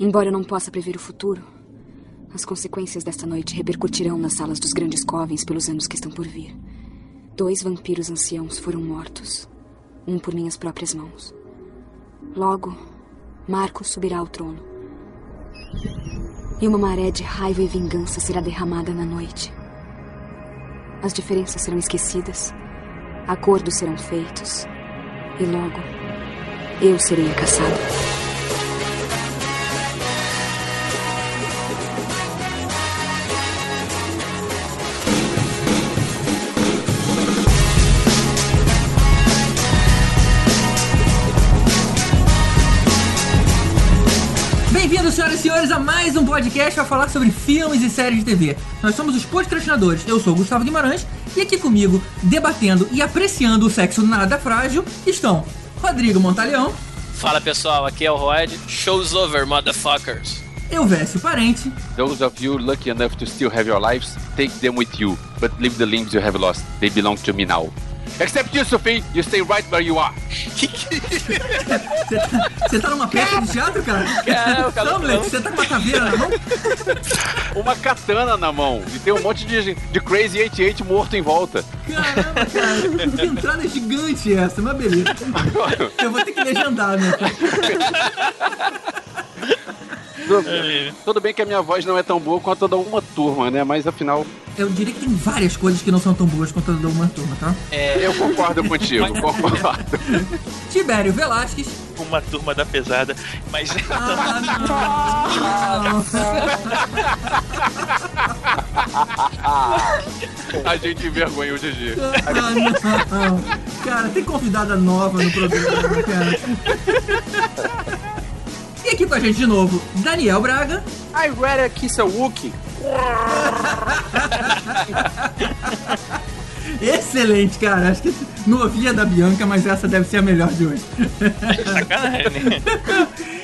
Embora eu não possa prever o futuro, as consequências desta noite repercutirão nas salas dos grandes covens pelos anos que estão por vir. Dois vampiros anciãos foram mortos, um por minhas próprias mãos. Logo, Marco subirá ao trono. E uma maré de raiva e vingança será derramada na noite. As diferenças serão esquecidas, acordos serão feitos, e logo eu serei a caçada. E senhores, a mais um podcast para falar sobre filmes e séries de TV. Nós somos os podcastinadores. Eu sou o Gustavo Guimarães e aqui comigo, debatendo e apreciando o sexo nada frágil, estão Rodrigo Montaleão. Fala pessoal, aqui é o Rod. Show's over, motherfuckers. Eu, Vécio Parente. Those of you lucky enough to still have your lives, take them with you, but leave the limbs you have lost. They belong to me now. Except you, Sophie, you stay right where you are. Você tá numa peça de teatro, cara? Cara, o cara você tá com uma caveira na mão? Uma katana na mão e tem um monte de, de Crazy 88 morto em volta. Caramba, cara. Que entrada gigante essa, mas beleza. Eu vou ter que legendar, né? Tudo, tudo bem que a minha voz não é tão boa quanto a da uma turma, né? Mas afinal, Eu diria que tem várias coisas que não são tão boas quanto a da uma turma, tá? eu concordo contigo, concordo. Tibério Velasquez. uma turma da pesada, mas Ah, não. A gente envergonha o GG. Ah, não. Cara, tem convidada nova no programa, cara. E aqui com a gente de novo, Daniel Braga. I rather kiss a Wookie. Excelente, cara. Acho que não ouvia da Bianca, mas essa deve ser a melhor de hoje. sacanagem.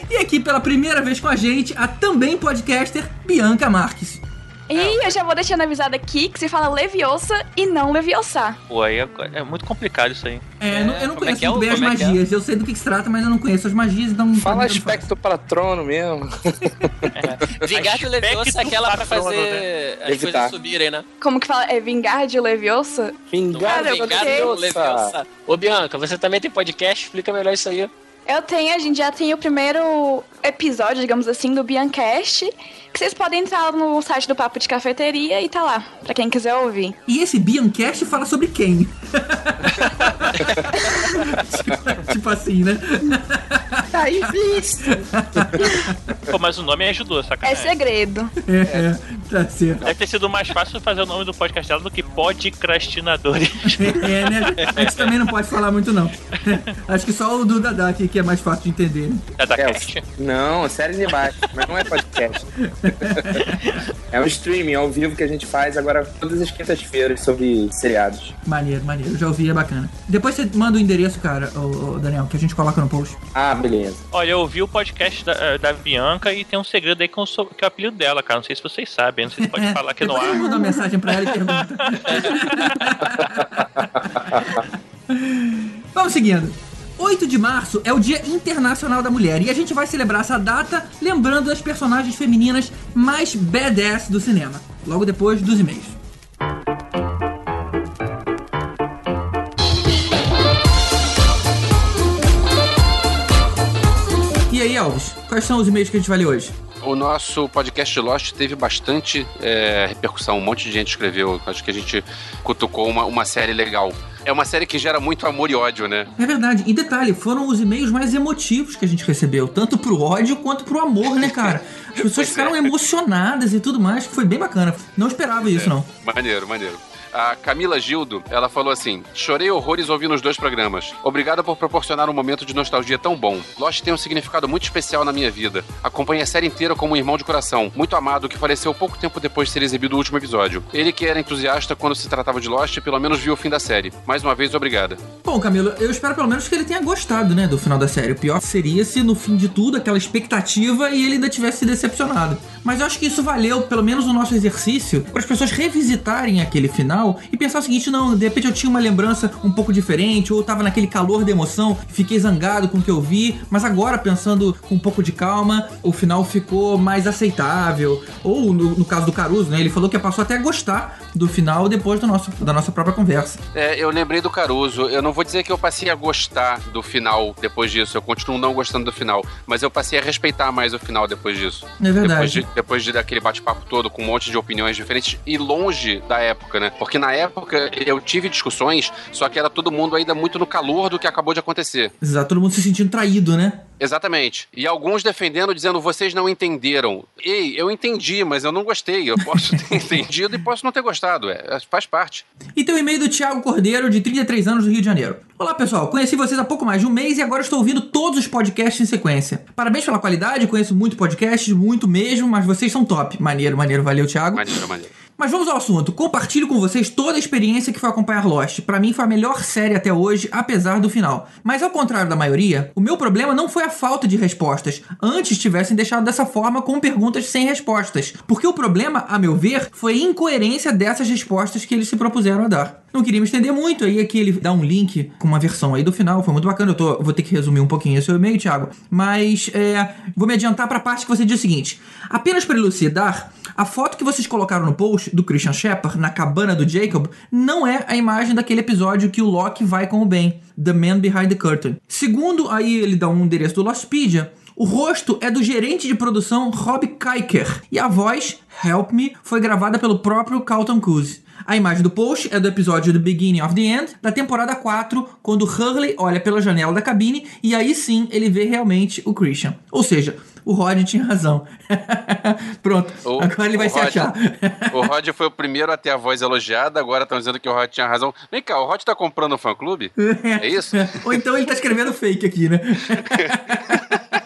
E aqui pela primeira vez com a gente, a também podcaster Bianca Marques. E eu já vou deixando avisado aqui que se fala Leviosa e não Leviosa. Pô, aí é, é muito complicado isso aí. É, não- eu não é conheço é muito bem as é é? magias. Eu sei do que, que se trata, mas eu não conheço as magias, então. Fala aspecto patrono mesmo. Vingar de Leviosa é aquela pra fazer as Evitar. coisas subirem, né? Como que fala? É vingar de Leviosa? Vingar Cara, eu Vingar de Leviosa. Leviosa. Ô Bianca, você também tem podcast? Explica melhor isso aí. Eu tenho, a gente já tem o primeiro episódio, digamos assim, do Biancast. Que vocês podem entrar no site do Papo de Cafeteria e tá lá, pra quem quiser ouvir. E esse Biancast fala sobre quem? Tipo, tipo assim, né? Tá implícito. Pô, mas o nome ajudou, É sacanagem. segredo. É, é, tá certo. Deve ter sido mais fácil fazer o nome do podcast dela do que podcastinadores. É, né? A gente também não pode falar muito, não. Acho que só o do Dadá aqui que é mais fácil de entender. né? É da É, Cast. não, série de baixo, mas não é podcast. É um streaming ao vivo que a gente faz agora todas as quintas-feiras sobre seriados. Maneiro, maneiro. Eu já ouvi, é bacana. Depois você manda o endereço, cara, ô, Daniel, que a gente coloca no post. Ah, beleza. Olha, eu ouvi o podcast da, eh, da Bianca e tem um segredo aí que, eu sou, que é o apelido dela, cara. Não sei se vocês sabem, não sei se pode falar aqui no Depois eu ar. mando uma mensagem pra ela e pergunta. Vamos seguindo. 8 de março é o Dia Internacional da Mulher e a gente vai celebrar essa data lembrando das personagens femininas mais badass do cinema. Logo depois dos e-mails. Aí, Alves, quais são os e-mails que a gente vai ler hoje? O nosso podcast Lost teve bastante é, repercussão. Um monte de gente escreveu. Acho que a gente cutucou uma, uma série legal. É uma série que gera muito amor e ódio, né? É verdade. E detalhe, foram os e-mails mais emotivos que a gente recebeu, tanto pro ódio quanto pro amor, né, cara? As pessoas ficaram emocionadas e tudo mais, foi bem bacana. Não esperava isso, não. Maneiro, maneiro. A Camila Gildo, ela falou assim: Chorei horrores ouvindo os dois programas. Obrigada por proporcionar um momento de nostalgia tão bom. Lost tem um significado muito especial na minha vida. Acompanhei a série inteira como um irmão de coração, muito amado, que faleceu pouco tempo depois de ser exibido o último episódio. Ele que era entusiasta quando se tratava de Lost, pelo menos viu o fim da série. Mais uma vez, obrigada. Bom, Camilo, eu espero pelo menos que ele tenha gostado, né, do final da série. O pior seria se no fim de tudo, aquela expectativa e ele ainda tivesse se decepcionado. Mas eu acho que isso valeu, pelo menos no nosso exercício, para as pessoas revisitarem aquele final final e pensar o seguinte: não, de repente eu tinha uma lembrança um pouco diferente, ou tava naquele calor da emoção, fiquei zangado com o que eu vi, mas agora, pensando com um pouco de calma, o final ficou mais aceitável. Ou no, no caso do Caruso, né? Ele falou que passou até a gostar do final depois do nosso, da nossa própria conversa. É, eu lembrei do Caruso. Eu não vou dizer que eu passei a gostar do final depois disso. Eu continuo não gostando do final. Mas eu passei a respeitar mais o final depois disso. É verdade. Depois de, depois de daquele bate-papo todo com um monte de opiniões diferentes e longe da época, né? Porque na época eu tive discussões, só que era todo mundo ainda muito no calor do que acabou de acontecer. Exato, todo mundo se sentindo traído, né? Exatamente. E alguns defendendo, dizendo, vocês não entenderam. Ei, eu entendi, mas eu não gostei. Eu posso ter entendido e posso não ter gostado. É, faz parte. E tem o e-mail do Thiago Cordeiro, de 33 anos, do Rio de Janeiro. Olá, pessoal. Conheci vocês há pouco mais de um mês e agora estou ouvindo todos os podcasts em sequência. Parabéns pela qualidade, conheço muito podcast, muito mesmo, mas vocês são top. Maneiro, maneiro. Valeu, Thiago. Maneiro, maneiro. Mas vamos ao assunto. Compartilho com vocês toda a experiência que foi acompanhar Lost. Para mim foi a melhor série até hoje, apesar do final. Mas ao contrário da maioria, o meu problema não foi a falta de respostas. Antes tivessem deixado dessa forma com perguntas sem respostas. Porque o problema, a meu ver, foi a incoerência dessas respostas que eles se propuseram a dar. Não queria me estender muito, aí aqui ele dá um link com uma versão aí do final, foi muito bacana. Eu tô, vou ter que resumir um pouquinho esse e-mail, Thiago. Mas é, vou me adiantar para a parte que você diz o seguinte: apenas para elucidar, a foto que vocês colocaram no post do Christian Shepard na cabana do Jacob não é a imagem daquele episódio que o Loki vai com o Ben, The Man Behind the Curtain. Segundo, aí ele dá um endereço do Lostpedia. O rosto é do gerente de produção Rob Kiker e a voz, Help Me, foi gravada pelo próprio Carlton Cuse. A imagem do post é do episódio The Beginning of the End, da temporada 4, quando Hurley olha pela janela da cabine e aí sim ele vê realmente o Christian. Ou seja, o Rod tinha razão. Pronto, O- agora ele vai se Rod- achar. O Rod foi o primeiro a ter a voz elogiada, agora estão dizendo que o Rod tinha razão. Vem cá, o Rod tá comprando um fã-clube? É isso? Ou então ele tá escrevendo fake aqui, né?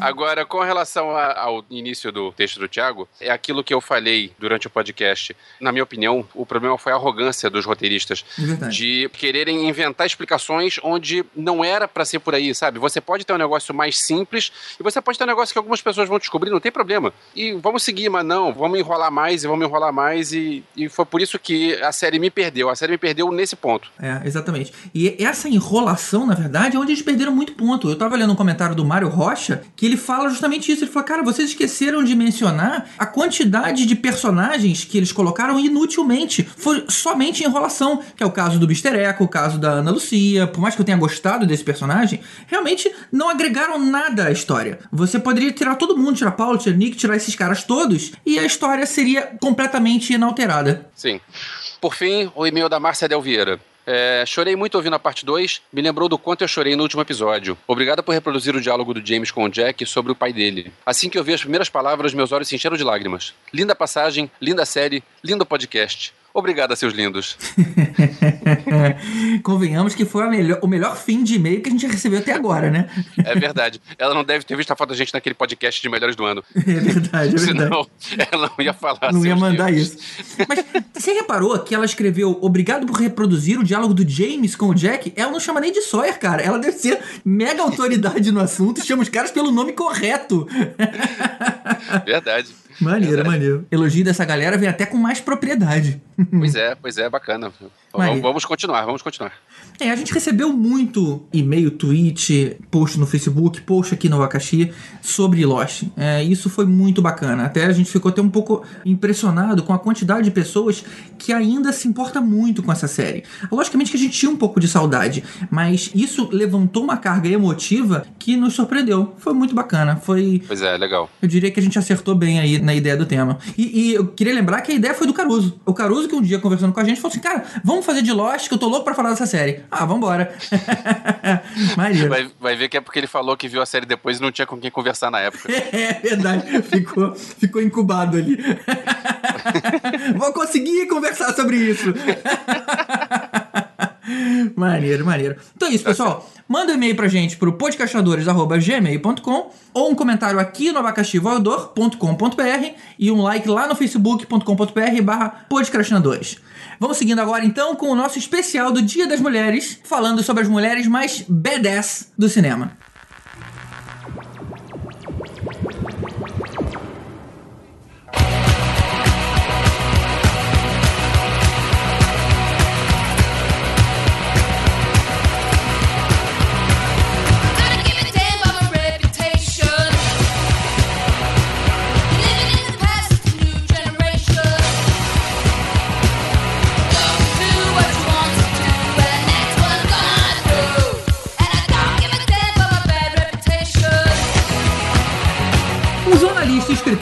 Agora, com relação a- ao início do texto do Thiago, é aquilo que eu falei durante o podcast. Na minha opinião, o problema foi a arrogância dos roteiristas É verdade. de quererem inventar explicações onde não era pra ser por aí, sabe? Você pode ter um negócio mais simples e você pode ter um negócio que algumas pessoas vão descobrir, não tem problema. E vamos seguir, mas não, vamos enrolar mais e vamos enrolar mais e, e foi por isso que a série me perdeu. A série me perdeu nesse ponto. É, exatamente. E essa enrolação, na verdade, é onde eles perderam muito ponto. Eu tava lendo um comentário do Mário Rocha que ele fala justamente isso. Ele fala, cara, vocês esqueceram de mencionar a quantidade de personagens que eles colocaram inutilmente. Foi somente enrolação, que é o caso do Mister Echo, o caso da Ana Lucia. Por mais que eu tenha gostado desse personagem, realmente não agregaram nada à história. Você poderia tirar todo mundo, tirar Paulo, tirar Nick, tirar esses caras todos, e a história seria completamente inalterada. Sim. Por fim, o e-mail da Márcia Del Vieira. É, chorei muito ouvindo a parte 2, me lembrou do quanto eu chorei no último episódio. Obrigada por reproduzir o diálogo do James com o Jack sobre o pai dele. Assim que eu vi as primeiras palavras, meus olhos se encheram de lágrimas. Linda passagem, linda série, lindo podcast. Obrigada, seus lindos. Convenhamos que foi melhor- o melhor fim de e-mail que a gente recebeu até agora, né? É verdade. Ela não deve ter visto a foto da gente naquele podcast de melhores do ano. É verdade, é verdade. Senão, ela não ia falar Não ia mandar lindos. isso. Mas você reparou que ela escreveu obrigado por reproduzir o diálogo do James com o Jack? Ela não chama nem de Sawyer, cara. Ela deve ser mega autoridade no assunto e chama os caras pelo nome correto. Verdade. Maneiro, maneiro. Elogio dessa galera vem até com mais propriedade. Pois é, pois é, bacana. Vamos, vamos continuar, vamos continuar. É, a gente recebeu muito e-mail, tweet, post no Facebook, post aqui no Wakashi sobre Lost. É, isso foi muito bacana. Até a gente ficou até um pouco impressionado com a quantidade de pessoas que ainda se importa muito com essa série. Logicamente que a gente tinha um pouco de saudade, mas isso levantou uma carga emotiva que nos surpreendeu. Foi muito bacana. Foi Pois é, legal. eu diria que a gente acertou bem aí na ideia do tema. E, e eu queria lembrar que a ideia foi do Caruso. O Caruso que um dia conversando com a gente falou assim, cara, vamos fazer de Lost que eu tô louco pra falar dessa série. Ah, vambora. Vai, vai ver que é porque ele falou que viu a série depois e não tinha com quem conversar na época. É verdade, ficou, ficou incubado ali. Vou conseguir conversar sobre isso. Maneiro, maneiro. Então é isso, pessoal. Manda um e-mail pra gente pro podcastadores.gmail.com ou um comentário aqui no abacaxivoador.com.br e um like lá no facebook.com.br barra. Vamos seguindo agora então com o nosso especial do Dia das Mulheres, falando sobre as mulheres mais badass do cinema.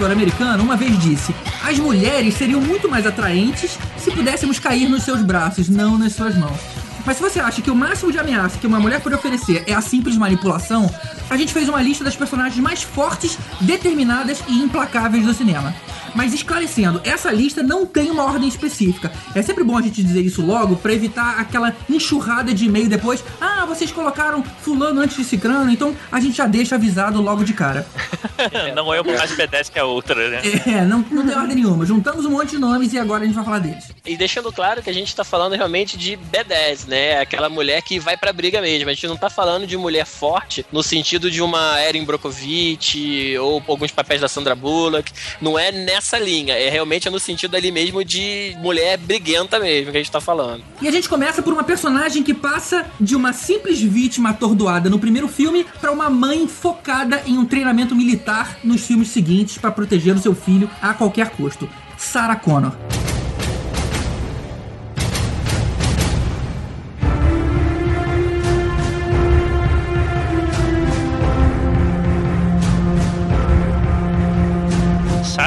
Escritor americano uma vez disse: As mulheres seriam muito mais atraentes se pudéssemos cair nos seus braços, não nas suas mãos. Mas se você acha que o máximo de ameaça que uma mulher pode oferecer é a simples manipulação, a gente fez uma lista das personagens mais fortes, determinadas e implacáveis do cinema. Mas esclarecendo, essa lista não tem uma ordem específica. É sempre bom a gente dizer isso logo para evitar aquela enxurrada de e-mail depois. Ah, vocês colocaram fulano antes de cicrano, então a gente já deixa avisado logo de cara. não é uma mais obedece que a outra, né? É, não, não tem ordem nenhuma. Juntamos um monte de nomes e agora a gente vai falar deles. E deixando claro que a gente tá falando realmente de B10, né? Aquela mulher que vai pra briga mesmo. A gente não tá falando de mulher forte no sentido de uma Erin Brockovich ou alguns papéis da Sandra Bullock. Não é nessa linha. É realmente no sentido ali mesmo de mulher briguenta mesmo que a gente tá falando. E a gente começa por uma personagem que passa de uma simples vítima atordoada no primeiro filme para uma mãe focada em um treinamento militar nos filmes seguintes para proteger o seu filho a qualquer custo. Sarah Connor.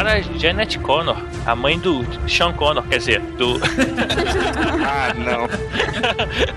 Sarah Janet Connor, a mãe do Sean Connor, quer dizer, do. ah, não.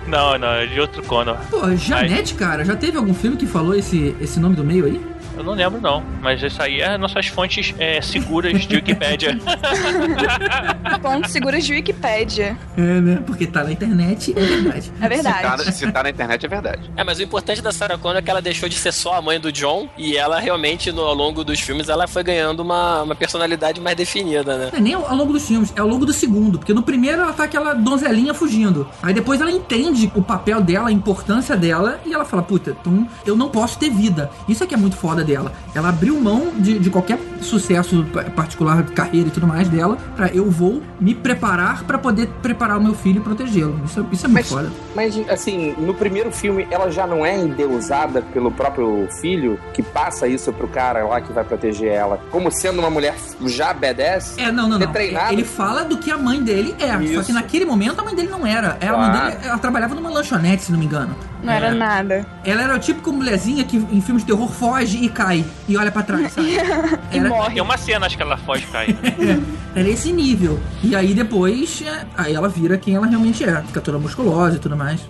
não, não, é de outro Connor. Pô, Janete, cara, já teve algum filme que falou esse, esse nome do meio aí? Eu não lembro, não. Mas isso aí é nossas fontes é, seguras de Wikipédia. Fontes seguras de Wikipédia. É, né? Porque tá na internet, é verdade. É verdade. Se tá, se tá na internet, é verdade. É, mas o importante da Sarah Connor é que ela deixou de ser só a mãe do John e ela realmente, no, ao longo dos filmes, ela foi ganhando uma, uma personalidade mais definida, né? Não é nem ao longo dos filmes, é ao longo do segundo. Porque no primeiro ela tá aquela donzelinha fugindo. Aí depois ela entende o papel dela, a importância dela, e ela fala, puta, então eu não posso ter vida. Isso é que é muito foda dela. Ela abriu mão de, de qualquer sucesso particular, carreira e tudo mais dela, pra eu vou me preparar para poder preparar o meu filho e protegê-lo. Isso, é- isso é muito Mas, foda. mas, assim, no primeiro filme, ela já não é endeusada pelo próprio filho, que passa isso pro cara lá que vai proteger ela, como sendo uma mulher já badass? É, não, não, não. treinado? Ele fala do que a mãe dele é. Só Isso. que naquele momento a mãe dele não era. Ela, a mãe Claro. dele, ela trabalhava numa lanchonete, se não me engano. Não era nada. Ela era o típico mulherzinha que em filmes de terror foge e cai e olha pra trás, sabe? E Era, morre. Tem uma cena, acho que ela foge e cai. era esse nível. E aí depois, é, aí ela vira quem ela realmente é. Fica toda musculosa e tudo mais.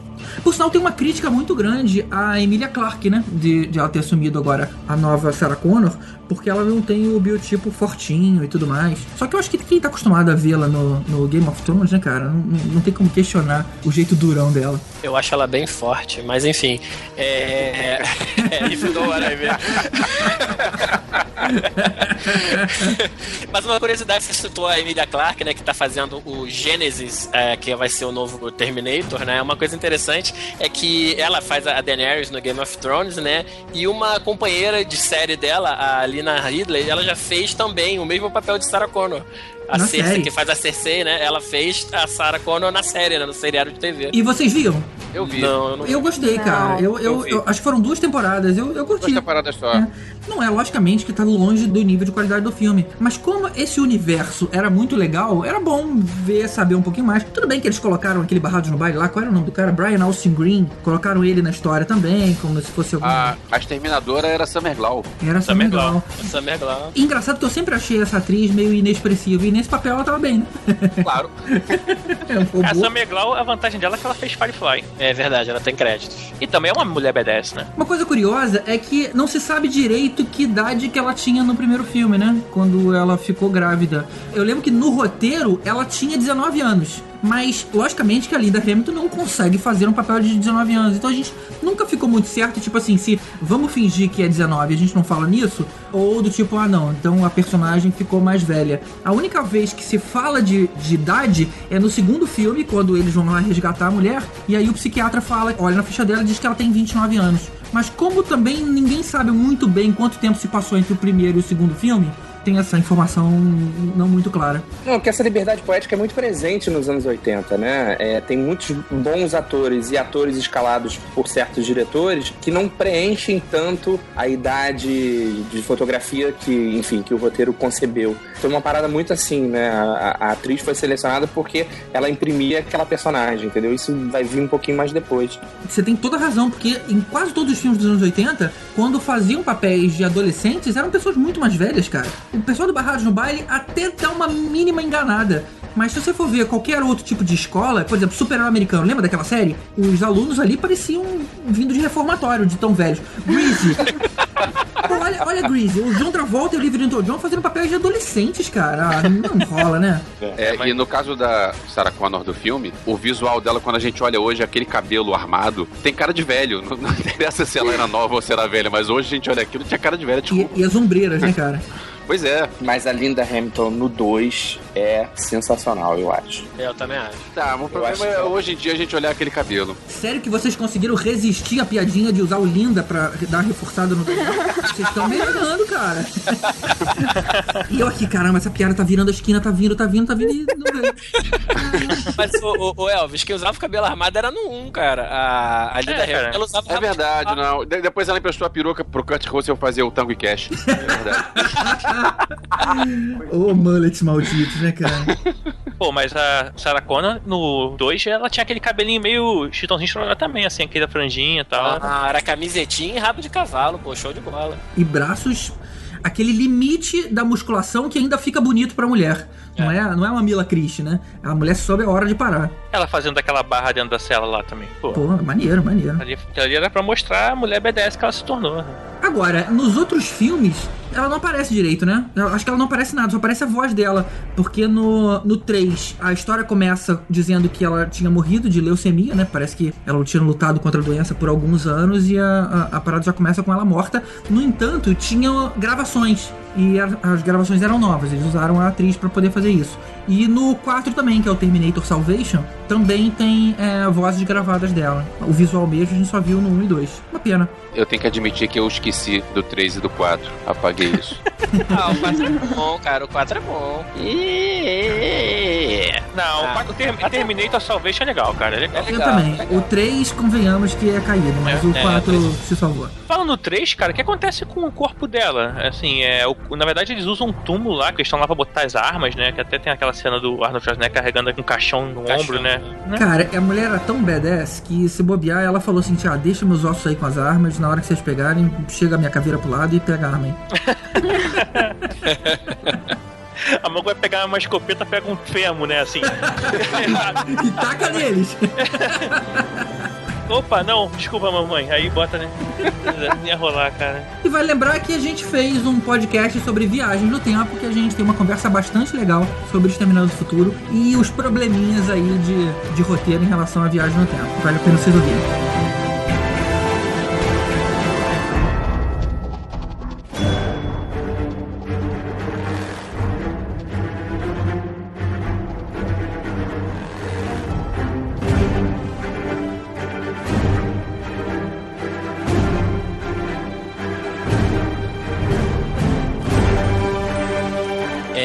Por sinal, tem uma crítica muito grande à Emilia Clarke, né? De, de ela ter assumido agora a nova Sarah Connor, porque ela não tem o biotipo fortinho e tudo mais. Só que eu acho que quem tá acostumado a vê-la no, no Game of Thrones, né, cara? Não, não- não tem como questionar o jeito durão dela. Eu acho ela bem forte, mas enfim. É. é if you know what I mean. Mas uma curiosidade, você citou a Emilia Clarke, né, que tá fazendo o Genesis, é, que vai ser o novo Terminator, né? Uma coisa interessante é que ela faz a Daenerys no Game of Thrones, né? E uma companheira de série dela, a Lina Ridley, ela já fez também o mesmo papel de Sarah Connor. A Na Cersei, série? que faz a Cersei, né? Ela fez a Sarah Connor na série, né? No seriado de TV. E vocês viram? Eu vi. Não, eu não Eu gostei, Não, cara. Eu, eu, eu eu acho que foram duas temporadas. Eu, eu curti. Duas temporadas só. É. Não é, logicamente, que tá longe do nível de qualidade do filme. Mas como esse universo era muito legal, era bom ver, saber um pouquinho mais. Tudo bem que eles colocaram aquele Barrados no Baile lá, qual era o nome do cara? Brian Austin Green. Colocaram ele na história também, como se fosse algum. A, a exterminadora era Summer Glau. Era Summer. Glau. Summer Glau. E Engraçado que eu sempre achei essa atriz meio inexpressiva. E nesse papel ela tava bem, né? Claro. É um A. Sam a vantagem dela é que ela fez Firefly. É verdade, ela tem créditos. E também é uma mulher badass, né? Uma coisa curiosa é que não se sabe direito que idade que ela tinha no primeiro filme, né? Quando ela ficou grávida. Eu lembro que no roteiro ela tinha 19 anos. Mas, logicamente, que a Linda Hamilton não consegue fazer um papel de 19 anos. Então a gente nunca ficou muito certo, tipo assim, se vamos fingir que é 19 e a gente não fala nisso, ou do tipo, ah não, então a personagem ficou mais velha. A única vez que se fala de, de idade é no segundo filme, quando eles vão lá resgatar a mulher, e aí o psiquiatra fala, olha na ficha dela, diz que ela tem 29 anos. Mas como também ninguém sabe muito bem quanto tempo se passou entre o primeiro e o segundo filme, tem essa informação não muito clara. Não, que essa liberdade poética é muito presente nos anos 80, né? É, tem muitos bons atores e atores escalados por certos diretores que não preenchem tanto a idade de fotografia que, enfim, que o roteiro concebeu. Foi uma parada muito assim, né? A, a atriz foi selecionada porque ela imprimia aquela personagem, entendeu? Isso vai vir um pouquinho mais depois. Você tem toda a razão, porque em quase todos os filmes dos anos 80, quando faziam papéis de adolescentes, eram pessoas muito mais velhas, cara. O pessoal do Barrados no Baile até dá uma mínima enganada. Mas se você for ver qualquer outro tipo de escola, por exemplo, super americano, lembra daquela série? Os alunos ali pareciam vindo de reformatório, de tão velhos. Greasy. Pô, olha, olha Greasy, o John Travolta e o Olivia Newton-John fazendo papéis de adolescentes, cara. Ah, não rola, né? É, mas- E no caso da Sarah Connor do filme, o visual dela, quando a gente olha hoje, aquele cabelo armado, tem cara de velho. Não, não interessa se ela era nova ou se era velha, mas hoje a gente olha aquilo tinha cara de velha, E, desculpa. e as ombreiras, né, cara? Pois é. Mas a Linda Hamilton no 2 é sensacional, eu acho. Eu também acho. Tá, o problema é que- hoje em dia a gente olhar aquele cabelo. Sério que vocês conseguiram resistir à piadinha de usar o Linda pra dar uma reforçada no Daniel? Vocês estão melhorando, cara. e eu aqui, caramba, essa piada tá virando a esquina, tá vindo, tá vindo, tá vindo e não veio. Mas o, o- o Elvis, que usava o cabelo armado era no 1, cara. A, a Lida É. Hamilton, ela usava É verdade, não. De- depois ela emprestou a peruca pro Kurt Russell fazer o Tango e Cash. É verdade. Ô, mullets malditos, né, cara? Pô, mas a Sarah Connor no 2 ela tinha aquele cabelinho meio chitãozinho chororó também, assim, aquele da franjinha e tal. Ah, era camisetinha e rabo de cavalo, pô, show de bola. E braços, aquele limite da musculação que ainda fica bonito pra mulher. Não é, não é uma Mila Christie, né? A mulher sobe a hora de parar. Ela fazendo aquela barra dentro da cela lá também. Pô, Pô, maneiro, maneiro. ali, ali era pra mostrar a mulher BDS que ela se tornou. Agora, nos outros filmes, ela não aparece direito, né? Eu acho que ela não aparece nada, só aparece a voz dela. Porque no, no 3, a história começa dizendo que ela tinha morrido de leucemia, né? Parece que ela tinha lutado contra a doença por alguns anos e a, a, a parada já começa com ela morta. No entanto, tinha gravações. E as gravações eram novas, eles usaram a atriz pra poder fazer isso. E no 4 também, que é o Terminator Salvation, também tem é, vozes gravadas dela. O visual mesmo a gente só viu no 1 e 2. Uma pena. Eu tenho que admitir que eu esqueci do 3 e do 4. Apaguei isso. Ah, o 4 é bom, cara, o 4 é bom. Não, Ah. o quatro- o Term- Terminator Salvation é legal, cara. É legal. É Eu legal, também. legal. O 3, convenhamos que é caído, mas É, o é, 4 se salvou. Falando no 3, cara, o que acontece com o corpo dela? Assim, é, o- na verdade eles usam um túmulo lá, que eles estão lá pra botar as armas, né? Que até tem aquela cena do Arnold Schwarzenegger carregando um caixão no Caixão, ombro, né? Né? Cara, a mulher era tão badass que se bobear, ela falou assim: ah, deixa meus ossos aí com as armas, na hora que vocês pegarem, chega a minha caveira pro lado e pega a arma aí. A mão vai pegar uma escopeta, pega um fêmur, né? Assim. e taca neles. Opa, não, desculpa, mamãe. Aí bota, né? Ia rolar, cara. E vai lembrar que a gente fez um podcast sobre viagens no tempo, que a gente tem uma conversa bastante legal sobre Exterminador do Futuro e os probleminhas aí de, de roteiro em relação à viagem no tempo. Vale a pena vocês ouvirem.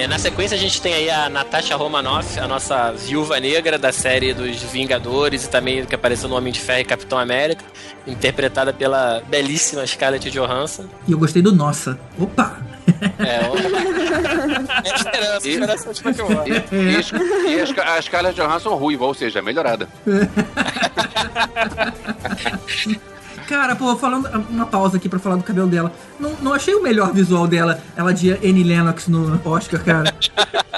É, na sequência a gente tem aí a Natasha Romanoff, a nossa viúva negra da série dos Vingadores e também que apareceu no Homem de Ferro e Capitão América, interpretada pela belíssima Scarlett Johansson. E eu gostei do Nossa. Opa! É, ó. é esperança, esperança é última que morre. E, e, as- e as, a Scarlett Johansson ruiva, ou seja, melhorada. Cara, pô, falando uma pausa aqui pra falar do cabelo dela. Não, não achei o melhor visual dela, ela de Annie Lennox no Oscar, cara.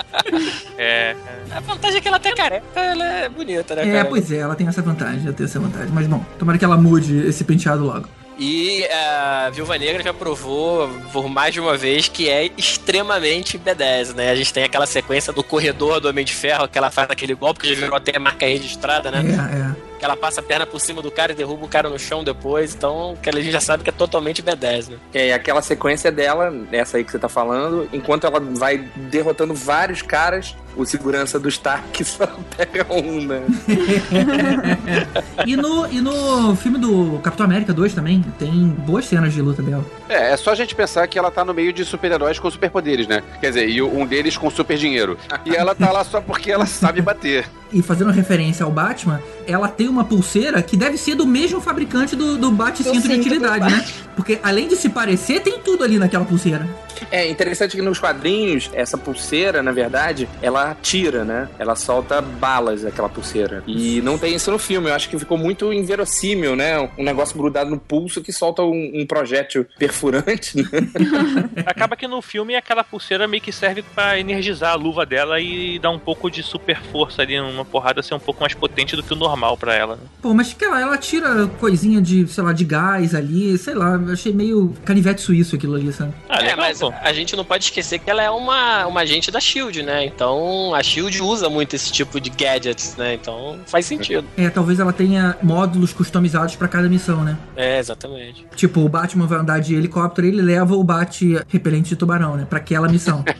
É. A vantagem é que ela até careca, ela é bonita, né, É, cara? pois é, ela tem essa vantagem, ela tem essa vantagem. Mas bom, tomara que ela mude esse penteado logo. E a Viúva Negra já provou por mais de uma vez que é extremamente B10, né? A gente tem aquela sequência do corredor do Homem de Ferro, que ela faz aquele golpe que já virou até marca registrada, né? É, é. Que ela passa a perna por cima do cara e derruba o cara no chão depois. Então, que a gente já sabe que é totalmente B10, né? É, aquela sequência dela, essa aí que você tá falando, enquanto ela vai derrotando vários caras, o segurança do Stark só pega um, né? E no, e no filme do Capitão América 2 também, tem boas cenas de luta dela. É, é só a gente pensar que ela tá no meio de super-heróis com superpoderes, né? Quer dizer, e um deles com super dinheiro. E ela tá lá só porque ela sabe bater. E fazendo referência ao Batman, ela tem uma pulseira que deve ser do mesmo fabricante do, do bate-cinto de utilidade, né? Porque além de se parecer, tem tudo ali naquela pulseira. É interessante que nos quadrinhos, essa pulseira, na verdade, ela ela tira, né? Ela solta balas, aquela pulseira. E não tem isso no filme. Eu acho que ficou muito inverossímil, né? Um negócio grudado no pulso que solta um, um projétil perfurante, né? Acaba que no filme aquela pulseira meio que serve pra energizar a luva dela e dar um pouco de super força ali, uma porrada ser um pouco mais potente do que o normal pra ela. né? Pô, mas que ela, ela tira coisinha de, sei lá, de gás ali, sei lá, eu achei meio canivete suíço aquilo ali, sabe? Ah, é, legal, mas pô. a gente não pode esquecer que ela é uma, uma agente da SHIELD, né? Então a SHIELD usa muito esse tipo de gadgets, né? Então faz sentido. É, talvez ela tenha módulos customizados pra cada missão, né? É, exatamente. Tipo, o Batman vai andar de helicóptero e ele leva o bate repelente de tubarão, né? Pra aquela missão.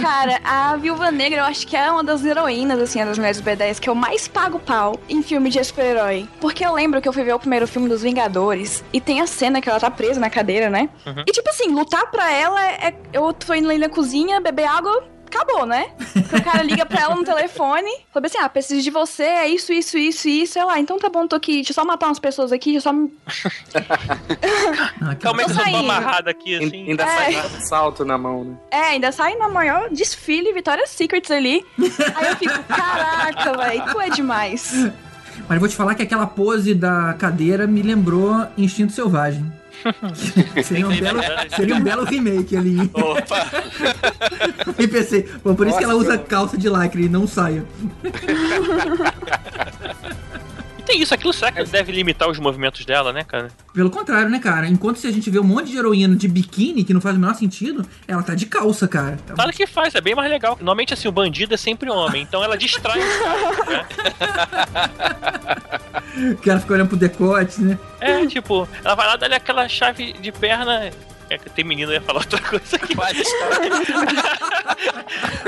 Cara, a Viúva Negra eu acho que é uma das heroínas, assim, das mulheres B10 que eu mais pago pau em filme de super-herói. Porque eu lembro que eu fui ver o primeiro filme dos Vingadores e tem a cena que ela tá presa na cadeira, né? Uhum. E tipo assim, lutar pra ela é. Eu tô indo ali na cozinha, beber água. Acabou, né? Porque o cara liga pra ela no telefone, fala assim: ah, preciso de você, é isso, isso, isso, isso. Ela, ah, então tá bom, tô aqui, deixa eu só matar umas pessoas aqui, deixa eu só. me- Ah, Calma aí que eu tô amarrada aqui, assim. Ainda É. sai um salto na mão, né? É, ainda sai na maior desfile Victoria's Secrets ali. Aí eu fico, caraca, velho, tu é demais. Mas eu vou te falar que aquela pose da cadeira me lembrou Instinto Selvagem. seria, um belo, seria um belo remake ali. Opa! E pensei, pô, por isso que ela Nossa, usa calça de lycra e não saia. Tem isso, aquilo será que deve limitar os movimentos dela, né, cara? Pelo contrário, né, cara? Enquanto se a gente vê um monte de heroína de biquíni, que não faz o menor sentido, ela tá de calça, cara. Claro que faz, é bem mais legal. Normalmente, assim, o bandido é sempre homem, então ela distrai os caras, né? O cara fica olhando pro decote, né? É, tipo, ela vai lá, dá-lhe aquela chave de perna. É que tem menino, eu ia falar outra coisa aqui. Pode estar.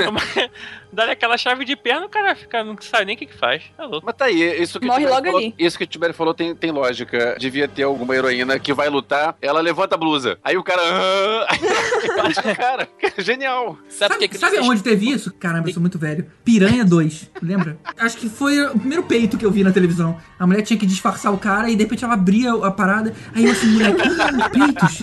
Dá-lhe aquela chave de perna, o cara fica, não sabe nem o que, que faz. É louco. Mas tá aí, isso que Morre logo falou, ali. Isso que o Tibério falou tem, tem lógica. Devia ter alguma heroína que vai lutar, ela levanta a blusa. Aí o cara. "Ah", Aí bate o cara. Genial. Sabe que Sabe, que sabe onde teve isso? Caramba, eu sou muito velho. Piranha 2, lembra? Acho que foi o primeiro peito que eu vi na televisão. A mulher tinha que disfarçar o cara e de repente ela abria a parada. Aí eu assim, moleque, peitos.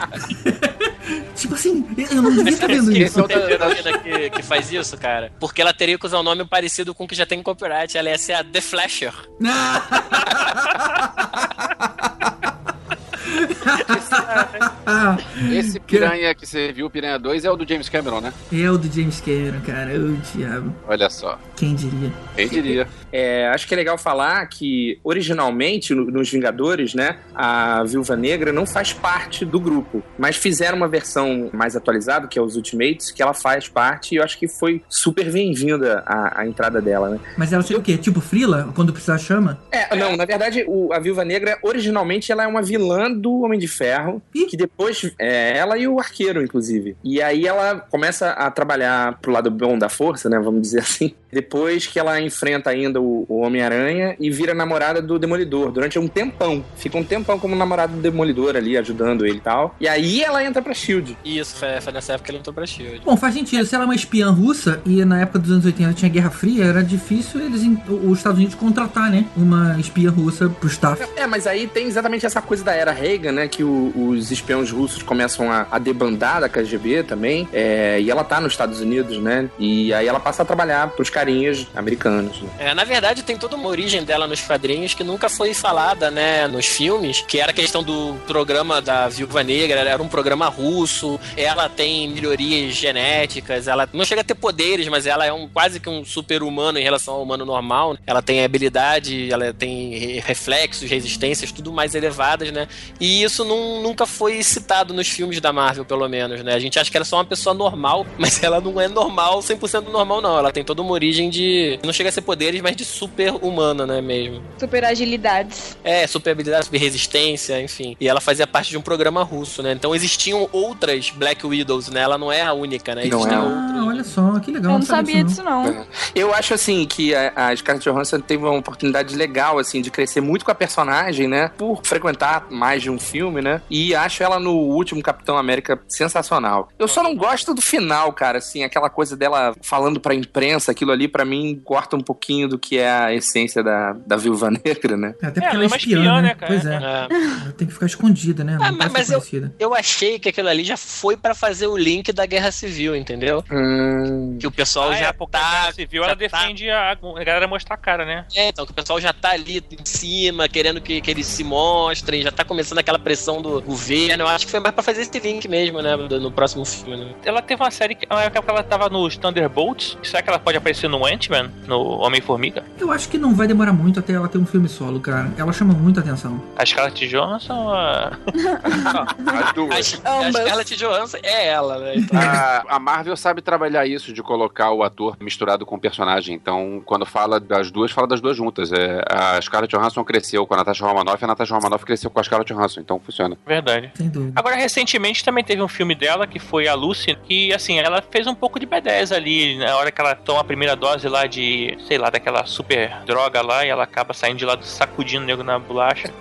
tipo assim, eu não devia estar vendo Esse isso. é o da heroína que, que faz isso, cara. Porque ela teria que usar um nome parecido com o que já tem em copyright. Ela ia ser a The Flasher. Ah, Esse piranha que você viu, Piranha 2, é o do James Cameron, né? é o do James Cameron, cara. Ô, diabo. Olha só. Quem diria? Quem diria? É, acho que é legal falar que, originalmente, no- nos Vingadores, né, a Viúva Negra não faz parte do grupo, mas fizeram uma versão mais atualizada, que é os Ultimates, que ela faz parte, e eu acho que foi super bem-vinda a, a entrada dela, né? Mas ela seria o quê? Tipo Frila? Quando precisar chama? É, não, na verdade, o- a Viúva Negra, originalmente, ela é uma vilã do Homem de Ferro, Ih. que depois, é, ela e o Arqueiro, inclusive. E aí ela começa a trabalhar pro lado bom da força, né, vamos dizer assim, depois que ela enfrenta ainda o, o Homem-Aranha e vira namorada do Demolidor, durante um tempão. Fica um tempão como namorada do Demolidor ali, ajudando ele e tal. E aí ela entra pra SHIELD. Isso, foi, foi nessa época que ele entrou pra Shield. Bom, faz sentido. Se ela é uma espiã russa e na época dos anos 80 tinha Guerra Fria, era difícil eles, os Estados Unidos contratar, né? Uma espiã russa pro staff. É, mas aí tem exatamente essa coisa da era Reagan, né? Que o- os espiões russos começam a, a debandar da KGB também. é, e ela tá nos Estados Unidos, né? E aí ela passa a trabalhar pros carinhas americanos. Né? É, na verdade, tem toda uma origem dela nos quadrinhos que nunca foi falada, né, nos filmes, que era a questão do programa da Viúva Negra, era um programa russo, ela tem melhorias genéticas, ela não chega a ter poderes, mas ela é um quase que um super-humano em relação ao humano normal. Ela tem habilidade, ela tem re- reflexos, resistências, tudo mais elevadas, né? E isso não- nunca foi citado nos filmes da Marvel, pelo menos, né? A gente acha que ela é só uma pessoa normal, mas ela não é normal, 100% normal, não. Ela tem toda uma origem de. Não chega a ser poderes, mas de super humana, né? Mesmo. Super agilidades. É, super habilidade, super resistência, enfim. E ela fazia parte de um programa russo, né? Então existiam outras Black Widows, né? Ela não é a única, né? Não Existiam é. outras. Ah, olha só, que legal. Eu não sabia disso, disso, não. Eu acho assim que a, a Scarlett Johansson teve uma oportunidade legal assim de crescer muito com a personagem, né? Por frequentar mais de um filme, né? E acho ela no último Capitão América sensacional. Eu só não gosto do final, cara, assim, aquela coisa dela falando pra imprensa, aquilo ali pra mim corta um pouquinho do que é a essência da, da Viúva Negra, né? Até É, porque ela ela é é uma espiã, espiã, né? né, cara? Pois é. É. Ela tem que ficar escondida, né? Ah, Não mas- eu-. Eu achei que aquilo ali já foi pra fazer o link da Guerra Civil, entendeu? Hum, Que o pessoal Ah, já é, porque a tá. Guerra Civil, ela tá- defende a, a galera mostrar a cara, né? É, então, que o pessoal já tá ali em cima, querendo que, que eles se mostrem, já tá começando aquela pressão do governo. Eu acho que foi mais pra fazer esse link mesmo, né? do- no próximo filme, né? Ela teve uma série que uma época que ela tava nos Thunderbolts. Será que ela pode aparecer no Ant-Man? No Homem-Formiga? Eu acho que não vai demorar muito até ela ter um filme solo, cara. Ela chama muita atenção. A Scarlett Johansson? A... As duas. A, a. Scarlett Johansson é ela, né? Então, A, a Marvel sabe trabalhar isso de colocar o ator misturado com o personagem. Então, quando fala das duas, fala das duas juntas. É, a Scarlett Johansson cresceu com a Natasha Romanoff e a Natasha Romanoff cresceu com a Scarlett Johansson. Então, funciona. Verdade. Sem dúvida. Agora, recentemente também teve um filme dela que foi a Lucy, que assim, ela fez um pouco de B10 ali, na hora que ela toma a primeira dose lá de, sei lá, daquela super droga lá, e ela acaba saindo de lá sacudindo o nego na bolacha.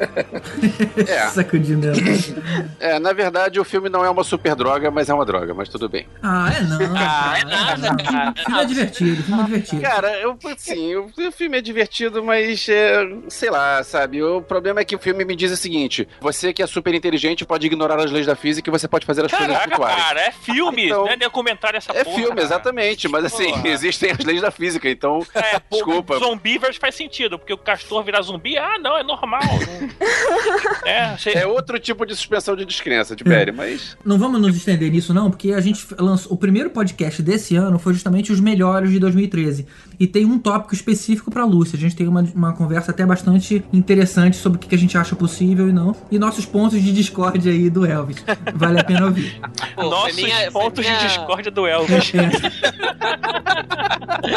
É, Sacudindo ela. é, na verdade, o filme não é uma super droga, mas é uma droga, mas tudo bem. Ah, é não. Ah, é nada, cara. O filme é divertido, o filme é divertido. Cara, eu, assim, o, filme é divertido, mas, é, sei lá, sabe? O problema é que o filme me diz o seguinte: você que é super inteligente pode ignorar as leis da física e você pode fazer as coisas Caraca, flutuarem. cara, é filme, Então, não é documentário essa É porra. filme, cara. exatamente, mas assim, Porra. existem as leis da física, então. É, Desculpa. Zombiverse faz sentido, porque o castor virar zumbi, ah, não, é normal. é, você... É outro tipo de suspensão de descrença, de Perry, mas. Não vamos nos estender nisso, não, porque a gente lançou. O primeiro podcast desse ano foi justamente os melhores de 2013. E tem um tópico específico pra Lúcia. A gente tem uma, uma conversa até bastante interessante sobre o que a gente acha possível e não. E nossos pontos de discórdia aí do Elvis. Vale a pena ouvir. Pô, Nossos minha- pontos minha- de discórdia do Elvis. E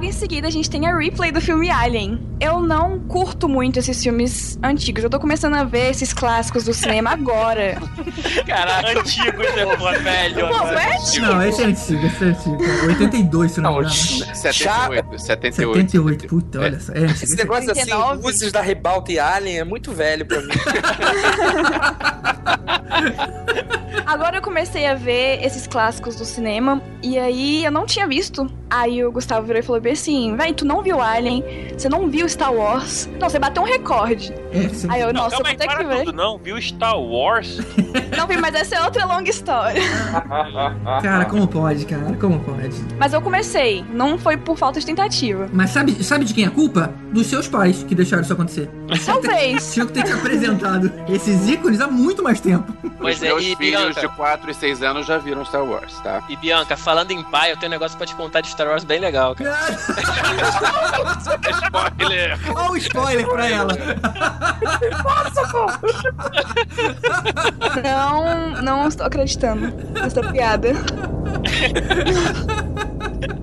logo em seguida a gente tem a replay do filme Alien. Eu não curto muito esses filmes antigos. Eu tô começando a ver esses clássicos do cinema agora. Caraca, Antigo, isso é foda. velho. Pô, não é antigo? Não, esse é antigo, esse é antigo. 82, se não me engano. 78, 78. 78, puta, olha só. É antigo. Esse negócio assim, 39. luzes da Ribalta e Alien é muito velho pra mim. Agora eu comecei a ver esses clássicos do cinema e aí eu não tinha visto. Aí o Gustavo virou e falou bem assim: Véi, tu não viu Alien, você não viu Star Wars. Não, você bateu um recorde. Aí eu, Não, nossa, eu calma vou aí, ter que ver. tudo, não. Viu Star Wars? Não vi, mas essa é outra longa história. Cara, como pode, cara? Como pode? Mas eu comecei, não foi por falta de tentativa. Mas sabe, sabe de quem é a culpa? Dos seus pais que deixaram isso acontecer. Talvez. Tinham que ter te apresentado esses ícones há muito mais tempo. Pois Os é, meus e filhos Bianca, de 4 e 6 anos já viram Star Wars, tá? e Bianca, falando em pai, eu tenho um negócio pra te contar de Star Wars bem legal, cara. Spoiler! Olha o spoiler pra ela. Não, não estou acreditando nessa piada.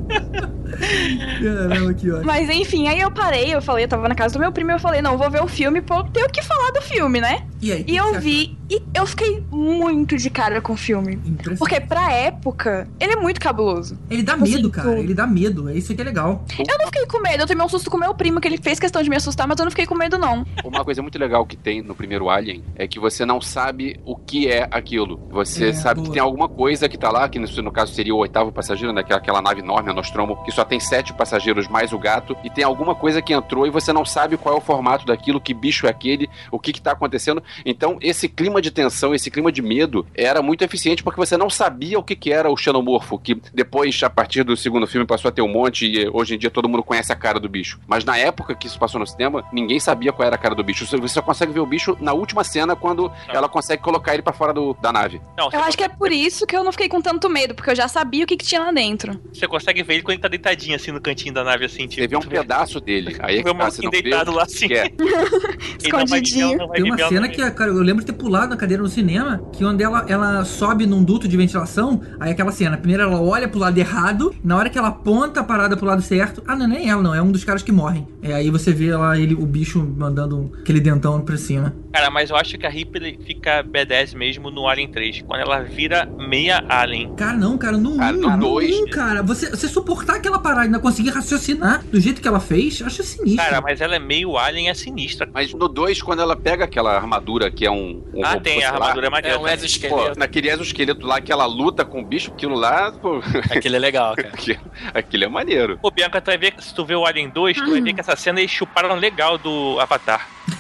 Caramba, que ótimo. Mas enfim, aí eu parei, eu falei, eu tava na casa do meu primo, eu falei, não, vou ver o filme pra eu ter o que falar do filme, né? E aí? E eu vi, e eu fiquei muito de cara com o filme. Porque pra época, ele é muito cabuloso. Ele dá Assim, medo, cara. tudo. Ele dá medo. É isso que é legal. Eu não fiquei com medo, eu tomei um susto com meu primo, que ele fez questão de me assustar, mas eu não fiquei com medo, não. Uma coisa muito legal que tem no primeiro Alien é que você não sabe o que é aquilo. Você É, sabe boa. que tem alguma coisa que tá lá, que no, no caso seria o oitavo passageiro, né? que é aquela nave enorme, a Nostromo, que só tem sete passageiros mais o gato, e tem alguma coisa que entrou e você não sabe qual é o formato daquilo, que bicho é aquele, o que que tá acontecendo. Então, esse clima de tensão, esse clima de medo era muito eficiente porque você não sabia o que que era o xenomorfo, que depois, a partir do segundo filme, passou a ter um monte e hoje em dia todo mundo conhece a cara do bicho. Mas na época que isso passou no cinema, ninguém sabia qual era a cara do bicho. Você só consegue ver o bicho na última cena quando ela consegue colocar ele pra fora do- da nave. Não, Eu acho que é por isso que eu não fiquei com tanto medo, porque eu já sabia o que, que tinha lá dentro. Você consegue ver ele quando ele tá deitadinho assim no cantinho da nave, assim, tipo. Vê um pedaço dele. Aí é que tá, você deitado lá assim. que é. Escondidinho. vai Tem uma cena que cara, eu lembro de ter pulado na cadeira no cinema, que onde ela, ela sobe num duto de ventilação, aí aquela cena, primeiro ela olha pro lado errado, na hora que ela aponta a parada pro lado certo, ah, não é nem ela, não, é um dos caras que morrem. É, aí você vê lá ele, o bicho mandando aquele dentão pra cima. Cara, mas eu acho que a Ripley fica B10 mesmo no Alien 3, quando ela vira meia Alien. Cara, não, cara, no 1, Cara, no dois- 1, cara, você, você suportar aquela parada e ainda conseguir raciocinar do jeito que ela fez, acho sinistro. Cara, mas ela é meio Alien, é sinistra. Mas no 2, quando ela pega aquela armadura que é um. um Ah, robô, tem, a sei lá, armadura é É maneira. um Pô, exoesqueleto. naquele exoesqueleto lá que ela luta com o bicho, aquilo lá, pô, Aquilo é legal, cara. aquilo, aquilo é maneiro. Pô, Bianca, tu vai ver, que se tu vê o Alien 2, tu vai ver que essa cena eles chuparam legal do Avatar.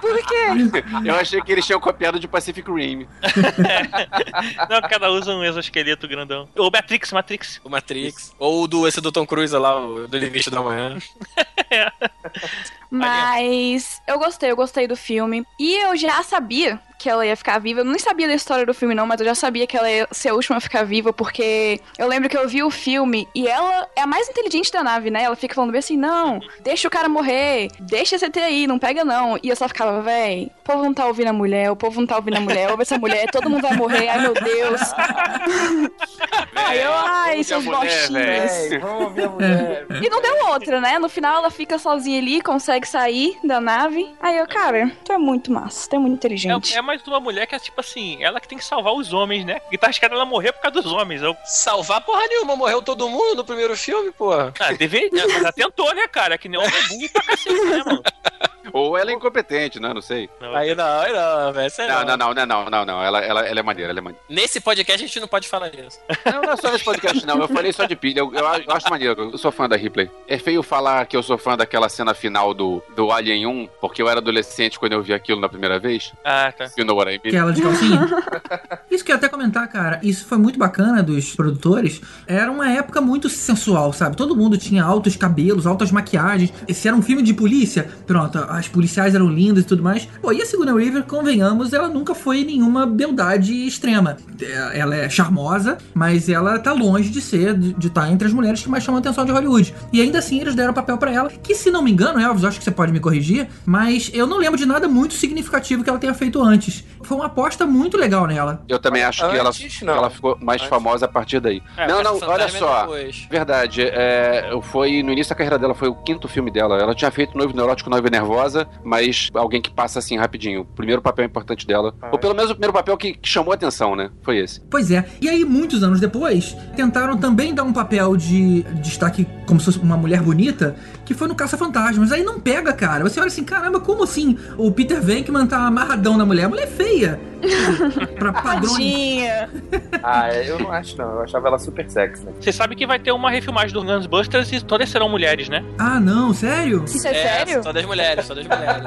Por quê? Eu achei que eles tinham copiado de Pacific Rim. Não, que ela usa um exoesqueleto grandão. Ou Matrix, Matrix. O Matrix. Ou do, esse do Tom Cruise lá, o do Limite da Manhã. Mas eu gostei, eu gostei do filme. E eu já sabia que ela ia ficar viva. Eu nem sabia da história do filme, não, mas eu já sabia que ela ia ser a última a ficar viva, porque eu lembro que eu vi o filme e ela é a mais inteligente da nave, né? Ela fica falando bem assim: não, deixa o cara morrer, deixa esse ET aí, não pega não. E eu só ficava, véi, o povo não tá ouvindo a mulher, o povo não tá ouvindo a mulher, ouve essa mulher, todo mundo vai morrer, ai meu Deus. Aí eu, ai, seus mulher. E não deu outra, né? No final ela fica sozinha ali, consegue sair da nave. Aí eu, cara, tu é muito massa, tu é muito inteligente. É, é mais uma mulher que é tipo assim, ela que tem que salvar os homens, né? E tá arriscada ela morrer por causa dos homens. Eu, Salvar porra nenhuma, morreu todo mundo no primeiro filme, porra. ah, deveria, mas ela tentou, né, cara? Que nem homem é burro pra cacete, né, mano? Ou ela é incompetente, né? Não sei. Não, Aí não, aí não, velho. sei Não, não, não, não, não, não, não. Ela, ela, ela é maneira, ela é maneira. Nesse podcast a gente não pode falar isso. Não, não é só nesse podcast, não. Eu falei só de pilha. Eu, eu, eu acho maneiro. Eu sou fã da Ripley. É feio falar que eu sou fã daquela cena final do, do Alien 1, porque eu era adolescente quando eu vi aquilo na primeira vez. Ah, tá. You know what I mean? Aquela de calcinha. isso que eu ia até comentar, cara. Isso foi muito bacana dos produtores. Era uma época muito sensual, sabe? Todo mundo tinha altos cabelos, altas maquiagens. Esse era um filme de polícia. Pronto, as policiais eram lindas e tudo mais. Pô, e a Sigourney Weaver, convenhamos, ela nunca foi nenhuma beldade extrema. É, Ela é charmosa, mas ela tá longe de ser, de estar entre as mulheres que mais chamam a atenção de Hollywood. E ainda assim eles deram papel pra ela, que se não me engano, Elvis, acho que você pode me corrigir, mas eu não lembro de nada muito significativo que ela tenha feito antes. Foi uma aposta muito legal nela. Eu também acho que ela, Antes, que não. ela ficou mais Antes. famosa a partir daí. É, não, não, olha é só. depois. Verdade, é, foi no início da carreira dela, foi o quinto filme dela. Ela tinha feito Noivo Neurótico, Noiva Nervosa, mas alguém que passa assim rapidinho. O primeiro papel importante dela. Ah, Ou pelo menos o primeiro papel que, que chamou a atenção, né? Foi esse. Pois é. E aí, muitos anos depois, tentaram também dar um papel de destaque como se fosse uma mulher bonita, que foi no Caça-Fantasmas. Aí não pega, cara. Você olha assim, caramba, como assim? O Peter Venkman tá amarradão na mulher. A mulher é feia. pra padrões. Ah, eu não acho não. Eu achava ela super sexy, né? Você sabe que vai ter uma refilmagem do Ghostbusters e todas serão mulheres, né? Ah, não, sério? Isso é, sério? Só das mulheres, só das mulheres.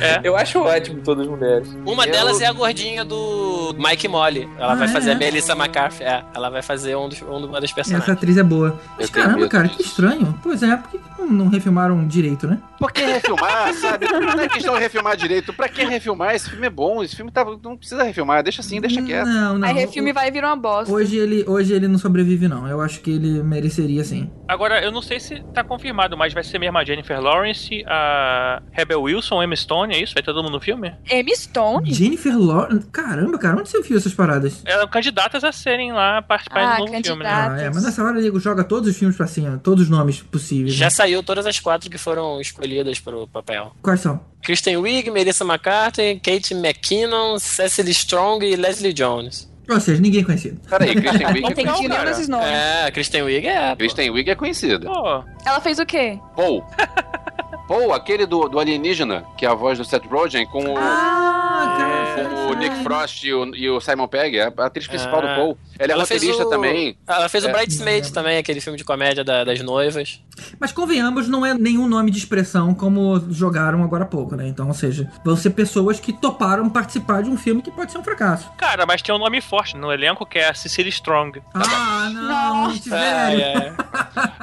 é. Eu acho ótimo todas as mulheres. Uma Eu- delas é a gordinha do Mike Molly. Ela Ah, vai é? fazer a Melissa McCarthy. É, ela vai fazer um dos, um uma das Essa personagens. atriz é boa. Mas Eu caramba, cara, que estranho. Pois é, por que não, não refilmaram direito, né? Por que refilmar, sabe? Não é questão de refilmar direito. Pra que refilmar? Esse filme é bom. Esse filme tá, não precisa refilmar. Deixa assim, deixa quieto. Não, não. Aí refilme vai virar uma bosta. Hoje ele, hoje ele não sobrevive, não. Eu acho que ele mereceria sim. Agora, eu não sei se tá confirmado, mas vai ser mesmo a Jennifer Lawrence, a Rebel Wilson, Emma Stone, é isso? Vai todo mundo no filme? Emma Stone? Jennifer Lawrence. Caramba, cara, onde você viu essas paradas? Eram candidatas a serem lá participarem Ah, do novo filme, né? candidata. Ah, é, mas nessa hora ele joga todos os filmes pra cima, todos os nomes possíveis. Já né? saiu todas as quatro que foram escolhidas pro papel. Quais são? Kristen Wiig, Melissa McCarthy, Kate McKinnon, Cecily Strong e Leslie Jones. Ou seja, ninguém conhecido. Peraí, Kristen Wiig Não é tem conhecida. nenhum desses nomes. É, Kristen Wiig é. pô. Kristen Wiig é conhecida. Pô, Ela fez o quê? Paul. Paul, aquele do, do alienígena, que é a voz do Seth Rogen, com o, Ah, com o Nick Frost e o, e o Simon Pegg, é a atriz principal Ah. do Paul. Ela é fez roteirista o- também. Ela fez o É. Bridesmaid também, aquele filme de comédia da- das noivas. Mas convenhamos, não é nenhum nome de expressão como jogaram agora há pouco, né? Então, ou seja, vão ser pessoas que toparam participar de um filme que pode ser um fracasso. cara, mas tem um nome forte no elenco que é a Cecily Strong. Ah, não, gente, velho. É,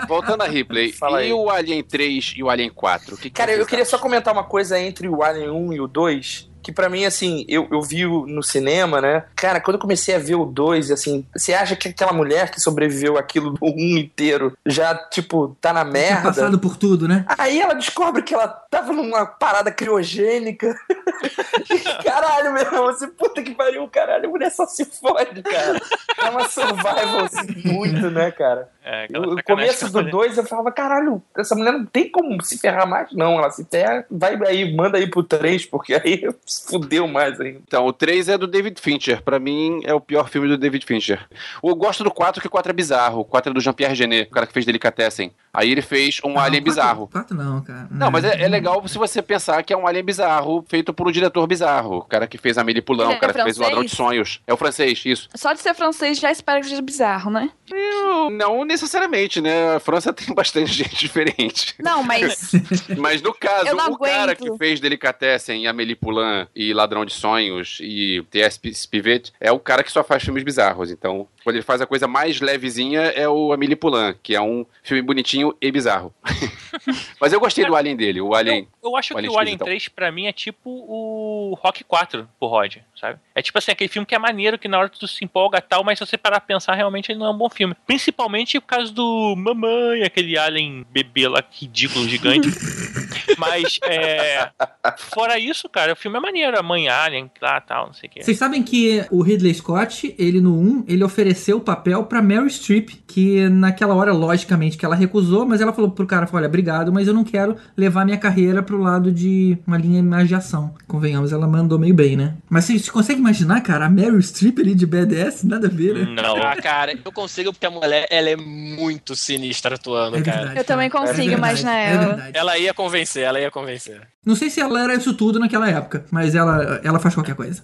Voltando a Ripley, Fala e aí. o Alien 3 e o Alien 4? O que que Cara, eu vocês queria só comentar uma coisa entre o Alien 1 e o 2. Que pra mim, assim, eu, eu vi o- no cinema, né? Cara, quando eu comecei a ver o 2, assim, você acha que aquela mulher que sobreviveu aquilo do 1 um inteiro já, tipo, tá na Tinha merda? passado por tudo, né? Aí ela descobre que ela tava numa parada criogênica. caralho, meu irmão, você puta que pariu, caralho, a mulher só se fode, cara. É uma survival assim, muito, né, cara? É, sacanagem começo do eu falei. 2 eu falava, caralho, essa mulher não tem como se ferrar mais, não. Ela se ferra, vai aí, manda aí pro 3, porque aí fudeu mais ainda. Então, o 3 é do David Fincher. Pra mim, é o pior filme do David Fincher. Eu gosto do 4, que o 4 é bizarro. O 4 é do Jean-Pierre Genet, o cara que fez Delicatessen. Aí ele fez um Alien Não, bizarro. Quatro, quatro não, cara. Não, mas é, é legal se você pensar que é um alien bizarro, feito por um diretor bizarro. O cara que fez Amélie Poulain, Ele o cara é que fez o Ladrão de? Sonhos. É o francês, isso. Só de ser francês já espera que seja bizarro, né? Eu- não necessariamente, né? A França tem bastante gente diferente. Não, mas. Mas no caso, não o cara aguento. que fez Delicatessen, Amélie Poulain e Ladrão de Sonhos e T.S. Spivet é o cara que só faz filmes bizarros. Então, quando ele faz a coisa mais levezinha, é o Amélie Poulain, que é um filme bonitinho e bizarro. Mas eu gostei do Alien dele, o Alien. Eu, eu acho o Alien que o Alien esquisitão. 3, pra mim, é tipo o Rock 4 pro Rod, sabe? É tipo assim, aquele filme que é maneiro, que na hora tu se empolga e tal, mas se você parar pra pensar, realmente ele não é um bom filme. Principalmente por causa do Mamãe, aquele alien bebê lá, ridículo, gigante. mas, é... Fora isso, cara, o filme é maneiro. A mãe alien lá tal, não sei o que. Vocês sabem que o Ridley Scott, ele no 1, ele ofereceu o papel pra Meryl Streep, que naquela hora, logicamente, que ela recusou, mas ela falou pro cara, olha, obrigado, mas eu não quero levar minha carreira pro lado de uma linha mais de ação. Convenhamos, ela mandou meio bem, né? Mas vocês conseguem imaginar, cara, a Meryl Streep ali de BDS? Nada a ver, né? Não. Ah, cara, eu consigo porque a mulher, ela é muito sinistra atuando, É cara. verdade, Eu também cara. consigo É imaginar é ela. Ela ia convencer, ela ia convencer. Não sei se ela era isso tudo naquela época, mas ela, ela faz qualquer coisa.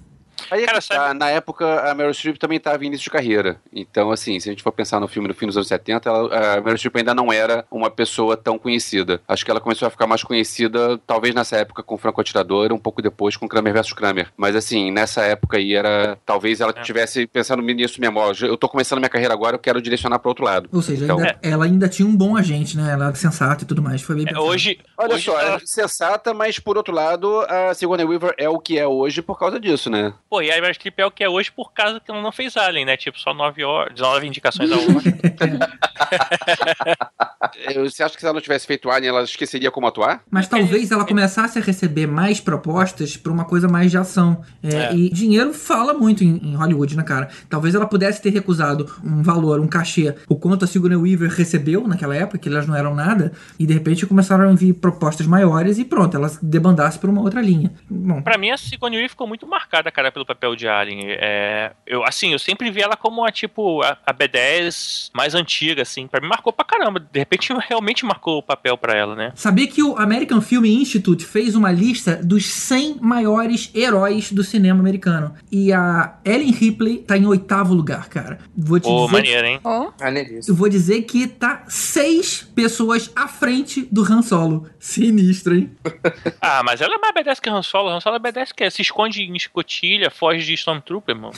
Aí é Cara, tá, na época a Meryl Streep também estava em início de carreira. Então, assim, se a gente for pensar no filme no fim dos anos 70, ela, a Meryl Streep ainda não era uma pessoa tão conhecida. Acho que ela começou a ficar mais conhecida, talvez nessa época com Franco Atirador, um pouco depois com Kramer vs Kramer. Mas assim, nessa época aí era. Talvez ela É. tivesse pensando nisso mesmo, ó, eu tô começando minha carreira agora, eu quero direcionar para outro lado. Ou seja, Então- ainda- ela ainda tinha um bom agente, né? Ela era sensata e tudo mais. Foi bem É, hoje. Olha hoje só, ela- é sensata, mas por outro lado, a Sigourney Weaver é o que é hoje por causa disso, né? Pô, e a Meryl Streep é o que é hoje por causa que ela não fez Alien, né? Tipo, só 9 horas, 19 indicações a uma. Eu- Você acha que se ela não tivesse feito Alien, ela esqueceria como atuar? Mas talvez ela começasse a receber mais propostas pra uma coisa mais de ação. É, E dinheiro fala muito em, em Hollywood, né, cara? Talvez ela pudesse ter recusado um valor, um cachê, o quanto a Sigourney Weaver recebeu naquela época, que elas não eram nada, e de repente começaram a vir propostas maiores e pronto, ela debandasse por uma outra linha. Bom, Pra mim, a Sigourney Weaver ficou muito marcada, cara, pelo papel de Alien. É, eu, assim, eu sempre vi ela como a, tipo, a, a B10 mais antiga, assim. Pra mim, marcou pra caramba. De repente, realmente marcou o papel pra ela, né? Sabia que o American Film Institute fez uma lista dos 100 maiores heróis do cinema americano. E a Ellen Ripley tá em oitavo lugar, cara. Vou te Pô, dizer maneiro, hein? Ó. Maneiríssimo. Eu vou dizer que tá seis pessoas à frente do Han Solo. Sinistro, hein? Ah, mas ela é mais B10 que Han Solo. Han Solo é B10 que é, se esconde em escotilha, foge de Stormtrooper, irmão.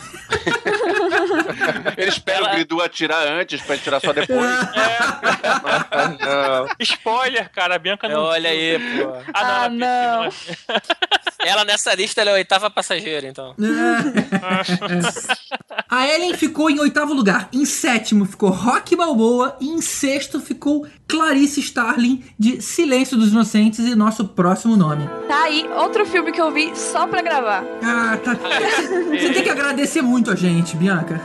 Eles esperam Ela- o Gridu atirar antes pra atirar só depois. Ah, não. Spoiler, cara, a Bianca não... Olha aí, pô. Ah, não. Ah, não. Ela nessa lista ela é a oitava passageira, então. A Ellen ficou em oitavo lugar. Em sétimo ficou Rock Balboa. E em sexto ficou Clarice Starling de Silêncio dos Inocentes e nosso próximo nome. Tá aí, outro filme que eu vi só pra gravar. Ah, tá. Você tem que agradecer muito a gente, Bianca.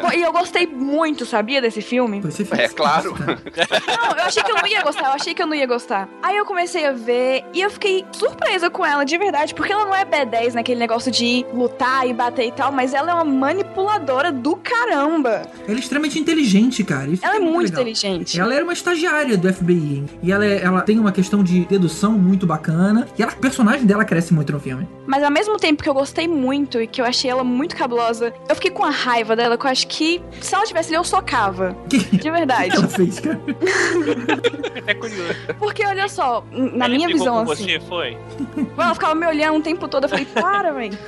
Pô, E eu gostei muito, sabia, desse filme? Você fez É, claro. Não, eu achei que eu não ia gostar, eu achei que eu não ia gostar. Aí eu comecei a ver e eu fiquei surpresa com ela, de verdade, porque ela não é B10 naquele negócio de lutar e bater e tal, mas ela é uma manipuladora do caramba. Ela é extremamente inteligente, cara. Isso Ela que é muito legal. inteligente. Ela era uma estagiária do FBI. E ela, é- ela tem uma questão de dedução muito bacana. E ela, a personagem dela cresce muito no filme. Mas ao mesmo tempo que eu gostei muito e que eu achei ela muito cabulosa, eu fiquei com a raiva dela, que eu acho que se ela tivesse ali, eu socava. De verdade. ela fez, cara? É curioso. Porque olha só, na Ela minha visão, com assim. você, foi? Ela ficava me olhando o tempo todo. Eu falei, para, velho.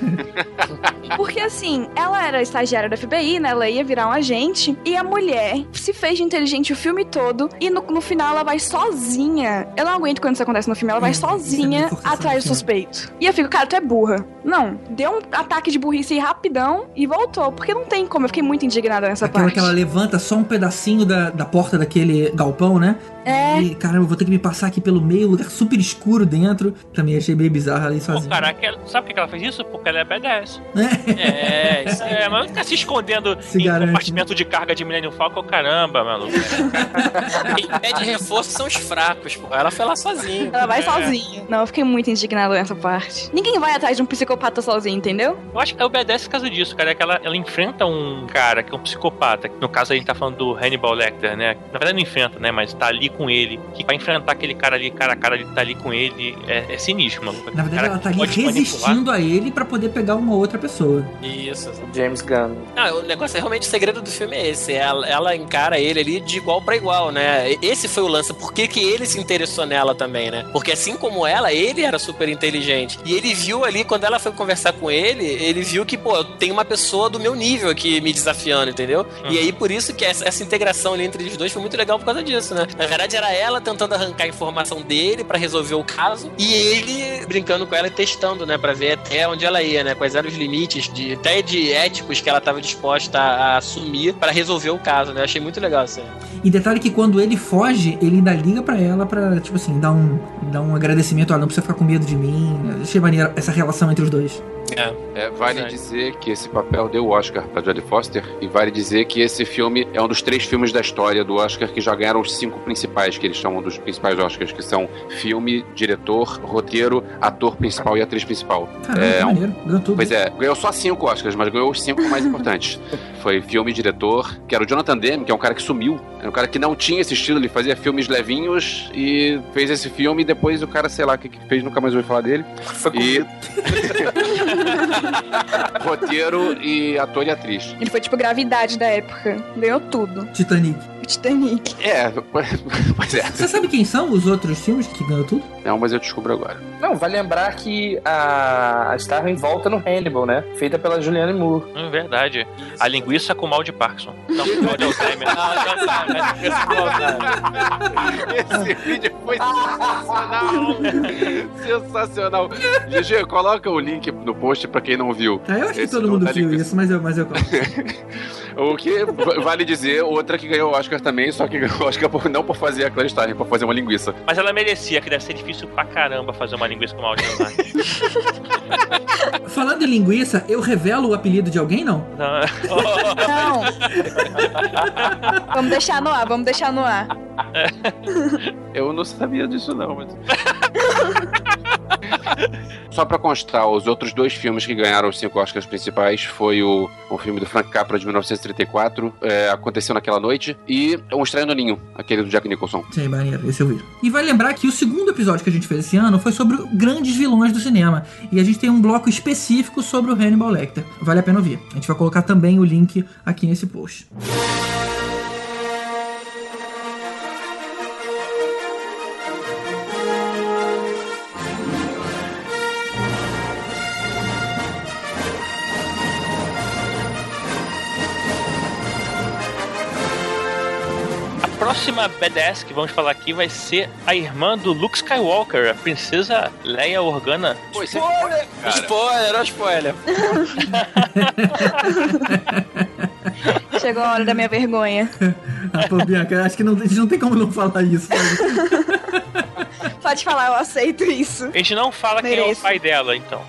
Porque assim, ela era estagiária da FBI, né? Ela ia virar um agente. E a mulher se fez de inteligente o filme todo. E no, no final ela vai sozinha. Eu não aguento quando isso acontece no filme. Ela vai sozinha atrás do suspeito. E eu fico, cara, tu é burra. Não, deu um ataque de burrice aí rapidão e voltou. Porque não tem como. Eu fiquei muito indignada nessa Aquela parte. que ela levanta só um pedacinho da, da porta daquele galpão, né? É. E, caramba, eu vou ter que me passar aqui pelo meio, lugar super escuro dentro. Também achei meio bizarro ali Pô, sozinho. caraca, sabe por que ela fez isso? Porque ela é badass. É, isso aí. É, mas não fica se escondendo Se em garante, compartimento de carga de Millennium Falcon, caramba, maluco. Quem pede reforço são os fracos, pô. Ela foi lá sozinha. Ela vai É. sozinha. Não, eu fiquei muito indignada nessa parte. Ninguém vai atrás de um psicopata sozinho, entendeu? Eu acho que é o badass por causa disso, cara. É que ela, ela enfrenta um cara que é um psicopata. No caso, a gente tá falando do Hannibal Lecter, né? Na verdade, não enfrenta, né? Mas tá ali com ele. Que vai enfrentar aquele cara ali, cara a cara, ele tá ali com ele. É, é sinistro, maluco. Na verdade, ela que tá ali pode manipular. resistindo a ele pra poder pegar uma outra pessoa. Isso. James Gunn. Não, o negócio é realmente o segredo do filme é esse. Ela, ela encara ele ali de igual pra igual, né? Esse foi o lance. Por que, que ele se interessou nela também, né? Porque assim como ela, ele era super inteligente. E ele viu ali, quando ela foi conversar com ele, ele viu que, pô, tem uma pessoa do meu nível aqui me desafiando, entendeu? E aí, por isso que essa, essa integração ali entre os dois foi muito legal por causa disso, né? Na verdade, era ela tentando arrancar a informação dele pra resolver o caso e ele brincando com ela e testando, né? Pra ver até onde ela ia, né? Quais eram os limites, de, até de éticos que ela tava disposta a, a assumir pra resolver o caso, né? Eu achei muito legal isso aí. E detalhe que quando ele foge, ele ainda liga pra ela pra, tipo assim, dar um, dar um agradecimento. Ah, não precisa ficar com medo de mim. Achei maneiro essa relação entre os dois. É, vale Verdade. dizer que esse papel deu o Oscar pra Jodie Foster e vale dizer que esse filme é um dos três filmes da história do Oscar que já ganharam os cinco principais, que eles chamam dos principais Oscars, que são filme, diretor, roteiro, ator principal e atriz principal. Caramba, É, que um-. Ganhou tudo. Pois é, ganhou só cinco Oscars, mas ganhou os cinco mais importantes. Foi filme, diretor, que era o Jonathan Demme, que é um cara que sumiu. Era um cara que não tinha esse estilo, ele fazia filmes levinhos e fez esse filme e depois o cara, sei lá o que, que fez, nunca mais ouvi falar dele. Foi E. roteiro e ator e atriz. Ele foi tipo gravidade da época. Ganhou tudo. Titanic. Titanic. É, pois é. Você sabe quem são os outros filmes que ganhou tudo? Não, mas eu descubro agora. Não, vai lembrar que a, a Star em volta no Hannibal, né? Feita pela Julianne Moore. Hum, verdade. A linguiça com mal de Parkinson. Não, mal de Alzheimer. Esse vídeo foi sensacional! sensacional! GG, coloca o link no post pra quem não viu. Ah, eu acho que Esse todo não mundo tá viu isso, mas eu, mas eu O que vale dizer, outra que ganhou o Oscar também, só que o Oscar por, não por fazer a Claire Starling, por fazer uma linguiça. Mas ela merecia, que deve ser difícil pra caramba fazer uma linguiça com de Alzheimer. Falando em linguiça, eu revelo o apelido de alguém, não? Não. Não. vamos deixar no ar, vamos deixar no ar. Eu não sabia disso não, mas... Só pra constar, os outros dois filmes que ganharam os cinco Oscars principais foi o, o filme do Frank Capra de 1934, é, Aconteceu Naquela Noite, e Um Estranho no Ninho, aquele do Jack Nicholson. Sei, maneiro, esse eu vi. E vai lembrar que o segundo episódio que a gente fez esse ano foi sobre grandes vilões do cinema. E a gente tem um bloco específico sobre o Hannibal Lecter. Vale a pena ouvir. A gente vai colocar também o link aqui nesse post. A próxima badass que vamos falar aqui vai ser a irmã do Luke Skywalker, a princesa Leia Organa. Pô, esse Spoiler! Spoiler, spoiler. Chegou a hora da minha vergonha. Pô, Bianca, acho que não, a gente não tem como não falar isso. sabe? Pode falar, eu aceito isso. A gente não fala quem é o Mereço. pai dela, então.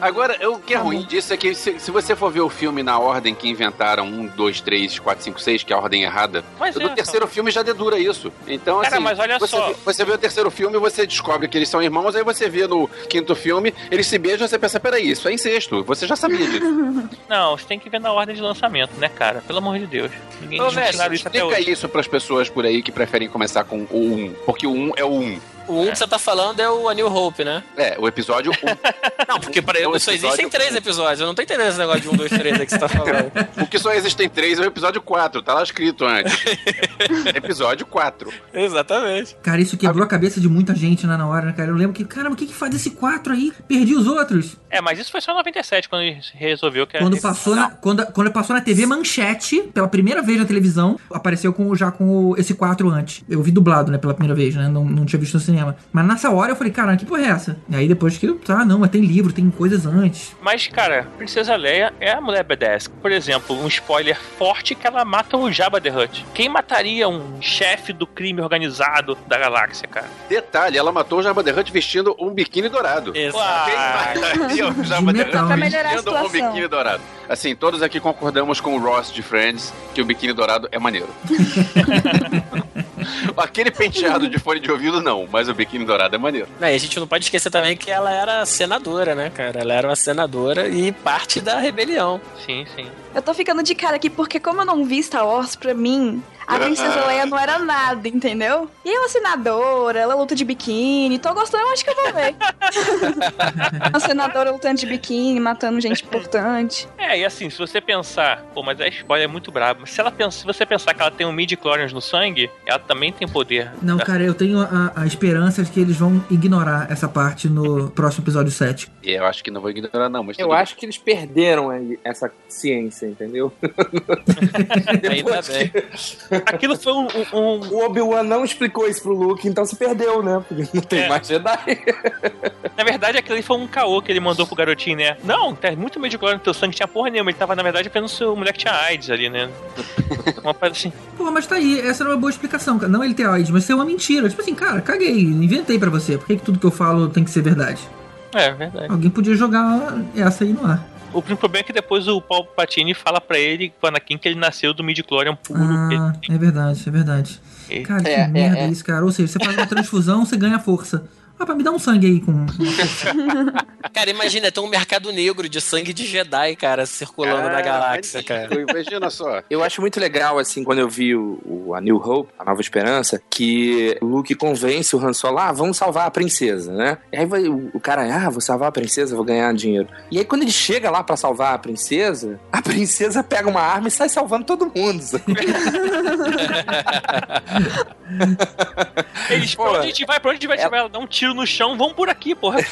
Agora, o que é ruim disso é que se, se você for ver o filme na ordem que inventaram, um, dois, três, quatro, cinco, seis, que é a ordem errada, Mas do é, terceiro filme já dedura isso. Então, Cara, assim, mas olha você, só. vê- você vê o terceiro filme e você descobre que eles são irmãos, aí você vê no quinto filme, eles se beijam e você pensa, peraí, isso é incesto. Você já sabia disso. Não, você tem que ver na ordem de lançamento, né, cara? Pelo amor de Deus. Ninguém Ô, velho, isso até Explica hoje. isso pras pessoas por aí que preferem começar com o 1, porque o 1 é o 1. O 1 que você tá falando é o A New Hope, né? É, o episódio 1. Não, porque pra É o eu só existem episódio três um. episódios. Eu não tô entendendo esse negócio de 1, 2, 3 aí que você tá falando. o que só existem três é o episódio 4, tá lá escrito antes. episódio 4. Exatamente. Cara, isso quebrou a cabeça de muita gente lá na hora, né, cara? Eu lembro que, caramba, o que que faz esse 4 aí? Perdi os outros. É, mas isso foi só em 97, quando ele resolveu que Quando era. passou, na, quando, quando passou na TV Manchete, pela primeira vez na televisão, apareceu com, já com o- esse 4 antes. Eu vi dublado, né, pela primeira vez, né? Não, não tinha visto no cinema. Mas nessa hora eu falei, cara, que porra é essa? E aí depois que, tá, não, mas tem livro, tem coisas antes. Mas, cara, Princesa Leia é a mulher badass. Por exemplo, um spoiler forte que ela mata o Jabba the Hutt. Quem mataria um chefe do crime organizado da galáxia, cara? Detalhe, ela matou o Jabba the Hutt vestindo um biquíni dourado. Exato. Quem mataria o Jabba the Hutt vestindo um biquíni dourado? Assim, todos aqui concordamos com o Ross de Friends que o biquíni dourado é maneiro. Aquele penteado de fone de ouvido, não, mas o biquíni dourado é maneiro. Não, e a gente não pode esquecer também que ela era senadora, né, cara? Ela era uma senadora e parte da rebelião. sim, sim. Eu tô ficando de cara aqui porque, como eu não vi Star Wars, pra mim, a Princesa Leia não era nada, entendeu? E ela é senadora, ela luta de biquíni, tô gostando, eu acho que eu vou ver. uma senadora lutando de biquíni, matando gente importante. É, e assim, se você pensar, pô, mas a spoiler é muito brabo. Mas se ela pensa, se você pensar que ela tem um midi-chlorians no sangue, ela também tem poder. Não, cara, eu tenho a, a esperança de que eles vão ignorar essa parte no próximo episódio 7. E eu acho que não vou ignorar, não, mas Eu tudo bem. acho que eles perderam essa ciência, entendeu? Ainda bem. Aquilo foi um- um- O Obi-Wan não explicou isso pro Luke, então se perdeu, né? Porque não tem É. mais Jedi. Na verdade, aquilo ali foi um caô que ele mandou pro garotinho, né? Não, tá muito glória no teu sangue, tinha porra nenhuma. Ele tava, na verdade, pensando se o moleque tinha AIDS ali, né? Uma parada assim. Pô, mas tá aí, essa era uma boa explicação, cara. Não ele ter AIDS, mas ser uma mentira. Tipo assim, cara, caguei, inventei pra você. Por que, que tudo que eu falo tem que ser verdade? É, verdade. Alguém podia jogar essa aí no ar. O problema é que depois o Paul Patini fala pra ele, pro Anakin, que ele nasceu do midi-chlorian puro. Ah, é verdade, é verdade. Cara, que É, é, merda é. isso, cara. Ou seja, você faz uma transfusão, você ganha força. Ah, pra me dar um sangue aí com. Cara, imagina, tem um mercado negro de sangue de Jedi, cara, circulando na Cara, galáxia, cara. Imagina só. Eu acho muito legal, assim, quando eu vi o, o- a New Hope, a Nova Esperança, que o Luke convence o Han Solo, ah, vamos salvar a princesa, né? E aí vai, o, o cara, ah, vou salvar a princesa, vou ganhar dinheiro. E aí quando ele chega lá pra salvar a princesa, a princesa pega uma arma e sai salvando todo mundo. sabe? Eles, pra onde a gente vai? Pra onde a gente vai? ela- Ela dá um tiro no chão, vamos por aqui, porra.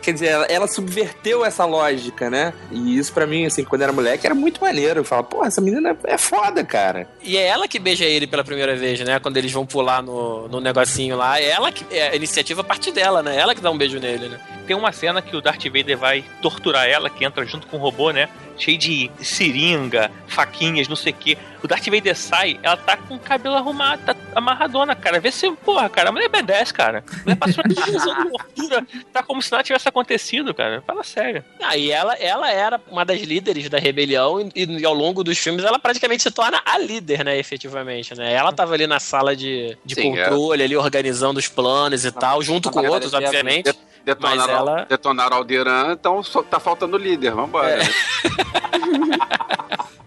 Quer dizer, ela, ela subverteu essa lógica, né? E isso pra mim, assim, quando era moleque, era muito maneiro. Eu falava, pô, essa menina é foda, cara. E é ela que beija ele pela primeira vez, né? Quando eles vão pular no, no negocinho lá. É ela que. É, a iniciativa parte dela, né? Ela que dá um beijo nele, né? Tem uma cena que o Darth Vader vai torturar ela, que entra junto com o robô, né? Cheio de seringa, faquinhas, não sei o quê. O Darth Vader sai, ela tá com o cabelo arrumado, tá amarradona, cara. Vê se, porra, cara, a mulher é B10, cara. A mulher passou uma de tortura, tá como se nada tivesse acontecido, cara. Fala sério. Ah, e ela, ela era uma das líderes da rebelião e, e ao longo dos filmes ela praticamente se torna a líder, né, efetivamente, né? Ela tava ali na sala de, de Sim, controle, ali organizando os planos e tal, junto com outros, obviamente. Detonaram, Mas ela- detonaram Alderan, então só tá faltando líder, vambora. né?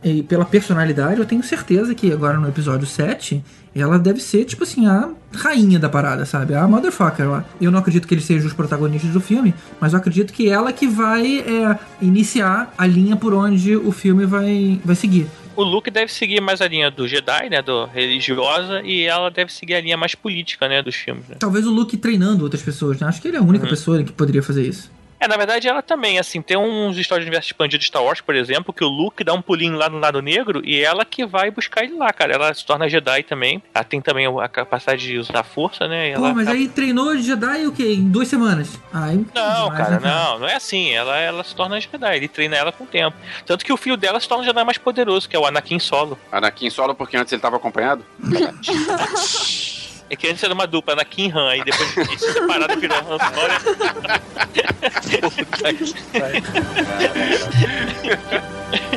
E pela personalidade, eu tenho certeza que agora no episódio 7, ela deve ser, tipo assim, a rainha da parada, sabe? A motherfucker lá. Eu não acredito que eles sejam os protagonistas do filme, mas eu acredito que ela que vai é, iniciar a linha por onde o filme vai, vai seguir. O Luke deve seguir mais a linha do Jedi, né? Do religiosa, e ela deve seguir a linha mais política, né? Dos filmes, né? Talvez o Luke treinando outras pessoas, né? Acho que ele é a única Uhum. pessoa que poderia fazer isso. É, na verdade, ela também, assim, tem uns histórias de universo expandido de Star Wars, por exemplo, que o Luke dá um pulinho lá no lado negro e ela que vai buscar ele lá, cara. Ela se torna Jedi também. Ela tem também a capacidade de usar a força, né? E Pô, ela mas aí treinou de Jedi o quê? Em duas semanas? Aí, Não, demais, cara, né, não, não é assim. Ela, ela se torna Jedi, ele treina ela com o tempo. Tanto que o filho dela se torna um Jedi mais poderoso, que é o Anakin Solo. Anakin solo, porque antes ele tava acompanhado? É que antes era uma dupla, Anakin e Han, aí depois eles se separaram virou Han Solo.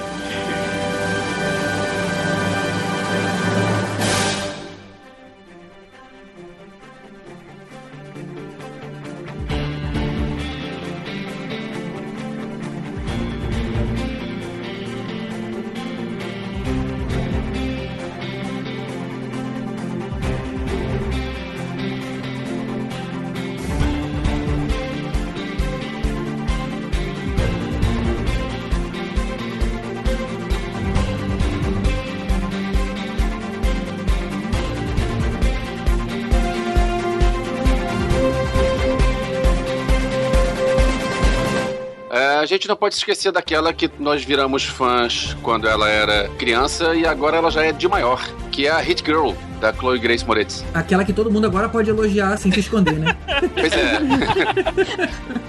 A gente não pode esquecer daquela que nós viramos fãs quando ela era criança e agora ela já é de maior, que é a Hit Girl, da Chloe Grace Moretz. Aquela que todo mundo agora pode elogiar sem se esconder, né? Pois é.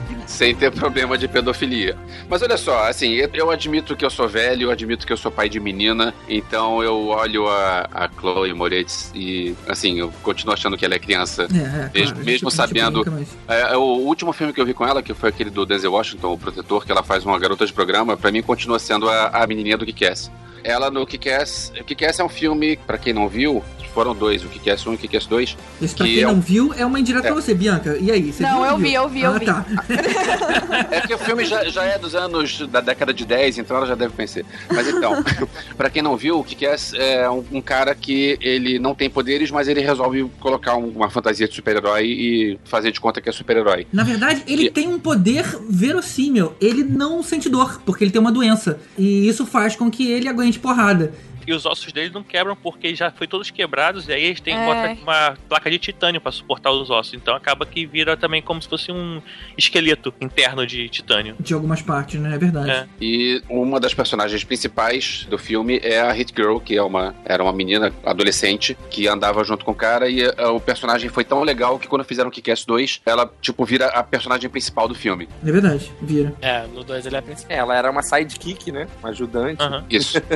sem ter problema de pedofilia. Mas olha só, assim, eu, admito que eu sou velho, eu admito que eu sou pai de menina, então eu olho a, a Chloe Moretz e, assim, eu continuo achando que ela é criança. É, é, Mesmo- claro, mesmo sabendo- tipo, mas- É, é, o último filme que eu vi com ela, que foi aquele do Denzel Washington, O Protetor, que ela faz uma garota de programa, pra mim continua sendo a, a menininha do Kick-Ass. Ela no Kick-Ass... Kick-Ass é um filme, pra quem não viu, foram dois, o Kick-Ass 1 e o Kick-Ass 2. Esse pra que quem é um- não viu, é uma indireta É. pra você, Bianca. E aí, você Não, viu eu viu? vi, eu vi, eu ah, vi. tá. É que o filme já, já é dos anos da década de 10, então ela já deve conhecer. Mas então, pra quem não viu, o Kick-Ass é um, um cara que ele não tem poderes, mas ele resolve colocar um- uma fantasia de super-herói e fazer de conta que é super-herói. Na verdade, ele E- tem um poder verossímil. Ele não sente dor, porque ele tem uma doença. E isso faz com que ele aguente porrada. E os ossos dele não quebram porque já foi todos quebrados, e aí eles têm que É. uma placa de titânio pra suportar os ossos. Então acaba que vira também como se fosse um esqueleto interno de titânio. De algumas partes, né? É verdade. É. E uma das personagens principais do filme é a Hit Girl, que é uma, era uma menina adolescente que andava junto com o cara e eh, o personagem foi tão legal que quando fizeram o Kick-Ass 2, ela, tipo, vira a personagem principal do filme. É verdade, vira. É, no 2 ele é a principal. Ela era uma sidekick, né? Uma ajudante. Aham. Isso.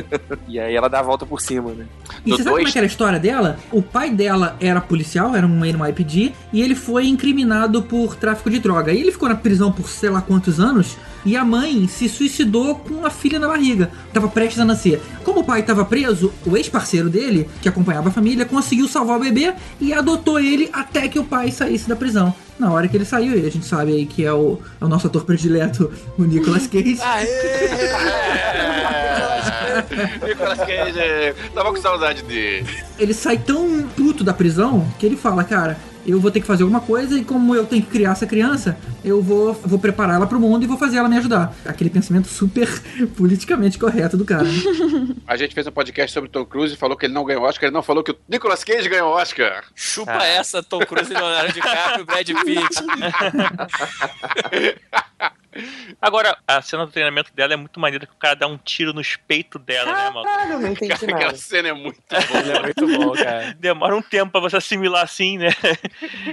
E aí ela dá a volta por cima, né? E No você sabe como é dois- que era a história dela? O pai dela era policial, era um NYPD, e ele foi incriminado por tráfico de droga. E ele ficou na prisão por sei lá quantos anos, e a mãe se suicidou com a filha na barriga. Tava prestes a nascer. Como o pai tava preso, o ex-parceiro dele, que acompanhava a família, conseguiu salvar o bebê e adotou ele até que o pai saísse da prisão. Na hora que ele saiu, e a gente sabe aí que é o, é o nosso ator predileto, o Nicolas Cage. Nicolas Cage, tava com saudade dele. ele sai tão puto da prisão que ele fala, cara, eu vou ter que fazer alguma coisa e como eu tenho que criar essa criança, eu vou, vou preparar ela pro mundo e vou fazer ela me ajudar. Aquele pensamento super politicamente correto do cara. A gente fez um podcast sobre o Tom Cruise e falou que ele não ganhou Oscar, ele não falou que o Nicolas Cage ganhou Oscar. Chupa Ah. essa, Tom Cruise, Leonardo DiCaprio, Brad Pitt. Agora, a cena do treinamento dela é muito maneira que o cara dá um tiro nos peitos dela, né, mano? Caralho, não entendi Aquela nada. cena é muito Ele é muito bom, cara. Demora um tempo pra você assimilar assim, né?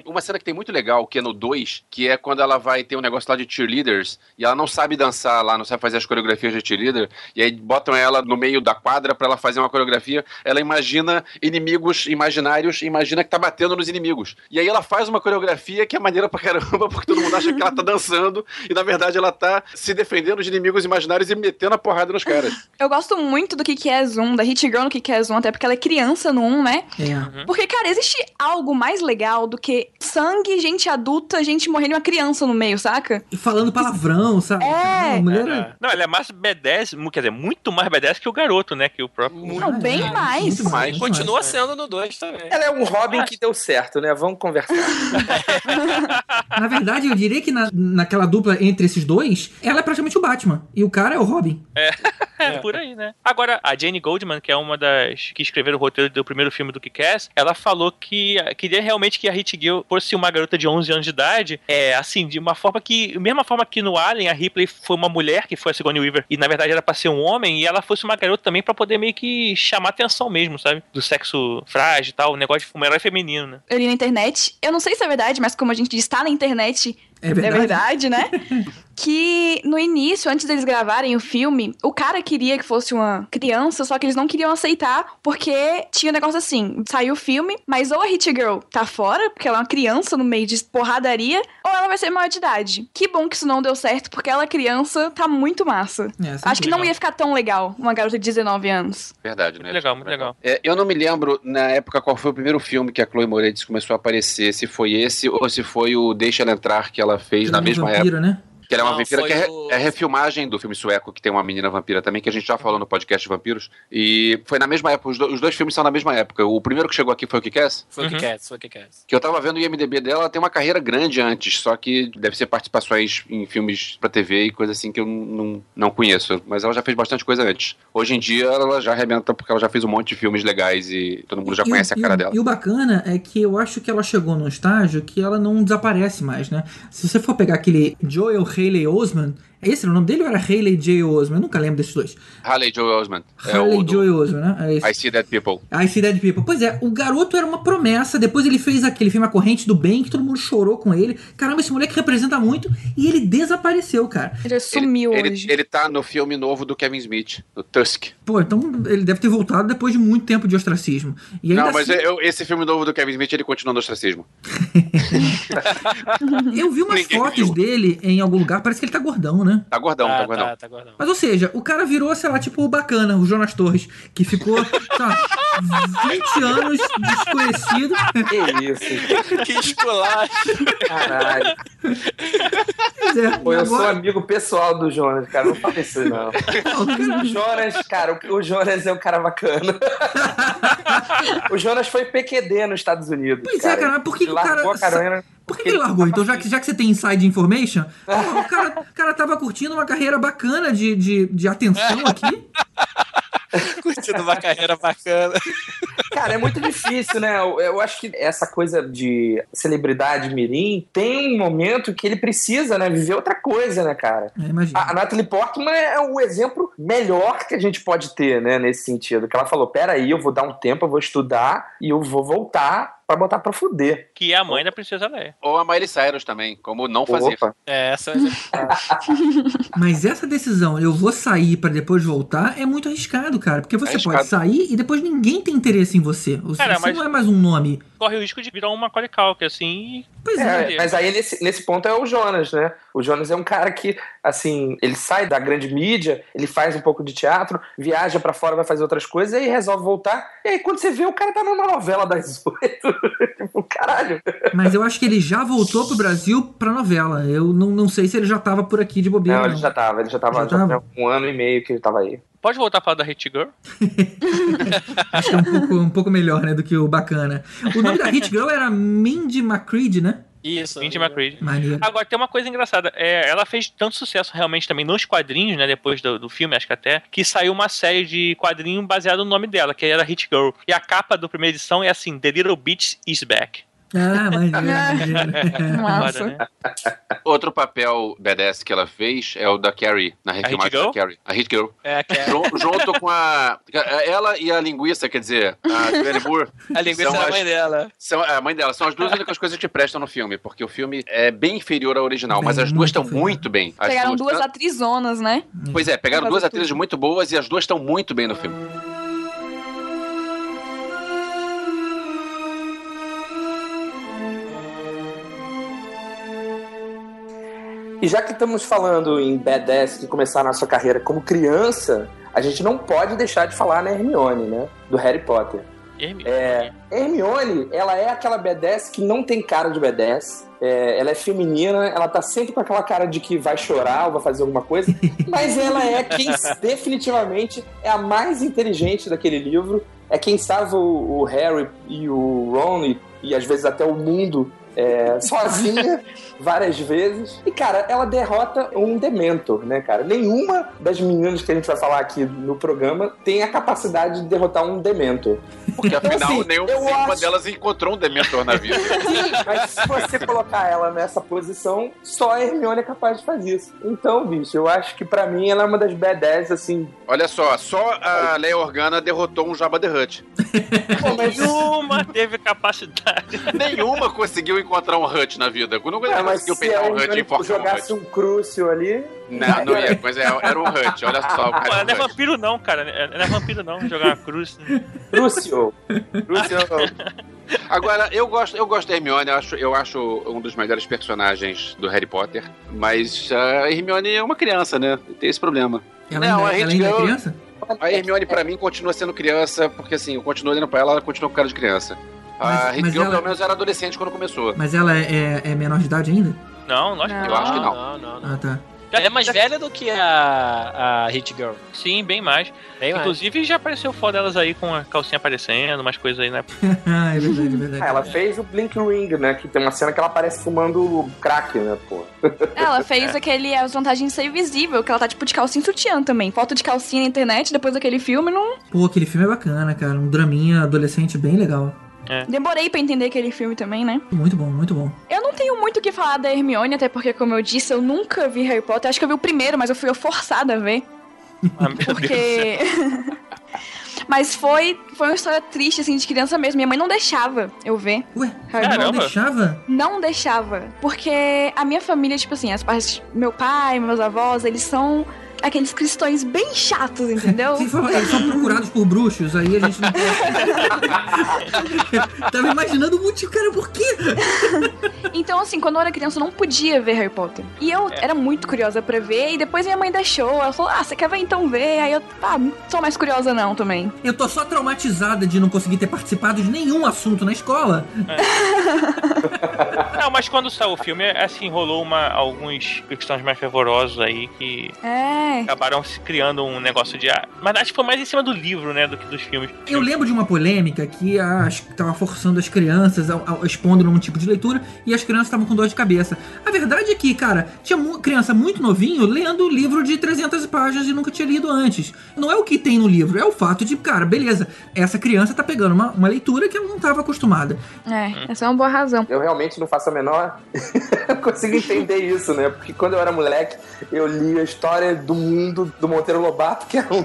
Uma cena que tem muito legal, que é no 2, que é quando ela vai ter um negócio lá de cheerleaders e ela não sabe dançar lá, não sabe fazer as coreografias de cheerleader, e aí botam ela no meio da quadra pra ela fazer uma coreografia. Ela imagina inimigos imaginários, e imagina que tá batendo nos inimigos. E aí ela faz uma coreografia que é maneira pra caramba, porque todo mundo acha que ela tá dançando e na verdade ela tá se defendendo de inimigos imaginários e metendo a porrada nos caras. Eu gosto muito do que é Zoom, da Hit Girl no que é Zoom, até porque ela é criança no 1, né? É. Porque, cara, existe algo mais legal do que sangue, gente adulta, gente morrendo e uma criança no meio, saca? E falando palavrão, sabe? É. A mulher é- Não, ela é mais B10, quer dizer, muito mais B10 que o garoto, né? Que o próprio. Não, bem é, mais. muito Mais. muito Continua mais. sendo no 2 também. Ela é um Robin que deu certo, né? Vamos conversar. Na verdade, eu diria que na, naquela dupla entre esses dois, ela é praticamente o Batman. E o cara é o Robin. É, por aí, né? Agora, a Jane Goldman, que é uma das que escreveram o roteiro do primeiro filme do Kick-Ass, ela falou que queria realmente que a Hit Gill fosse uma garota de 11 anos de idade, é, assim, de uma forma que, mesma forma que no Alien, a Ripley foi uma mulher, que foi a Sigourney Weaver, e na verdade era pra ser um homem, e ela fosse uma garota também pra poder meio que chamar atenção mesmo, sabe? Do sexo frágil e tal, o negócio de um herói feminino, né? Eu li na internet, eu não sei se é verdade, mas como a gente diz, tá na internet, É é verdade. verdade, né? que no início, antes deles gravarem o filme, o cara queria que fosse uma criança, só que eles não queriam aceitar, porque tinha um negócio assim: saiu o filme, mas ou a Hit Girl tá fora, porque ela é uma criança no meio de porradaria, ou ela vai ser maior de idade. Que bom que isso não deu certo, porque ela criança tá muito massa. É, Acho que não legal. ia ficar tão legal uma garota de 19 anos. Verdade, né? Muito legal, muito legal. É, eu não me lembro na época qual foi o primeiro filme que a Chloe Moretz começou a aparecer, se foi esse ou se foi o Deixa Ela Entrar que ela fez na mesma época. vampira, né? Que ela é uma Não, vampira, que é, o- é refilmagem do filme sueco, que tem uma menina vampira também, que a gente já falou no podcast de vampiros. E foi na mesma época, os, do- os dois filmes são na mesma época. O primeiro que chegou aqui foi o Kick-Ass, Foi o Uhum. que quer, foi o que quer. que eu tava vendo o IMDB dela, ela tem uma carreira grande antes, só que deve ser participações em filmes pra TV e coisa assim que eu não, não conheço. Mas ela já fez bastante coisa antes. Hoje em dia ela já arrebenta porque ela já fez um monte de filmes legais e todo mundo já E o- conhece a e cara o- dela. E o bacana é que eu acho que ela chegou num estágio que ela não desaparece mais, né? Se você for pegar aquele Joel Haley Osman. Esse era o nome dele ou era Haley J. Osman? Eu nunca lembro desses dois. Harley Joe Osment. É Haley o do Joy Osman, né? É esse. I See Dead People. I See Dead People. Pois é, o garoto era uma promessa. Depois ele fez aquele filme A Corrente do Bem, que todo mundo chorou com ele. Caramba, esse moleque representa muito. E ele desapareceu, cara. Ele sumiu ele, hoje. ele, ele tá no filme novo do Kevin Smith, no Tusk. Pô, então ele deve ter voltado depois de muito tempo de ostracismo. E ainda Não, mas assim, eu- esse filme novo do Kevin Smith, ele continua no ostracismo. eu vi umas Ninguém fotos viu. dele em algum lugar. Parece que ele tá gordão, né? Tá gordão, tá, tá, gordão. tá, tá gordão. Mas, ou seja, o cara virou, sei lá, tipo o bacana, o Jonas Torres, que ficou, sei lá, 20 anos desconhecido. Que isso, que esculacho. caralho. Pois é, Pô, eu sou amigo pessoal do Jonas, cara. Não fala isso, não. O Jonas, cara, o- o Jonas é um cara bacana. O Jonas foi PQD nos Estados Unidos. Pois é, cara, mas por que que o cara- Por que, que ele largou? Então, já que, já que você tem inside information, o cara, o cara tava curtindo uma carreira bacana de, de, de atenção aqui. Curtindo uma carreira bacana. Cara, é muito difícil, né? Eu, eu acho que essa coisa de celebridade mirim tem um momento que ele precisa, né? Viver outra coisa, né, cara? É, imagina. A a Natalie Portman é o exemplo melhor que a gente pode ter, né, nesse sentido. Que ela falou: peraí, eu vou dar um tempo, eu vou estudar e eu vou voltar pra botar pra fuder. Que é a mãe da Princesa Leia. Ou a Miley Cyrus também, como não fazer. Opa. É, essa é. Mas essa decisão, eu vou sair pra depois voltar, é muito arriscado, cara. Porque você Arriscado. pode sair e depois ninguém tem interesse em você. Você Cara, você mas- não é mais um nome. Corre o risco de virar um Macaulay Culkin, assim, Pois é. É, mas aí nesse, nesse ponto é o Jonas, né? O Jonas é um cara que, assim, ele sai da grande mídia, ele faz um pouco de teatro, viaja pra fora, vai fazer outras coisas, e aí resolve voltar. E aí quando você vê, o cara tá numa novela das oito. caralho. Mas eu acho que ele já voltou pro Brasil pra novela. Eu não, não sei se ele já tava por aqui de bobeira. Não, Não, ele já tava, ele já tava, Já já tava? um ano e meio que ele tava aí. Pode voltar a falar da Hit Girl? Acho que é um pouco, um pouco melhor, né, do que o bacana. O nome da Hit Girl era Mindy McCready, né? Isso. Mindy McCready. Maneiro. Agora, tem uma coisa engraçada. É, ela fez tanto sucesso realmente também nos quadrinhos, né? Depois do, do filme, acho que até, que saiu uma série de quadrinho baseado no nome dela, que era Hit Girl. E a capa da primeira edição é assim: The Little Bitch is Back. Ah, maneiro. Massa. Né? Outro papel badass que ela fez é o da Carrie, na refilmagem Girl? da Carrie. A Hit Girl. É, é. Jun- Junto com a. Ela e a linguiça, quer dizer, a Julianne Moore. A linguiça é a as- mãe dela. São, a mãe dela, são as duas únicas coisas que prestam no filme, porque o filme é bem inferior ao original, mas Bem, as duas estão muito bem. As Pegaram duas tanto- atrizonas, né? Pois é, pegaram duas tudo. atrizes muito boas e as duas estão muito bem no filme. E já que estamos falando em badass que começar a nossa carreira como criança, a gente não pode deixar de falar na Hermione, né? Do Harry Potter. Hermione. É, Hermione, ela é aquela badass que não tem cara de badass. É, ela é feminina, ela tá sempre com aquela cara de que vai chorar ou vai fazer alguma coisa, mas ela é quem definitivamente é a mais inteligente daquele livro. É quem salva o, o Harry e o Ron e, e às vezes até o mundo é, sozinha várias vezes. E, cara, ela derrota um Dementor, né, cara? Nenhuma das meninas que a gente vai falar aqui no programa tem a capacidade de derrotar um Dementor. Porque afinal, assim, nenhuma acho- delas encontrou um Dementor na vida. Sim, mas se você colocar ela nessa posição, só a Hermione é capaz de fazer isso. Então, bicho, eu acho que pra mim ela é uma das badass, assim. Olha só, só a Leia Organa derrotou um Jabba the Hutt. Pô, mas Nenhuma teve capacidade. Nenhuma conseguiu encontrar um Hutt na vida. Nunca É, mas conseguiu se pegar um Hutt e enforcar jogasse um Crucio ali. Não, não ia, mas é- era um Hutt, olha só. Pô, ela não é é vampiro, não, cara. Ela não é vampiro, não. Jogar uma cruz. Crucio. Crucio. Agora, eu gosto, eu gosto da Hermione, eu acho, eu acho um dos melhores personagens do Harry Potter, mas a Hermione é uma criança, né? Tem esse problema. Ela Não, ainda, a ela Hit ainda é criança? A Hermione, pra mim, continua sendo criança, porque assim, eu continuo olhando pra ela, ela continua com cara de criança. A Mas- Hit mas Girl, ela- pelo menos, era adolescente quando começou. Mas ela é, é- é menor de idade ainda? Não, lógico que Eu acho que não. Não, não, não. Ah, tá. Ela é mais velha do que a, a Hit Girl. Sim, bem mais. Bem mais. Inclusive, já apareceu foto delas aí com a calcinha aparecendo, umas coisas aí, né? ah, é verdade, é verdade. Ah, ela fez o Blink Ring, né? Que tem uma cena que ela aparece fumando crack, né, pô? Ela fez aquele As Vantagens de Ser Invisível, que ela tá tipo de calcinha e sutiã também. Foto de calcinha na internet depois daquele filme, não. Pô, aquele filme é bacana, cara. Um draminha adolescente bem legal. Demorei pra entender aquele filme também, né? Muito bom, muito bom. Eu não tenho muito o que falar da Hermione, até porque, como eu disse, eu nunca vi Harry Potter. Acho que eu vi o primeiro, mas eu fui forçada a ver. Ah. Porque. Mas foi, foi uma história triste, assim, de criança mesmo. Minha mãe não deixava eu ver. Ué, Harry não deixava? Não deixava. Porque a minha família, tipo assim, as partes. Meu pai, meus avós, eles são aqueles cristãos bem chatos, entendeu? Sim, foi- eles são procurados por bruxos, aí a gente não pode. Tava imaginando o motivo, cara, por quê? Então, assim, quando eu era criança, eu não podia ver Harry Potter. E eu era muito curiosa pra ver, e depois minha mãe deixou. Ela falou, ah, você quer ver então ver? Aí eu, ah, não sou mais curiosa não também. Eu tô só traumatizada de não conseguir ter participado de nenhum assunto na escola. Não, mas quando saiu o filme, assim, rolou uma, alguns cristãos mais fervorosos aí que É. acabaram se criando um negócio de. Mas acho que foi mais em cima do livro, né, do que dos filmes. Eu lembro de uma polêmica que as, tava forçando as crianças a, a, expondo num tipo de leitura e as crianças estavam com dor de cabeça. A verdade é que, cara, tinha mu- criança muito novinho lendo livro de 300 páginas e nunca tinha lido antes. Não é o que tem no livro, é o fato de, cara, beleza, essa criança tá pegando uma, uma leitura que ela não tava acostumada. É, essa é uma boa razão. Eu realmente não faço a menor. eu consigo entender isso, né? Porque quando eu era moleque, eu li a história do mundo do Monteiro Lobato, que era um,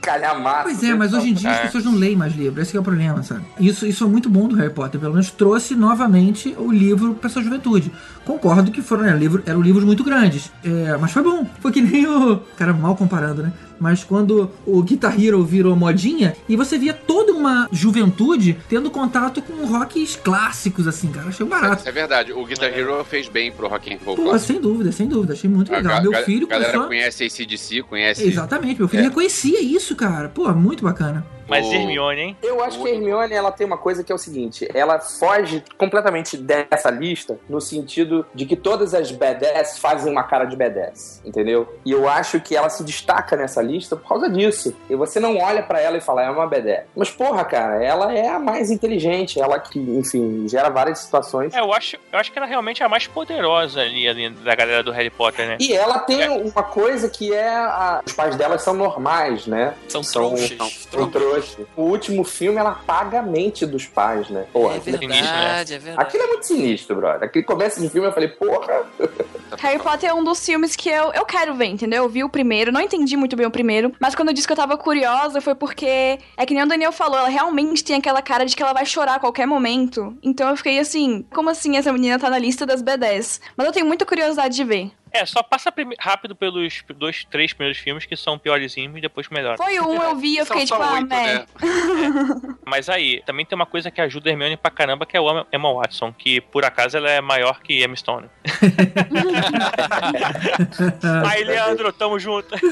calhamaço. Pois é, mas hoje em dia as É. pessoas não leem mais livro, esse que é o problema, sabe? Isso, isso é muito bom do Harry Potter, pelo menos trouxe novamente o livro pra sua juventude. Concordo que foram, né, livro, eram livros muito grandes, é, mas foi bom. Foi que nem o. Cara, mal comparando, né? Mas quando o Guitar Hero virou modinha e você via toda uma juventude tendo contato com rocks clássicos, assim, cara, achei barato. Isso é verdade. O Guitar Hero fez bem pro Rock and Roll Pô, sem dúvida, sem dúvida, achei muito A legal. ga- Meu filho A galera começou. conhece ACDC, conhece... Exatamente, meu filho É. reconhecia isso, cara. Pô, muito bacana. Mas O- Hermione, hein? Eu acho que a Hermione ela tem uma coisa que é o seguinte: ela foge completamente dessa lista no sentido de que todas as badass fazem uma cara de badass, entendeu? E eu acho que ela se destaca nessa lista por causa disso. E você não olha pra ela e fala, é uma badass. Mas porra, cara, ela é a mais inteligente, ela que, enfim, gera várias situações. É, eu acho, eu acho que ela realmente é a mais poderosa ali, ali da galera do Harry Potter, né? E ela tem uma coisa que é. a- Os pais dela são normais, né? São São- trouxas. são trouxas. Trouxas. O último filme ela paga a mente dos pais, né? Porra, É aquilo- verdade, é verdade. Aquilo é muito sinistro, brother. Aquele começo de filme eu falei, porra. Harry Potter é um dos filmes que eu, eu quero ver, entendeu? Eu vi o primeiro, não entendi muito bem o primeiro, mas quando eu disse que eu tava curiosa foi porque é que nem o Daniel falou, ela realmente tem aquela cara de que ela vai chorar a qualquer momento. Então eu fiquei assim, como assim essa menina tá na lista das B10? Mas eu tenho muita curiosidade de ver. É, só passa rápido pelos dois, três primeiros filmes que são piorzinhos e depois melhor. Foi um, eu vi, eu fiquei tipo, ah, né? né? Mas aí, também tem uma coisa que ajuda a Hermione pra caramba, que é o Emma Watson, que por acaso ela é maior que Emma Stone. aí, Leandro, tamo junto.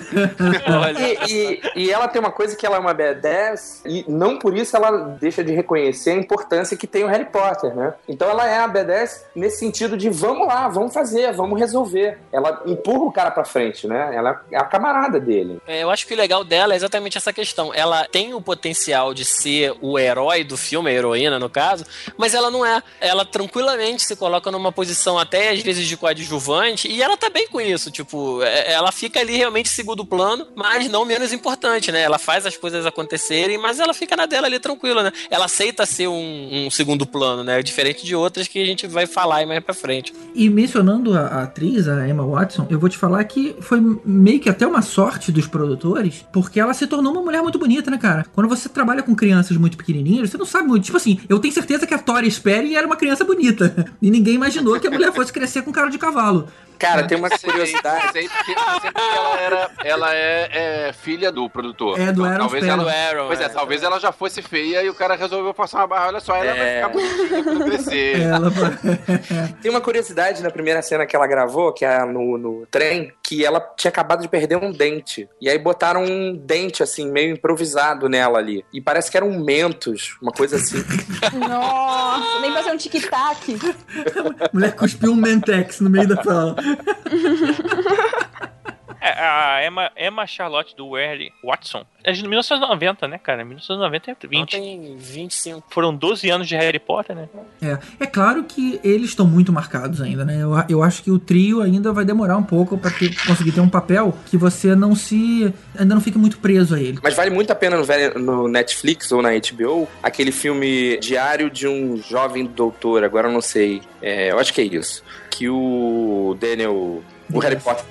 E, e- e ela tem uma coisa que ela é uma B10 e não por isso ela deixa de reconhecer a importância que tem o Harry Potter, né? Então ela é a B10 nesse sentido de vamos lá, vamos fazer, vamos resolver. Ela empurra o cara pra frente, né? Ela é a camarada dele. É, eu acho que o legal dela é exatamente essa questão. Ela tem o potencial de ser o herói do filme, a heroína no caso, mas ela não é. Ela tranquilamente se coloca numa posição até às vezes de coadjuvante e ela tá bem com isso. Tipo, é- ela fica ali realmente segundo plano, mas não menos importante, né? Ela faz as coisas acontecerem, mas ela fica na dela ali tranquila, né? Ela aceita ser um, um segundo plano, né? Diferente de outras que a gente vai falar aí mais pra frente. E mencionando a, a atriz, a Emma Watson, eu vou te falar que foi meio que até uma sorte dos produtores, porque ela se tornou uma mulher muito bonita, né, cara? Quando você trabalha com crianças muito pequenininhas, você não sabe muito. Tipo assim, eu tenho certeza que a Tori Sperry era uma criança bonita. E ninguém imaginou que a mulher fosse crescer com cara de cavalo. Cara, tem uma curiosidade. sei porque, sei porque ela, era, ela é, é filha do produtor. É, do Aaron talvez Spelling. ela, Aaron, Pois é, é. talvez ela já fosse feia e o cara resolveu passar uma barra. Olha só, ela É. vai ficar bonitinha quando crescer. Ela. Tem uma curiosidade na primeira cena que ela gravou, que é no, no trem, que ela tinha acabado de perder um dente. E aí botaram um dente, assim, meio improvisado nela ali. E parece que eram mentos, uma coisa assim. Nossa, nem pra ser um tic-tac. Mulher cuspiu um Mentex no meio da sala. É, a Emma, Emma Charlotte do Wesley Watson é de 1990, né, cara? 1990 é 20. Tem 25. Foram 12 anos de Harry Potter, né? É, é claro que eles estão muito marcados ainda, né? Eu, eu acho que o trio ainda vai demorar um pouco pra ter- conseguir ter um papel que você não se. ainda não fique muito preso a ele. Mas vale muito a pena no, no Netflix ou na HBO aquele filme Diário de um Jovem Doutor, agora eu não sei. É, eu acho que é isso. Que o Daniel. O Harry Potter.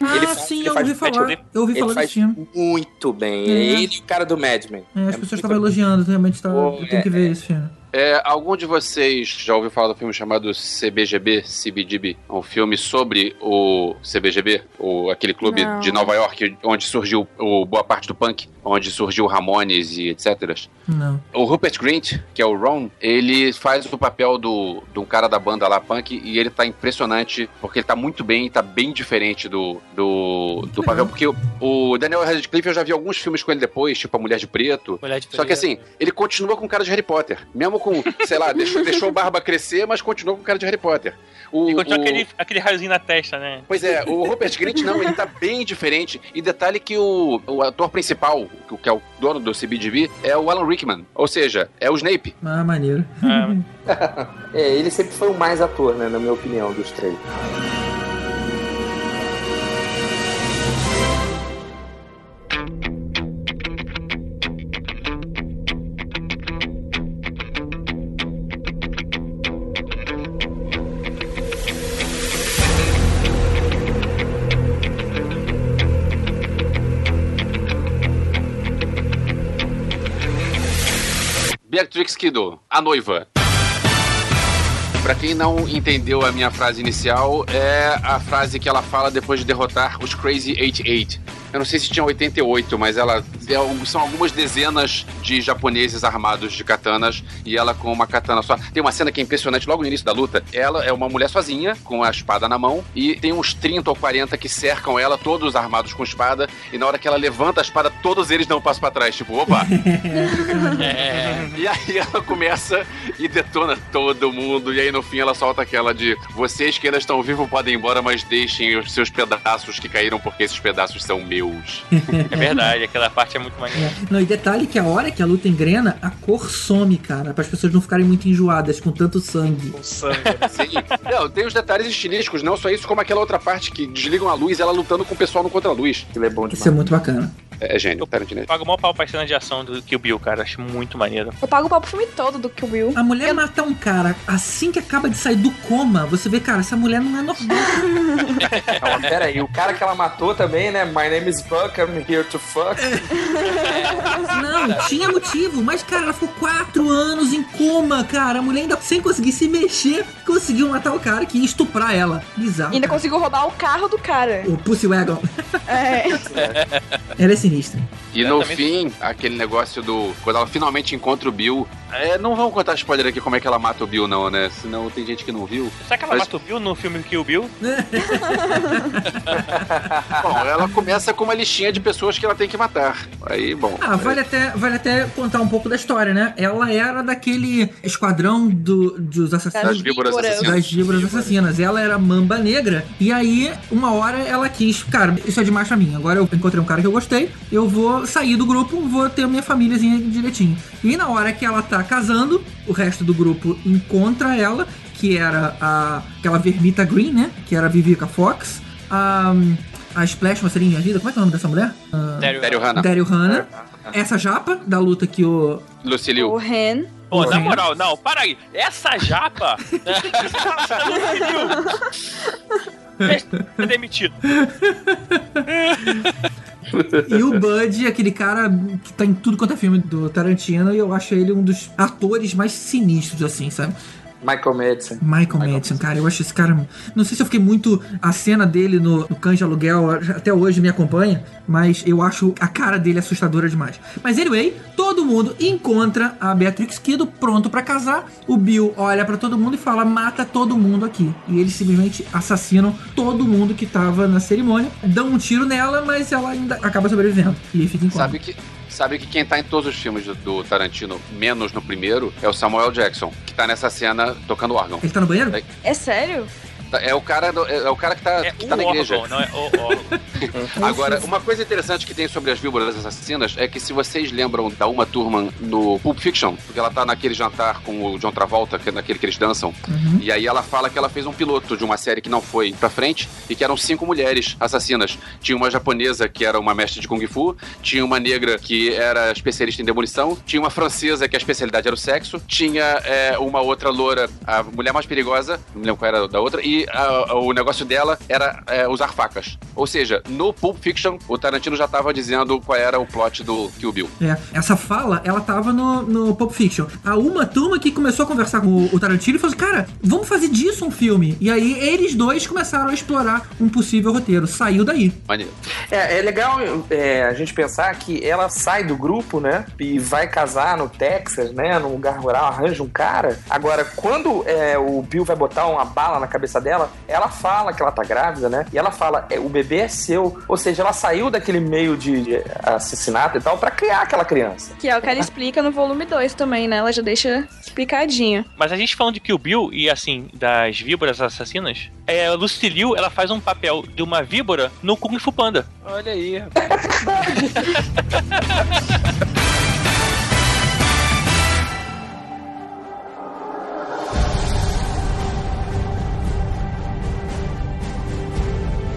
Ah, Ele faz- sim, ele eu ouvi falar. Eu ouvi falar desse filme. muito bem. É. É ele e o cara do Mad Men. É, as É pessoas estavam elogiando, realmente tá, Pô, eu tenho que é, ver esse filme. É, algum de vocês já ouviu falar do filme chamado CBGB, CBGB? Um filme sobre o CBGB, o, aquele clube Não. de Nova York onde surgiu o, boa parte do punk, onde surgiu o Ramones e etc. Não. O Rupert Grint, que é o Ron, ele faz o papel do, de um cara da banda lá, punk, e ele tá impressionante, porque ele tá muito bem, tá bem diferente do, do, do papel, porque o, o Daniel Radcliffe eu já vi alguns filmes com ele depois, tipo A Mulher de Preto, Mulher de só que assim, ele continua com cara de Harry Potter. Mesmo com, sei lá, deixou, deixou a barba crescer, mas continua com cara de Harry Potter. O, E continua o- aquele, aquele raiozinho na testa, né? Pois é, o Rupert Grint não, ele tá bem diferente. E detalhe que o, o ator principal, que- é o dono do CBGB, é o Alan Rickman. Ou seja, é o Snape. Ah, maneiro. Ah, É, ele sempre foi o mais ator, né? Na minha opinião, dos três. Kiddo, a noiva. Pra quem não entendeu a minha frase inicial, é a frase que ela fala depois de derrotar os Crazy 88. Eu não sei se tinha 88, mas ela são algumas dezenas de japoneses armados de katanas e ela com uma katana só. Tem uma cena que é impressionante logo no início da luta. Ela é uma mulher sozinha com a espada na mão e tem uns 30 ou 40 que cercam ela, todos armados com espada, e na hora que ela levanta a espada, todos eles dão um passo pra trás, tipo, opa! É. E aí ela começa e detona todo mundo. E aí no fim ela solta aquela de vocês que ainda estão vivos podem ir embora, mas deixem os seus pedaços que caíram, porque esses pedaços são meus. É verdade, aquela parte é muito maneira. É. Não, e detalhe que a hora que a luta engrena, a cor some, cara, para as pessoas não ficarem muito enjoadas com tanto sangue. Com sangue. Sim. Não, tem os detalhes estilísticos, não só isso, como aquela outra parte que desligam a luz e ela lutando com o pessoal no contra-luz. Ele é bom demais. Isso é muito bacana. É, é gênio, Tarantino. Eu pago o maior pau pra cena de ação do Kill Bill, cara. Acho muito maneiro. Eu pago o pau pro filme todo do Kill Bill. A mulher matar um cara assim que acaba de sair do coma, você vê, cara, essa mulher não é normal. Pera aí, o cara que ela matou também, né? My name is Buck, I'm here to fuck. Não, tinha motivo, mas, cara, ela ficou quatro anos em coma, cara. A mulher ainda sem conseguir se mexer, conseguiu matar o cara que ia estuprar ela. Bizarro. E ainda cara. conseguiu roubar o carro do cara. O Pussy Wagon. É. Ela é sinistra. E no fim, aquele negócio do. Quando ela finalmente encontra o Bill. É, não vamos contar spoiler aqui como é que ela mata o Bill, não, né? Senão tem gente que não viu. Será que ela Mas- mata o Bill no filme Kill Bill? Bom, ela começa com uma listinha de pessoas que ela tem que matar. Aí, bom. Ah, vale até, vale até contar um pouco da história, né? Ela era daquele esquadrão do, dos assassinos. Das víboras assassinas. Das víboras assassinas. Ela era mamba negra. E aí, uma hora ela quis, cara, isso é demais pra mim. Agora eu encontrei um cara que eu gostei. Eu vou sair do grupo, vou ter minha famíliazinha direitinho. E na hora que ela tá casando, o resto do grupo encontra ela, que era a, aquela vermita green, né? Que era a Vivica Fox. A, a Splash, uma seria minha vida. Como é que é o nome dessa mulher? Ah, Daryl Hannah. Daryl Hannah. Essa japa da luta que o. Lucy O. Ren. Pô, na moral, não, para aí. Essa japa. é demitido. E o Bud, aquele cara que tá em tudo quanto é filme do Tarantino, e eu acho ele um dos atores mais sinistros, assim, sabe? Michael Madsen. Michael Madsen, cara, eu acho esse cara. Não sei se eu fiquei muito. A cena dele no, no Cães de Aluguel até hoje me acompanha, mas eu acho a cara dele assustadora demais. Mas anyway, todo mundo encontra a Beatrix Kido pronto pra casar. O Bill olha pra todo mundo e fala: mata todo mundo aqui. E eles simplesmente assassinam todo mundo que tava na cerimônia, dão um tiro nela, mas ela ainda acaba sobrevivendo. E fica em coma. Sabe que, sabe que quem tá em todos os filmes do, do Tarantino, menos no primeiro, é o Samuel Jackson, que tá nessa cena tocando órgão. Ele tá no banheiro? É. É sério? Tá, É o cara, do- é o cara que tá, É que tá na igreja. órgão, não é o órgão. Agora, uma coisa interessante que tem sobre as víboras assassinas é que se vocês lembram da Uma Turma no Pulp Fiction, porque ela tá naquele jantar com o John Travolta, que é naquele que eles dançam, e aí ela fala que ela fez um piloto de uma série que não foi pra frente e que eram cinco mulheres assassinas. Tinha uma japonesa que era uma mestre de Kung Fu, tinha uma negra que era especialista em demolição, tinha uma francesa que a especialidade era o sexo, tinha é, uma outra loura, a mulher mais perigosa, não me lembro qual era da outra, e a- o negócio dela era é, usar facas. Ou seja, no Pulp Fiction, o Tarantino já tava dizendo qual era o plot do Kill Bill. É, essa fala, ela tava no, no Pulp Fiction. A uma turma que começou a conversar com o, o Tarantino e falou assim, cara, vamos fazer disso um filme. E aí eles dois começaram a explorar um possível roteiro. Saiu daí. Maneiro. É, é legal é, a gente pensar que ela sai do grupo, né? E vai casar no Texas, né? Num lugar rural, arranja um cara. Agora, quando é, o Bill vai botar uma bala na cabeça dela, ela fala que ela tá grávida, né? E ela fala, é, o bebê é seu. Ou seja, ela saiu daquele meio de, de assassinato e tal pra criar aquela criança. Que é o que ela explica no volume 2 também, né? Ela já deixa explicadinho. Mas a gente falando de Kill Bill e assim, das víboras assassinas, é, a Lucy Liu, ela faz um papel de uma víbora no Kung Fu Panda. Olha aí.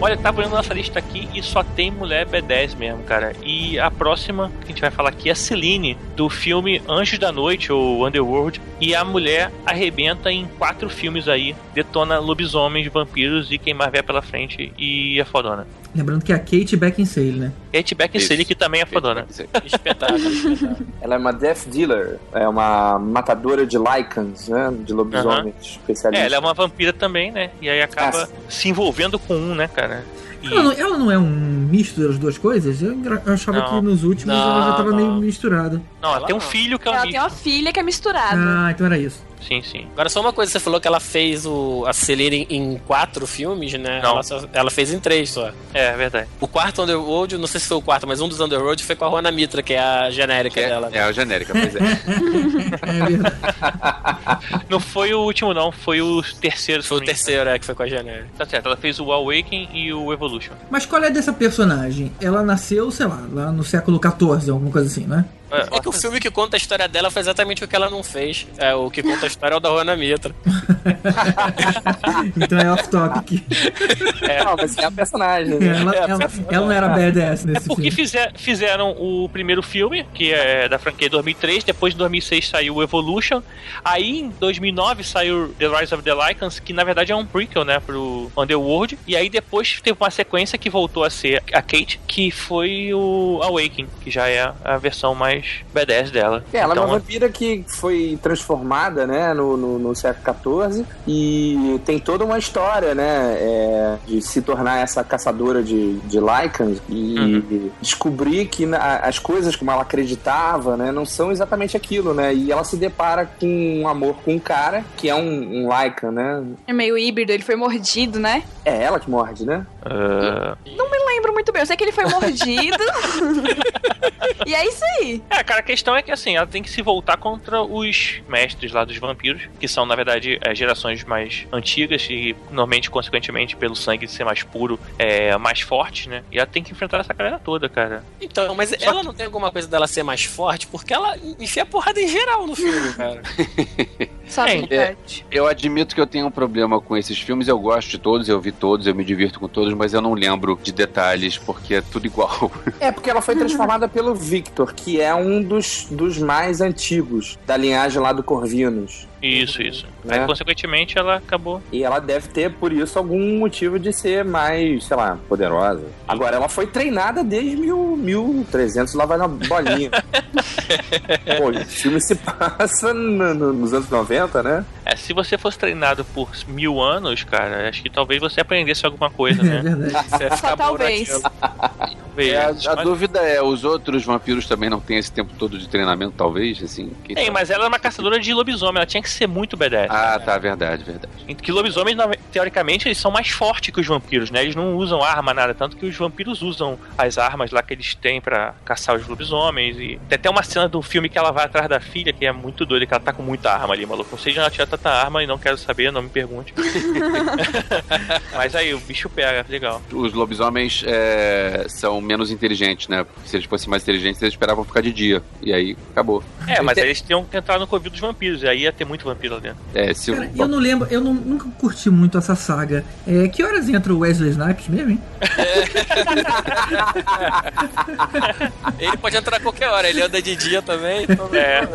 Olha, tá olhando nossa lista aqui e só tem mulher B10 mesmo, cara. E a próxima que a gente vai falar aqui é a Celine, do filme Anjos da Noite, ou Underworld. E a mulher arrebenta em quatro filmes aí, detona lobisomens, vampiros e quem mais vier pela frente e é fodona. Lembrando que é a Kate Beckinsale, né? Kate Beckinsale, Isso. que também é fodona. Espetáculo, espetáculo. Ela é uma death dealer, é uma matadora de lycans, né? De lobisomens especialista. É, ela é uma vampira também, né? E aí acaba Ah, se envolvendo com um, né, cara? E- Ela não, ela não é um misto das duas coisas? Eu achava Não. que nos últimos ela já Não, tava não. meio misturada. Não, ela Ela tem um não. filho que é um Ela misto. tem uma filha que é misturada. Ah, então era isso. Sim, sim. Agora, só uma coisa, você falou que ela fez o, a Celine em quatro filmes, né? Não. Ela, só- ela fez em três só. É, é verdade. O quarto Underworld, não sei se foi o quarto, mas um dos Underworld foi com a Juana Mitra, que é a genérica É, dela. é a genérica, pois é. É verdade. Não foi o último, não. Foi o terceiro. Foi o terceiro, é, que foi com a genérica. Tá certo, ela fez o Awaken e o Evolution. Mas qual é dessa personagem? Ela nasceu, sei lá, lá no século XIV, alguma coisa assim, né? É que o filme que conta a história dela foi exatamente o que ela não fez. É, o que conta a história é o da Juana Mitra. Então é off-topic. Não, mas é a personagem, né? Ela, ela, ela não era badass nesse Porque filme. fizer- fizeram o primeiro filme, que é da franquia 2003, depois em 2006 saiu o Evolution, aí em 2009 saiu The Rise of the Lycans, que na verdade é um prequel, né, pro Underworld, e aí depois teve uma sequência que voltou a ser a Kate, que foi o Awaken, que já é a versão mais badass dela. É, ela então, é uma vampira que foi transformada, né, no, no, no século XIV e tem toda uma história, né, é, de se tornar essa caçadora de, de lycans e Uhum. descobrir que na- as coisas como ela acreditava, né, não são exatamente aquilo, né, e ela se depara com um amor com um cara que é um, um lycan, né, É meio híbrido, ele foi mordido, né? é ela que morde, né? ah, Não lembro muito bem, eu sei que ele foi mordido. e é isso aí. É, cara, a questão é que assim, ela tem que se voltar contra os mestres lá dos vampiros, que são, na verdade, é, gerações mais antigas e, normalmente, consequentemente, pelo sangue ser mais puro, é mais forte, né? E ela tem que enfrentar essa galera toda, cara. Então, mas ela não tem alguma coisa dela ser mais forte, porque ela enfia porrada em geral no filme, cara. Só É, parte. Eu admito que eu tenho um problema com esses filmes. Eu gosto de todos, eu vi todos, eu me divirto com todos, mas eu não lembro de detalhes porque é tudo igual. É, porque ela foi transformada pelo Victor, que é um dos, dos mais antigos da linhagem lá do Corvinos. Isso, isso. Né? Aí, consequentemente, ela acabou. E ela deve ter, por isso, algum motivo de ser mais, sei lá, poderosa. Agora, ela foi treinada desde mil, 1300, lá vai na bolinha. Pô, o filme se passa no- no- nos anos 90, né? É, se você fosse treinado por mil anos, cara, acho que talvez você aprendesse alguma coisa, É né? verdade. Ia ficar Só talvez. É, a, a Mas- dúvida é, os outros vampiros também não têm esse tempo todo de treinamento, talvez, assim? Tem, sabe? mas ela é uma caçadora de lobisomem, ela tinha que ser muito badass. Ah, tá, verdade, verdade. Que lobisomens, teoricamente, eles são mais fortes que os vampiros, né? Eles não usam arma, nada. Tanto que os vampiros usam as armas lá que eles têm pra caçar os lobisomens. E tem até uma cena do filme que ela vai atrás da filha, que é muito doida, que ela tá com muita arma ali, maluco. Não sei de onde ela tinha tanta arma e não quero saber, não me pergunte. Mas aí, o bicho pega, legal. Os lobisomens é, são menos inteligentes, né? Porque se eles fossem mais inteligentes, eles esperavam ficar de dia. E aí, acabou. É, mas aí eles tinham que entrar no covil dos vampiros, e aí ia ter muito vampiro lá dentro. É, se Cara, eu não lembro, eu não- nunca curti muito essa saga. É, que horas entra o Wesley Snipes mesmo, hein? Ele pode entrar a qualquer hora, ele anda de dia também. Então É.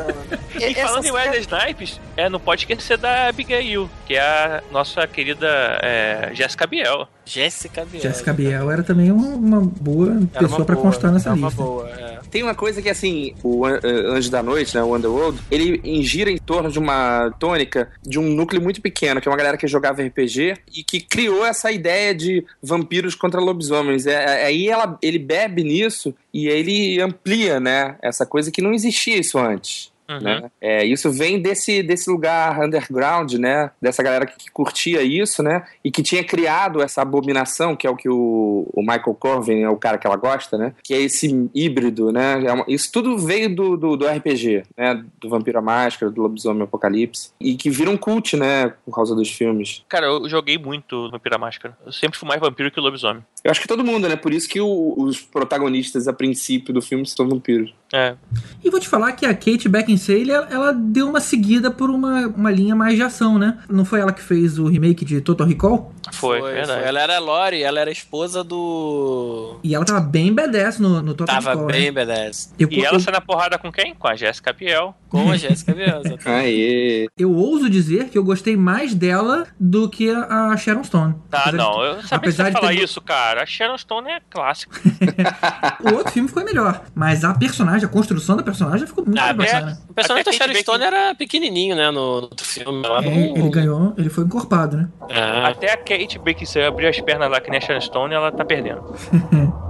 E Essas falando em Wesley Snipes, é, não pode esquecer da Abigail, que é a nossa querida é, Jessica Biel. Jéssica Biel. Jessica Biel era também uma, uma boa Era uma pessoa pra boa, constar nessa era uma lista. boa, é. Tem uma coisa que, assim, o eh, Anjo da Noite, né, o Underworld, ele gira em torno de uma tônica de um núcleo muito pequeno, que é uma galera que jogava RPG e que criou essa ideia de vampiros contra lobisomens. É, é- aí ela, ele bebe nisso e ele amplia, né, essa coisa que não existia isso antes. Uhum. Né? É, isso vem desse, desse lugar underground, né? Dessa galera que, que curtia isso, né? E que tinha criado essa abominação, que é o que o, o Michael Corvin é o cara que ela gosta, né? Que é esse híbrido, né? É uma- isso tudo veio do, do, do RPG, né? Do Vampiro à Máscara, do Lobisomem Apocalipse. E que vira um cult, né? Por causa dos filmes. Cara, eu joguei muito Vampiro à Máscara. Eu sempre fui mais vampiro que lobisomem. Eu acho que todo mundo, né? Por isso que o- os protagonistas, a princípio do filme, são vampiros. É. E vou te falar que a Kate Beckinsale, ela, ela deu uma seguida por uma, uma linha mais de ação, né? Não foi ela que fez o remake de Total Recall? Foi, verdade. Ela era a Lori, ela era esposa do. E ela tava bem badass no, no Total Tava Recall, bem né? badass. Eu, E eu- ela sai na porrada com quem? Com a Jéssica Biel. Com a Jéssica Biel. Aê! eu ouso dizer que eu gostei mais dela do que a, Sharon Stone. Tá, Apesar de- não. Eu sabia que apesar você ia de falar ter- isso, cara. A Sharon Stone é clássico. O outro filme foi melhor, mas a personagem, a construção da personagem ficou muito Ah, mais é. bacana. O personagem Até da Sharon Stone era pequenininho, né? No, no filme. Ela É, não... ele ganhou, ele foi encorpado, né? Ah, Até a Kate Beckinsale abrir as pernas lá que nem a Sharon Stone, ela tá perdendo.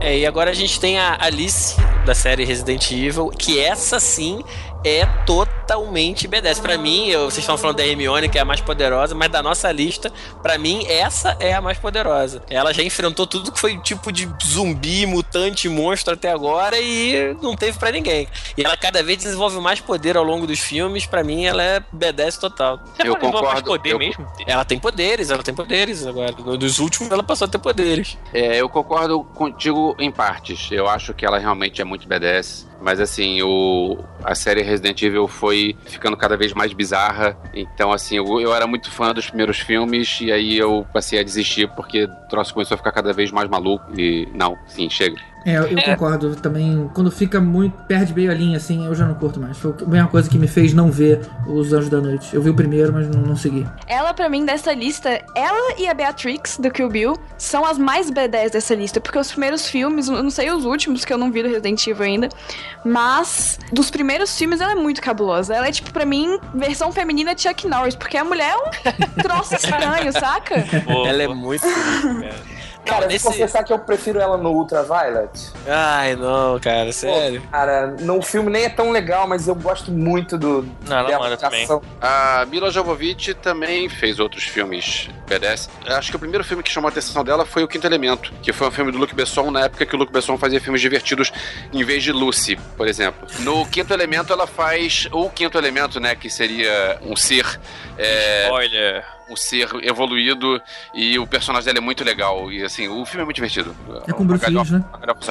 É, e agora a gente tem a Alice da série Resident Evil, que essa sim é totalmente B10. Pra mim, eu- vocês estão falando da Hermione, que é a mais poderosa, mas da nossa lista, pra mim, essa é a mais poderosa. Ela já enfrentou tudo que foi tipo de zumbi, mutante, monstro até agora e não teve pra ninguém. E ela cada vez desenvolve mais poder ao longo dos filmes, pra mim ela é B10 total. Você Eu levar mais concordo, poder eu- mesmo? Ela tem poderes, ela tem poderes agora. Nos últimos ela passou a ter poderes. É, eu concordo contigo em partes. Eu acho que ela realmente é muito badass. Mas assim, o, a série Resident Evil foi ficando cada vez mais bizarra. Então, assim, eu, eu era muito fã dos primeiros filmes e aí eu passei a desistir porque o troço começou a ficar cada vez mais maluco. E não, sim, chega. É, eu, eu concordo também. Quando fica muito. perde meio a linha, assim, eu já não curto mais. Foi a mesma coisa que me fez não ver Os Anjos da Noite. Eu vi o primeiro, mas não, não segui. Ela, pra mim, dessa lista, ela e a Beatrix, do Kill Bill, são as mais B10 dessa lista. Porque os primeiros filmes, eu não sei os últimos, que eu não vi do Resident Evil ainda, mas dos primeiros filmes ela é muito cabulosa. Ela é, tipo, pra mim, versão feminina de Chuck Norris, porque a mulher é um troço estranho, saca? Ela é muito. Cara. Nesse- vou confessar que eu prefiro ela no Ultraviolet. Ai, não, cara, sério. Cara, no filme nem é tão legal, mas eu gosto muito do. Não, ela manda também. A Mila Jovovich também fez outros filmes badass. Acho que o primeiro filme que chamou a atenção dela foi O Quinto Elemento, que foi um filme do Luc Besson na época que o Luc Besson fazia filmes divertidos em vez de Lucy, por exemplo. No Quinto Elemento ela faz o Quinto Elemento, né, que seria um ser é, Olha, um ser evoluído e o personagem dela é muito legal e assim, o filme é muito divertido. É com Bruce Willis, né?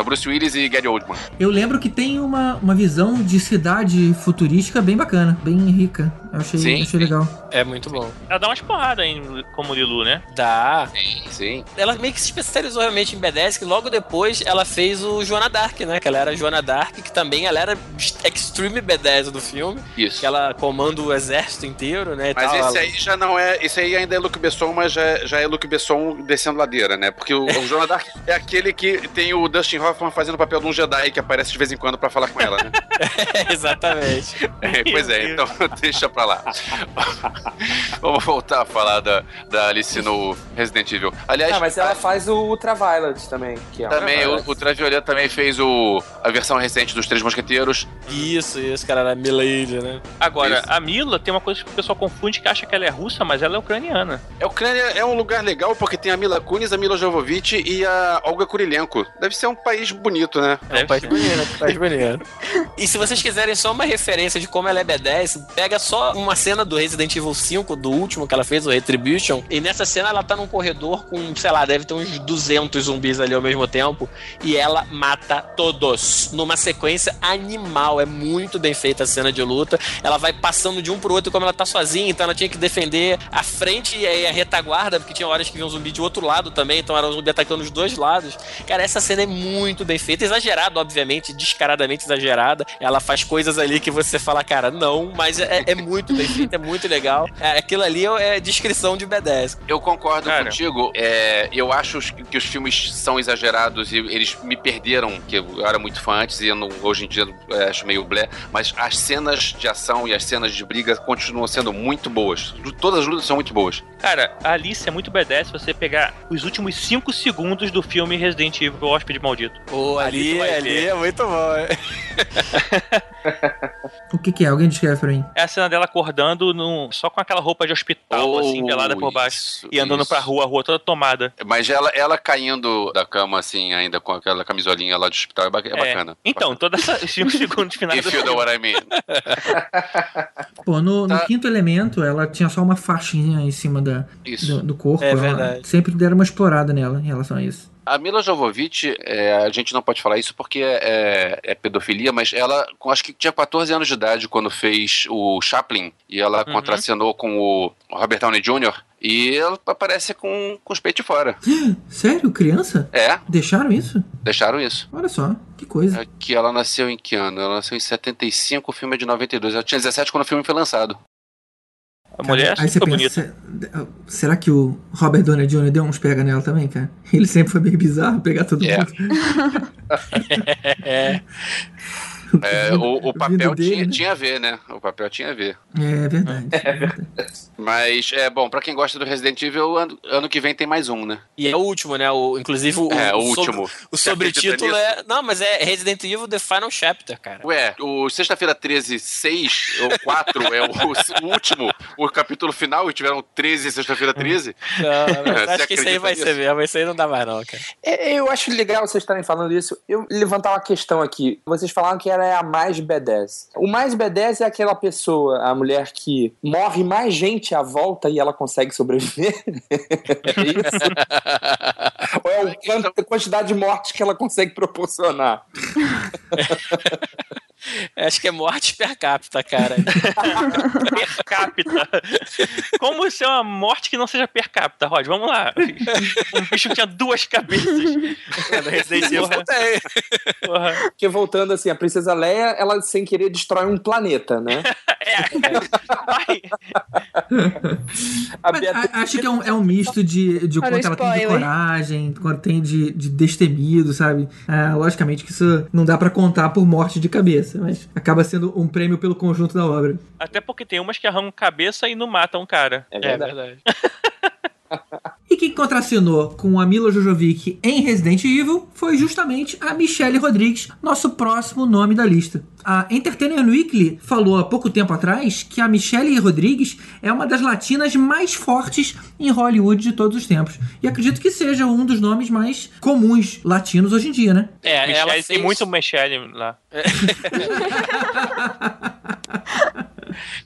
Bruce Willis e Gary Oldman. Eu lembro que tem uma, uma visão de cidade futurística bem bacana, bem rica. Eu achei, Sim, achei sim. legal. É muito bom. ela dá umas porradas em, como Lilu, né? Dá. Sim. Ela meio que se especializou realmente em B10, que logo depois ela fez o Joana Dark, né? Que ela era a Joana Dark, que também ela era Extreme B10 do filme. Isso. Que ela comanda o exército inteiro, né? e Mas tal. esse Ela- aí já não é. Esse aí ainda é Luke Besson, mas já, já é Luke Besson descendo ladeira, né? Porque o, o Joana Dark é aquele que tem o Dustin Hoffman fazendo o papel de um Jedi que aparece de vez em quando pra falar com ela, né? Exatamente. É, pois é, então deixa pra lá. Vamos voltar a falar da, da Alice no Resident Evil. Aliás, Ah, mas ela faz o Ultraviolet também. Que é também, o, o Ultraviolet também fez o, a versão recente dos Três Mosqueteiros. Isso, isso, cara, era Milady, né? Agora, Isso. a Mila tem uma coisa que o pessoal confunde que acha que ela é russa, mas ela é ucraniana. É, a Ucrânia é um lugar legal porque tem a Mila Kunis, a Mila Jovovich e a Olga Kurilenko. Deve ser um país bonito, né? Deve Faz ser. bonito, faz bonito. E se vocês quiserem só uma referência de como ela é B10, pega só uma cena do Resident Evil 5, do último que ela fez, o Retribution, e nessa cena ela tá num corredor com, sei lá, deve ter uns 200 zumbis ali ao mesmo tempo, e ela mata todos, numa sequência animal, é muito bem feita a cena de luta, ela vai passando de um pro outro como ela tá sozinha, então ela tinha que defender a frente e a retaguarda, porque tinha horas que vinha um zumbi de outro lado também, então era um zumbi atacando os dois lados. Cara, essa cena é muito bem feita, exagerada, obviamente, descaradamente exagerada. Ela faz coisas ali que você fala, cara, não, mas é, é muito bem feita, é muito legal. É, aquilo ali é descrição de B10. Eu concordo Cara. contigo. É, eu acho que os filmes são exagerados e eles me perderam, que eu era muito fã antes e eu não- hoje em dia é, acho meio blé, mas as cenas de ação e as cenas de briga continuam sendo muito boas. Todas as lutas são muito boas. Cara, a Alice é muito B10 se você pegar os últimos 5 segundos do filme Resident Evil, o Hóspede Maldito. Pô, ali, ali ver. é muito bom. é. O que, que é? Alguém descreve pra mim. É a cena dela acordando num- só com aquela roupa de hospital, assim, pelada por baixo. Isso, E andando isso. pra rua, a rua toda tomada. Mas ela, ela caindo da cama, assim, ainda com aquela camisolinha lá de hospital, é, ba- é bacana. Então, todos esses 5 segundos finais If do you know filme. what I mean. Pô, no, no Tá. quinto elemento, ela tinha só uma faixinha em cima da, Isso. do, do corpo. É ela verdade. Sempre deram uma explorada nela em relação a isso. A Mila Jovovich, é, a gente não pode falar isso porque é, é pedofilia, mas ela com- acho que tinha 14 anos de idade quando fez o Chaplin e ela Uhum. contracenou com o Robert Downey Jr. e ela aparece com, com os peitos fora. Sério? Criança? É, Deixaram isso? deixaram isso. Olha só, que coisa. É que ela nasceu em que ano? Ela nasceu em 75, o filme é de 92. Ela tinha 17 quando o filme foi lançado. A mulher é Aí você super pensa, bonita. se- será que o Robert Downey Jr. deu uns pega nela também, cara? Ele sempre foi meio bizarro pegar todo É. mundo. É. É, o, o papel dele, tinha, né? tinha a ver, né? O papel tinha a ver. É verdade. É verdade. Mas, é bom, pra quem gosta do Resident Evil, ano, ano que vem tem mais um, né? E é o último, né? O, inclusive o, É, o sobre- último. o Você acredita sobretítulo nisso? é. Não, mas é Resident Evil The Final Chapter, cara. Ué, o Sexta-feira 13, 6 ou 4 é o, o último, o capítulo final, e tiveram 13 Sexta-feira 13. Não, mas Você acho que isso aí vai nisso? ser mesmo. Isso aí não dá mais, não, cara. É, Eu acho legal vocês estarem falando isso. Eu levantar uma questão aqui. Vocês falaram que ela é a mais B10. O mais B10 é aquela pessoa, a mulher que morre mais gente à volta e ela consegue sobreviver? é isso? Ou é o quanto- a quantidade de mortes que ela consegue proporcionar? Acho que é morte per capita, cara. Per capita. Como ser uma morte que não seja per capita, Rod? Vamos lá. Um bicho que tinha duas cabeças. No Resident Evil Porra. tem. Porra. Porque voltando assim, a princesa Leia, ela sem querer destrói um planeta, né? Vai. A Mas Beatriz- a- acho que é um, é um misto de, de Olha quanto ela tem de spoiler. coragem, quanto tem de, de destemido, sabe? Ah, logicamente que isso não dá pra contar por morte de cabeça, mas acaba sendo um prêmio pelo conjunto da obra. Até porque tem umas que arrancam cabeça e não matam o cara. É É verdade. verdade. E quem contracenou com a Mila Jojovic em Resident Evil foi justamente a Michelle Rodrigues, nosso próximo nome da lista. A Entertainment Weekly falou há pouco tempo atrás que a Michelle Rodrigues é uma das latinas mais fortes em Hollywood de todos os tempos. E acredito que seja um dos nomes mais comuns latinos hoje em dia, né? É, ela fez... Tem muito Michelle lá.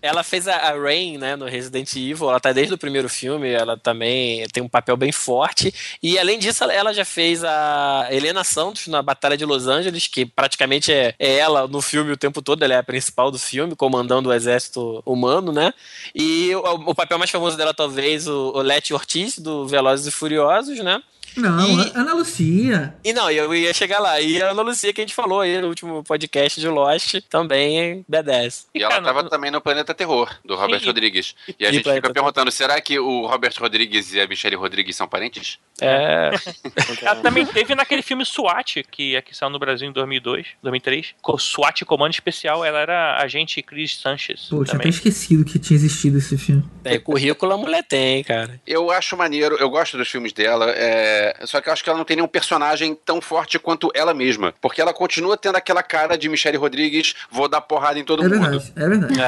Ela fez a, a Rain, né, no Resident Evil. Ela tá desde o primeiro filme. Ela também tem um papel bem forte. E além disso, ela- ela já fez a Helena Santos na Batalha de Los Angeles, que praticamente é, é ela no filme o tempo todo. Ela é a principal do filme, comandando o exército humano, né? E o, o papel mais famoso dela, talvez, o, o Leti Ortiz, do Velozes e Furiosos, né? Não, E- Ana Lucia. E não, eu ia chegar lá. E a Ana Lucia que a gente falou aí no último podcast de Lost também é B10. E ela cara, tava não- também no Planeta Terror, do Robert Sim. Rodrigues. E a E gente fica perguntando, será que o Robert Rodrigues e a Michelle Rodrigues são parentes? É. Ela também teve naquele filme SWAT, que aqui saiu no Brasil em 2002, 2003. Co- SWAT Comando Especial, ela era agente Chris Sanchez. Pô, eu tinha até também. esquecido que tinha existido esse filme. Tem currículo a mulher tem, cara. Eu acho maneiro, eu gosto dos filmes dela, é, só que eu acho que ela não tem nenhum personagem tão forte quanto ela mesma. Porque ela continua tendo aquela cara de Michelle Rodrigues, vou dar porrada em todo É mundo. verdade, é verdade.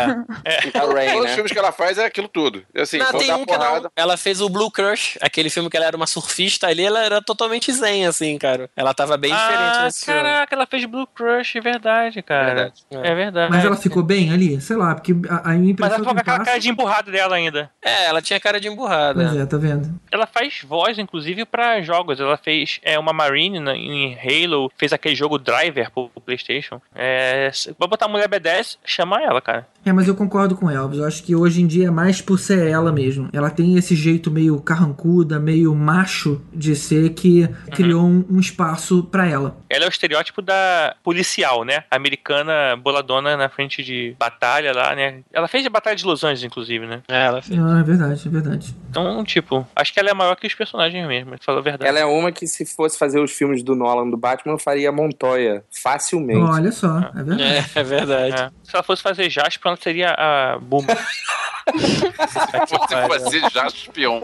A Ray, Todos os né? filmes que ela faz é aquilo tudo. Assim, não, vou tem dar um que porrada. não. Ela fez o Blue Crush, aquele filme que ela era uma surfista ali, ela era totalmente zen, assim, cara. Ela tava bem diferente Ah, nesse filme. caraca, ela fez Blue Crush, é verdade, cara. Verdade. É verdade. Mas ela ficou bem ali? Sei lá, porque a, a Mas impressão ela ficou com que aquela passa... cara de emburrado dela ainda. É, ela tinha cara de emburrada. Pois é, tá vendo? Ela faz voz, inclusive, pra jogos. Ela fez é, uma Marine na- em Halo, fez aquele jogo Driver pro, pro PlayStation. É, vai botar a mulher B10, chama ela, cara. É, mas eu concordo com Elvis. Eu acho que hoje em dia é mais por ser ela mesmo. Ela tem esse jeito meio carrancuda, meio macho de ser que criou um, um espaço pra ela. Ela é o estereótipo da policial, né? Americana boladona na frente de batalha lá, né? Ela fez a Batalha de Ilusões, inclusive, né? É, ela fez. Ah, é verdade, é verdade. Então, tipo, acho que ela é maior que os personagens mesmo, pra falar a verdade. Ela é uma que, se fosse fazer os filmes do Nolan do Batman, eu faria Montoya facilmente. Olha só, é verdade. É, é verdade. É. Se ela fosse fazer Jasper, ela seria a Buma. Você fazer já espião.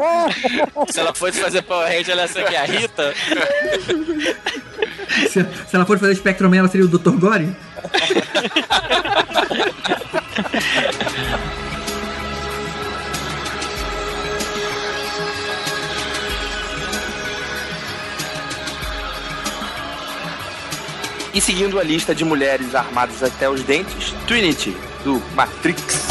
Se ela fosse fazer Power Ranger, ela ia ser aqui, a Rita. Se, se ela for fazer Spectrum Man, ela seria o Dr. Gore? E seguindo a lista de mulheres armadas até os dentes, Trinity, do Matrix.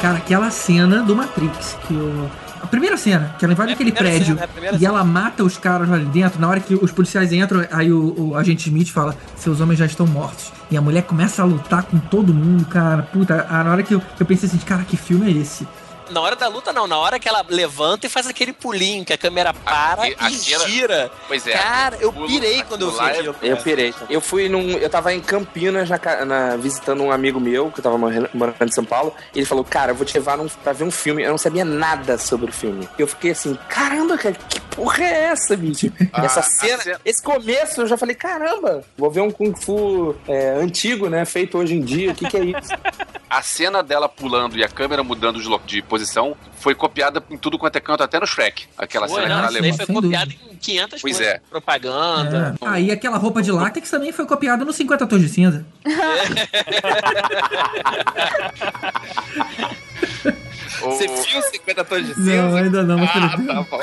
Cara, aquela cena do Matrix, que o. Primeira cena, que ela invade É aquele prédio cena, é e ela mata os caras lá dentro. Na hora que os policiais entram, aí o, o agente Smith fala: Seus homens já estão mortos. E a mulher começa a lutar com todo mundo, cara. Puta, na hora que eu, eu pensei assim: Cara, que filme é esse? Na hora da luta, não. Na hora que ela levanta e faz aquele pulinho, que a câmera para A- a e cena- gira. Pois é. Cara, eu Pulo- pirei quando eu vi aquilo é-. Eu pirei. Eu fui num. Eu tava em Campinas na, na- visitando um amigo meu, que eu tava morando, em São Paulo. E ele falou, cara, eu vou te levar num, pra ver um filme. Eu não sabia nada sobre o filme. Eu fiquei assim, caramba, cara, que porra é essa, bicho? Ah, essa a cena, cena- esse começo, eu já falei, caramba, vou ver um Kung Fu é, antigo, né? Feito hoje em dia. O que, que é isso? A cena dela pulando e a câmera mudando de posição foi copiada em tudo quanto é canto, até no Shrek. Aquela Foi, cena não, que ela isso daí levanta. foi Sem copiado em 500 Pois coisas. é. Propaganda. É. Ah, e aquela roupa de látex também foi copiada no 50 Tons de Cinza. O- Você viu 50 tons de Não, cinza? ainda não, mas Ah, tá bom.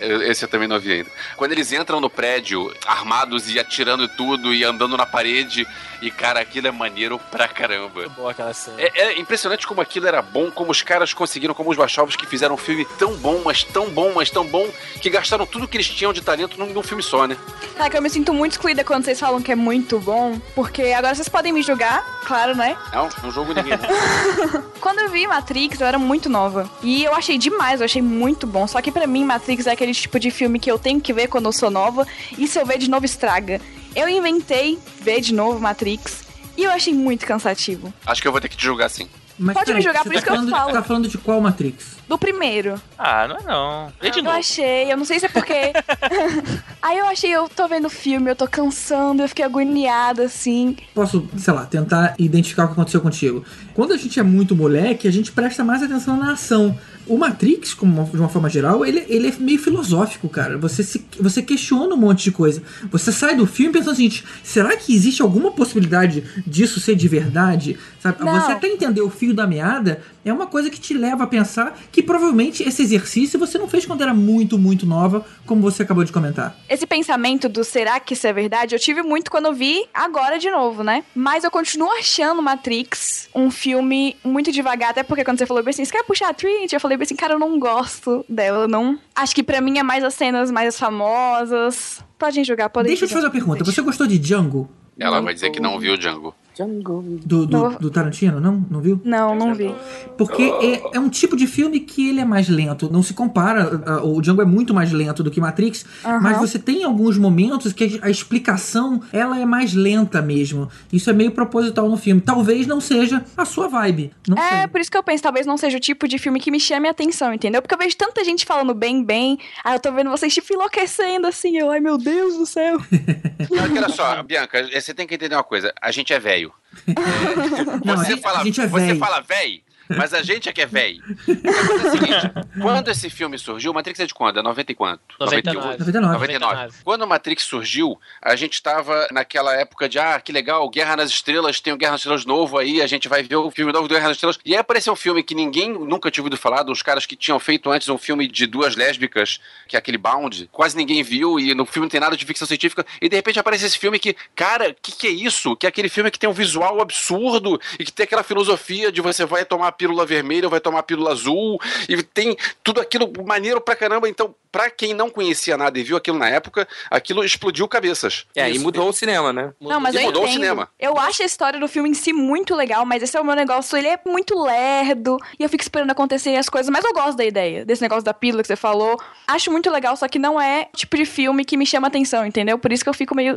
Esse eu também não vi ainda. Quando eles entram no prédio, armados e atirando tudo e andando na parede, e cara, aquilo é maneiro pra caramba. Muito boa aquela cena. É, é impressionante como aquilo era bom, como os caras conseguiram, como os Wachowski que fizeram um filme tão bom, mas tão bom, mas tão bom, que gastaram tudo que eles tinham de talento num, num filme só, né? Cara, que eu me sinto muito excluída quando vocês falam que é muito bom, porque agora vocês podem me julgar, claro, né? Não, não jogo ninguém. Quando eu vi Matrix, eu era muito nova. E eu achei demais, eu achei muito bom. Só que pra mim, Matrix é aquele tipo de filme que eu tenho que ver quando eu sou nova. E se eu ver de novo, estraga. Eu inventei ver de novo Matrix. E eu achei muito cansativo. Acho que eu vou ter que te julgar sim. Mas, Pode me peraí, jogar, você por tá isso que eu falo. Tá falando de qual Matrix? Do primeiro. Ah, não é não. Vê de Eu novo. achei, eu não sei se é porque. Aí eu achei, eu tô vendo o filme, eu tô cansando, eu fiquei agoniada, assim. Posso, sei lá, tentar identificar o que aconteceu contigo. Quando a gente é muito moleque, a gente presta mais atenção na ação. O Matrix, como uma- de uma forma geral, ele, ele é meio filosófico, cara. Você, se, você questiona um monte de coisa. Você sai do filme pensando o seguinte: será que existe alguma possibilidade disso ser de verdade? Sabe? Não. Você até entender o fio da meada é uma coisa que te leva a pensar que provavelmente esse exercício você não fez quando era muito, muito nova, como você acabou de comentar. Esse pensamento do será que isso é verdade, eu tive muito quando eu vi agora de novo, né? Mas eu continuo achando Matrix um filme muito devagar, até porque quando você falou assim, você quer puxar a Trinity? Eu falei assim, cara, eu não gosto dela, eu não. Acho que pra mim é mais as cenas mais famosas. Podem julgar, podem Deixa eu te fazer uma pergunta: você gostou de Django? Ela vai dizer que não viu o Django. Django. Do, do, do Tarantino, não? Não viu? Não, não vi. Porque é, é um tipo de filme que ele é mais lento. Não se compara. a- O Django é muito mais lento do que Matrix. Mas você tem alguns momentos que a, a explicação ela é mais lenta mesmo. Isso é meio proposital no filme. Talvez não seja a sua vibe. Não É, sei. por isso que eu penso, talvez não seja o tipo de filme que me chame a atenção, entendeu? Porque eu vejo tanta gente falando bem, bem. Aí eu tô vendo vocês, tipo, enlouquecendo assim. Eu, ai meu Deus do céu. Olha só, Bianca, você tem que entender uma coisa. A gente é velho. Não, a Você gente- fala, a gente é você fala véi, mas a gente é que é véi. O seguinte, quando esse filme surgiu, Matrix é de quando? É 90 e quanto? 99. 99. 99. Quando o Matrix surgiu, a gente estava naquela época de, ah, que legal, Guerra nas Estrelas, tem o Guerra nas Estrelas novo aí, a gente vai ver o filme novo do Guerra nas Estrelas. E aí apareceu um filme que ninguém nunca tinha ouvido falar, dos caras que tinham feito antes um filme de duas lésbicas, que é aquele Bound, quase ninguém viu, e no filme não tem nada de ficção científica, e de repente aparece esse filme que, cara, que que é isso? Que é aquele filme que tem um visual absurdo, e que tem aquela filosofia de você vai tomar pílula vermelha ou vai tomar a pílula azul, e tem tudo aquilo maneiro pra caramba, então, pra quem não conhecia nada e viu aquilo na época, aquilo explodiu cabeças. É, e Isso. mudou o cinema, né? Não, mas E eu mudou o entendo. cinema. Eu acho a história do filme em si muito legal, mas esse é o meu negócio. Ele é muito lerdo e eu fico esperando acontecerem as coisas. Mas eu gosto da ideia, desse negócio da pílula que você falou. Acho muito legal, só que não é o tipo de filme que me chama atenção, entendeu? Por isso que eu fico meio.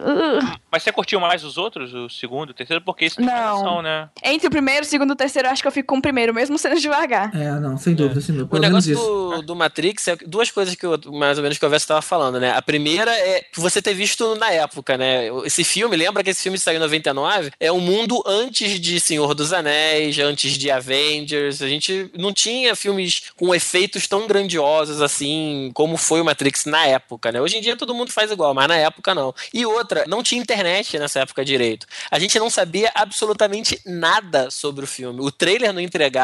Mas você curtiu mais os outros, o segundo, o terceiro? Porque isso tem Não. relação, né? Entre o primeiro, o segundo e o terceiro, eu acho que eu fico com o primeiro, mesmo sendo devagar. É, não, sem dúvida, sem dúvida. O negócio do, do Matrix é duas coisas que eu, mais ou menos que o Verso estava falando, né? A primeira é você ter visto na época, né? Esse filme, lembra que esse filme saiu em 99? É um mundo antes de Senhor dos Anéis, antes de Avengers. A gente não tinha filmes com efeitos tão grandiosos assim como foi o Matrix na época, né? Hoje em dia todo mundo faz igual, mas na época não. E outra, não tinha internet nessa época direito. A gente não sabia absolutamente nada sobre o filme. O trailer não entregava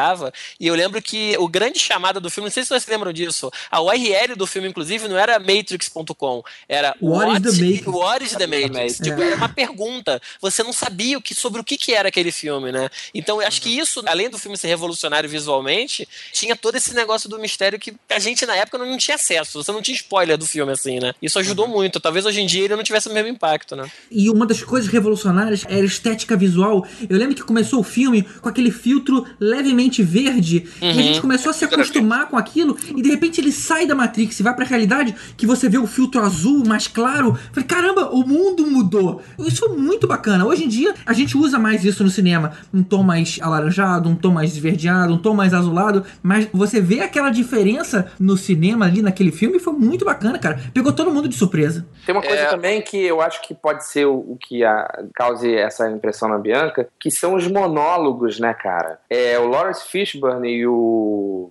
e eu lembro que o grande chamada do filme, não sei se vocês lembram disso, a URL do filme, inclusive, não era matrix.com, era What is the Matrix? What is the Matrix? Tipo, É. era uma pergunta. Você não sabia o que, sobre o que, que era aquele filme, né? Então, eu acho que isso, além do filme ser revolucionário visualmente, tinha todo esse negócio do mistério que a gente, na época, não tinha acesso. Você não tinha spoiler do filme, assim, né? Isso ajudou muito. Talvez hoje em dia ele não tivesse o mesmo impacto, né? E uma das coisas revolucionárias era a estética visual. Eu lembro que começou o filme com aquele filtro levemente verde. E a gente começou a se acostumar com aquilo. E de repente ele sai da Matrix e vai pra realidade que você vê o filtro azul mais claro. Falei, caramba, o mundo mudou. Isso foi muito bacana. Hoje em dia a gente usa mais isso no cinema. Um tom mais alaranjado, um tom mais esverdeado, um tom mais azulado. Mas você vê aquela diferença no cinema ali naquele filme foi muito bacana, cara. Pegou todo mundo de surpresa. Tem uma coisa É. também que eu acho que pode ser o, o que a, cause essa impressão na Bianca, que são os monólogos, né, cara? É, o Lawrence Fishburne e o...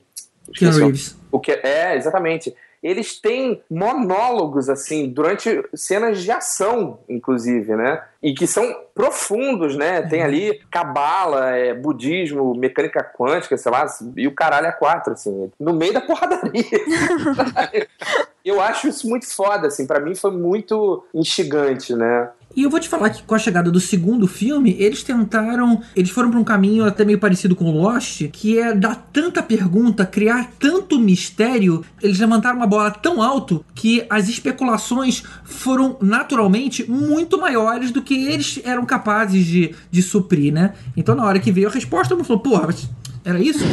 Keanu Reeves. O que é, exatamente. Eles têm monólogos, assim, durante cenas de ação, inclusive, né? E que são profundos, né? Tem ali cabala, é, budismo, mecânica quântica, sei lá, e o caralho é quatro, assim, no meio da porradaria. Eu acho isso muito foda, assim, pra mim foi muito instigante, né? E eu vou te falar que com a chegada do segundo filme, eles tentaram. Eles foram pra um caminho até meio parecido com o Lost, que é dar tanta pergunta, criar tanto mistério. Eles levantaram uma bola tão alto que as especulações foram naturalmente muito maiores do que eles eram capazes de, de suprir, né? Então na hora que veio a resposta, mundo falou, porra, mas era isso?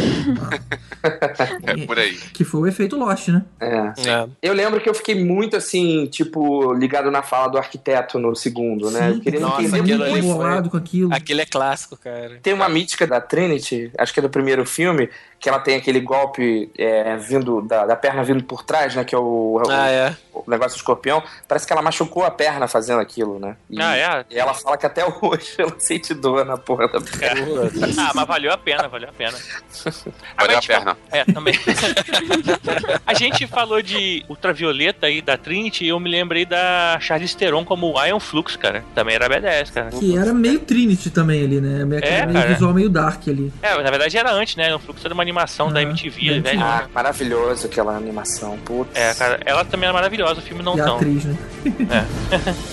É por aí. que foi o efeito Lost, né? É. É. Eu lembro que eu fiquei muito assim, tipo, ligado na fala do arquiteto no segundo, né? eu queria Nossa, entender aquilo muito. ali foi- com aquilo. Aquele é clássico, cara. Tem uma mítica da Trinity, acho que é do primeiro filme, que ela tem aquele golpe é, vindo da, da perna vindo por trás, né? Que é o, o- Ah, é. o negócio do escorpião. Parece que ela machucou a perna fazendo aquilo, né? E, Ah, é? e ela fala que até hoje ela sente dor na porra da perna. Ah, mas valeu a pena, valeu a pena. Valeu Agora a gente perna. É, também. a gente falou de ultravioleta aí da Trinity e eu me lembrei da Charlize Theron como Ion Flux, cara. Também era B10, cara. Que era meio Trinity também ali, né? Meio, É, meio cara. visual meio dark ali. É, na verdade era antes, né? Ion Flux era uma animação da Ah, MTV, da velho. Ah, maravilhoso aquela animação, putz. É, cara, ela também era maravilhosa, o filme não e a tão. atriz, né?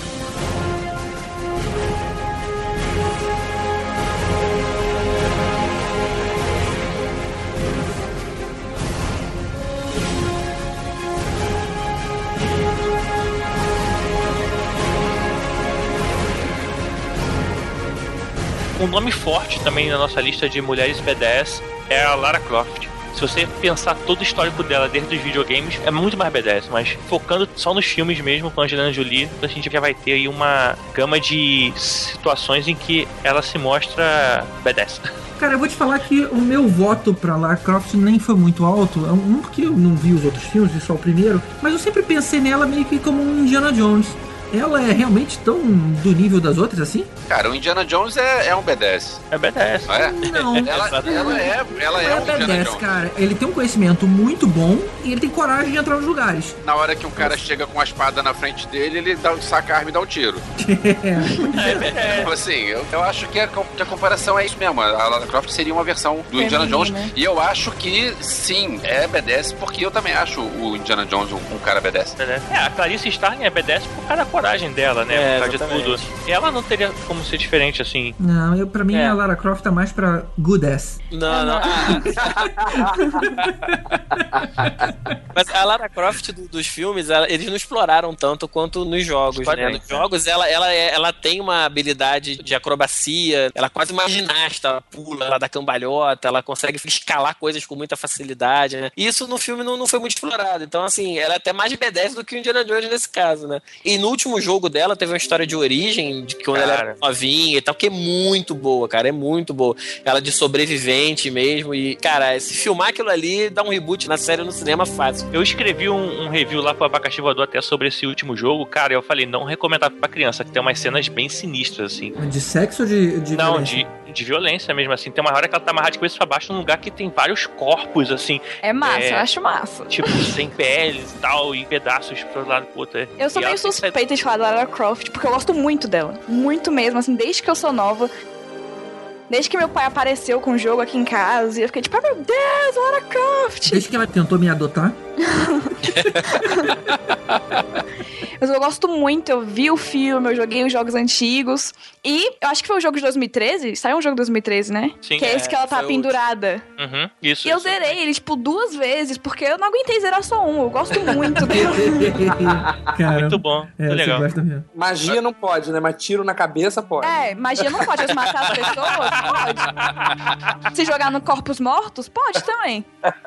um nome forte também na nossa lista de mulheres B10 é a Lara Croft. Se você pensar todo o histórico dela dentro dos videogames, é muito mais B10, mas focando só nos filmes mesmo com a Angelina Jolie, a gente já vai ter aí uma gama de situações em que ela se mostra B10. Cara, eu vou te falar que o meu voto pra Lara Croft nem foi muito alto. É Um, porque eu não vi os outros filmes, vi só o primeiro. Mas eu sempre pensei nela meio que como um Indiana Jones. Ela é realmente tão do nível das outras assim? Cara, o Indiana Jones é, é um B10, É B10. não é? Não. Ela, ela é, ela é é um Indiana B10, Jones. cara. Ele tem um conhecimento muito bom e ele tem coragem de entrar nos lugares. Na hora que um cara chega com a espada na frente dele, ele dá, saca a arma e dá um tiro. É. Tipo assim, eu, eu acho que a, que a comparação é isso mesmo. A Lara Croft seria uma versão do Indiana Feminina. Jones. E eu acho que sim, é B10, porque eu também acho o Indiana Jones um, um cara B10. B10. É, a Clarice Starling é B10 por causa da coragem dela, né? É, por causa de tudo. Ela não teria como ser diferente assim. Não, eu, pra mim É. a Lara Croft tá mais pra good ass. Não, não. Mas a Lara Croft do- dos filmes, ela- eles não exploraram tanto quanto nos jogos, né? Nos jogos, ela, ela, é- ela tem uma habilidade de acrobacia, ela é quase uma ginasta, ela pula, ela dá cambalhota, ela consegue escalar coisas com muita facilidade, né? E isso no filme não, não foi muito explorado. Então, assim, ela é até mais B10 do que o Indiana Jones nesse caso, né? E no último jogo dela teve uma história de origem, de que quando ela era Cara. novinha e tal, que é muito boa, cara, é muito boa. Ela de sobrevivente mesmo. E, cara, se filmar aquilo ali, dá um reboot na série no cinema fácil. Eu escrevi um, um review lá pro Abacaxi Voador até sobre esse último jogo, cara, eu falei, não recomendar pra criança, que tem umas cenas bem sinistras, assim. De sexo ou de, de Não, violência? de, de violência mesmo, assim. Tem uma hora que ela tá amarrada de cabeça pra baixo num lugar que tem vários corpos, assim, É massa, É. eu acho massa. tipo, sem peles e tal, e pedaços pro lado e pro outro. Eu sou E meio sair- suspeita de falar da Lara Croft, porque eu gosto muito dela. Muito mesmo, assim, desde que eu sou nova. Desde que meu pai apareceu com o jogo aqui em casa, e eu fiquei tipo, ai meu Deus, Lara Croft! Desde que ela tentou me adotar. Mas eu gosto muito, eu vi o filme, eu joguei os jogos antigos. E eu acho que foi o jogo de 2013, saiu um jogo de 2013, né? Sim. que é esse que ela tá pendurada. Uhum, isso. E eu isso. zerei ele, tipo, duas vezes, porque eu não aguentei zerar só um. Eu gosto muito dele. Cara, Muito bom, É, muito legal. Magia não pode, né? Mas tiro na cabeça pode. É, magia não pode mas matar as pessoas? Pode. Se jogar no corpos mortos? Pode também.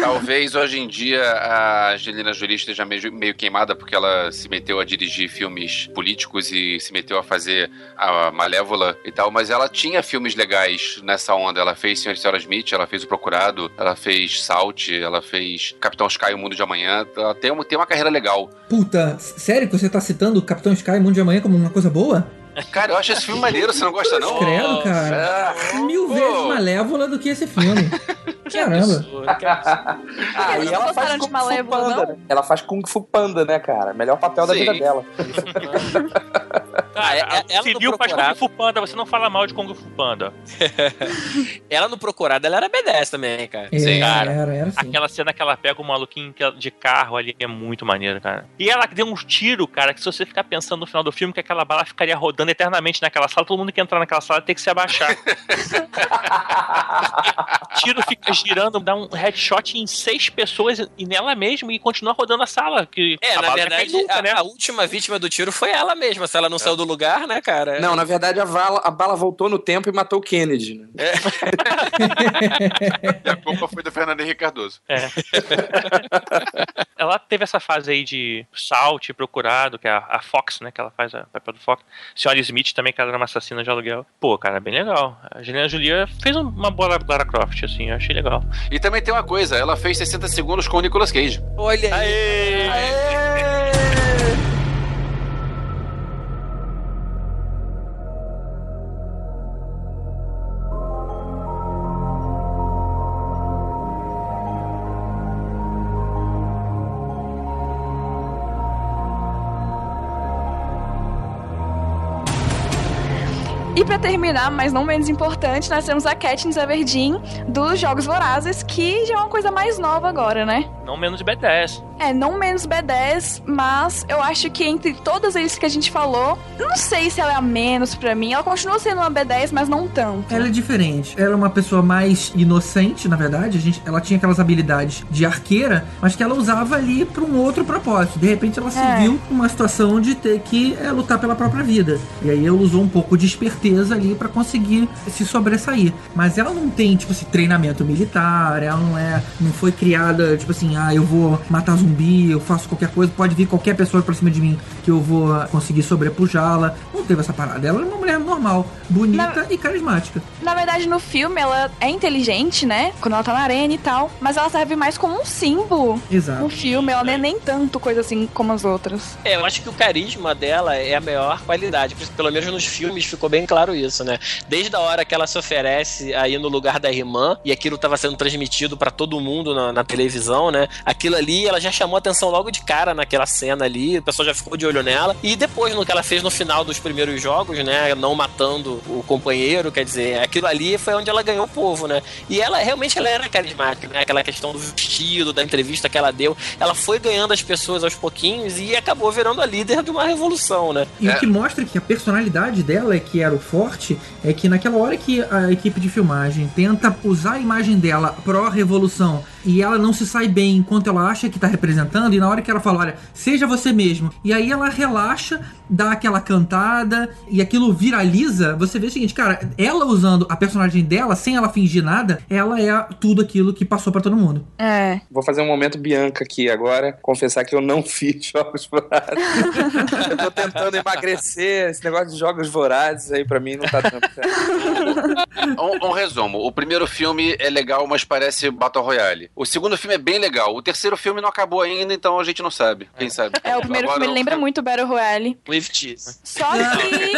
Talvez hoje em dia a Angelina Jolie esteja meio, meio queimada porque ela se meteu a dirigir filmes políticos e se meteu a fazer a Malévola e tal, mas ela tinha filmes legais nessa onda. Ela fez Senhor e Senhora Smith, ela fez O Procurado, ela fez Salt, ela fez Capitão Sky, O Mundo de Amanhã. Ela tem uma, tem uma carreira legal. Puta, sério que você tá citando o Capitão Sky Mundo de Amanhã como uma coisa boa? Cara, eu acho esse filme maneiro, você não gosta não? Credo, cara. Ah, Mil pô. vezes malévola do que esse filme. Caramba. Absurdo, que absurdo. Ah, e ela faz Kung Fu Panda, não? né? Ela faz Kung Fu Panda, né, cara? Melhor papel da Sim. vida dela. Ah, é- é- Ah, ela se viu faz Kung Fu Panda, você não fala mal de Kung Fu Panda. ela no procurado, ela era B10 também, cara. É, Sim, cara. era, era sim. Aquela cena que ela pega o maluquinho de carro ali é muito maneiro, cara. E ela deu uns tiros, cara, que se você ficar pensando no final do filme, que aquela bala ficaria rodando eternamente naquela sala, todo mundo que entrar naquela sala tem que se abaixar. o tiro fica girando, dá um headshot em seis pessoas e nela mesmo e continua rodando a sala. Que É, a na verdade, nunca, a, né? a última vítima do tiro foi ela mesma. Se ela não saiu do lugar, né, cara? Não, na verdade, a bala, a bala voltou no tempo e matou o Kennedy. Né? E a culpa foi do Fernando Henrique Cardoso. Ela teve essa fase aí de Salt, Procurado, que é a, a Fox, né? Que ela faz a papel do Fox. Senhora Smith também, que ela era uma assassina de aluguel. Pô, cara, bem legal. A Angelina Jolie fez uma boa Lara Croft, assim, eu achei legal. E também tem uma coisa, ela fez 60 segundos com o Nicolas Cage. Olha aí. E pra terminar, mas não menos importante, nós temos a Katniss Everdeen dos Jogos Vorazes, que já é uma coisa mais nova agora, né? Não menos B10. É, não menos B10, mas eu acho que entre todas eles que a gente falou, não sei se ela é a menos pra mim. Ela continua sendo uma B10, mas não tanto. Ela é diferente. Ela é uma pessoa mais inocente, na verdade. A gente, ela tinha aquelas habilidades de arqueira, mas que ela usava ali pra um outro propósito. De repente ela se É. viu numa situação de ter que é, lutar pela própria vida. E aí ela usou um pouco de esperteza ali pra conseguir se sobressair. Mas ela não tem, tipo, esse treinamento militar, ela não é. não foi criada, tipo assim, ah, eu vou matar zumbi, eu faço qualquer coisa, pode vir qualquer pessoa pra cima de mim que eu vou conseguir sobrepujá-la. Não teve essa parada. Ela é uma mulher normal, bonita e carismática. Na verdade, no filme, ela é inteligente, né? Quando ela tá na arena e tal. Mas ela serve mais como um símbolo. Exato. No filme, ela não é nem tanto coisa assim como as outras. É, eu acho que o carisma dela é a maior qualidade. Pelo menos nos filmes ficou bem claro isso, né? Desde a hora que ela se oferece aí no lugar da irmã, e aquilo estava sendo transmitido para todo mundo na, na televisão, né? Aquilo ali, ela já chamou atenção logo de cara naquela cena ali, o pessoal já ficou de olho nela. E depois, no que ela fez no final dos primeiros jogos, né? Não matando o companheiro, quer dizer, aquilo ali foi onde ela ganhou o povo, né? E ela, realmente, ela era carismática, né? Aquela questão do vestido, da entrevista que ela deu. Ela foi ganhando as pessoas aos pouquinhos e acabou virando a líder de uma revolução, né? E É. o que mostra que a personalidade dela é que era o forte é que naquela hora que a equipe de filmagem tenta usar a imagem dela pró-revolução e ela não se sai bem enquanto ela acha que tá representando, e na hora que ela fala, olha, seja você mesmo, e aí ela relaxa, dá aquela cantada e aquilo viraliza, você vê o seguinte, cara, ela usando a personagem dela, sem ela fingir nada, ela é tudo aquilo que passou pra todo mundo. É. Vou fazer um momento Bianca aqui agora, confessar que eu não fiz jogos vorazes. eu tô tentando emagrecer, esse negócio de jogos vorazes aí pra mim não tá tanto certo. Um, um resumo. O primeiro filme é legal, mas parece Battle Royale. O segundo filme é bem legal. O terceiro filme não acabou ainda, então a gente não sabe. Quem sabe? É, o primeiro Agora, filme ele lembra o- muito Battle Royale. With cheese. Só que.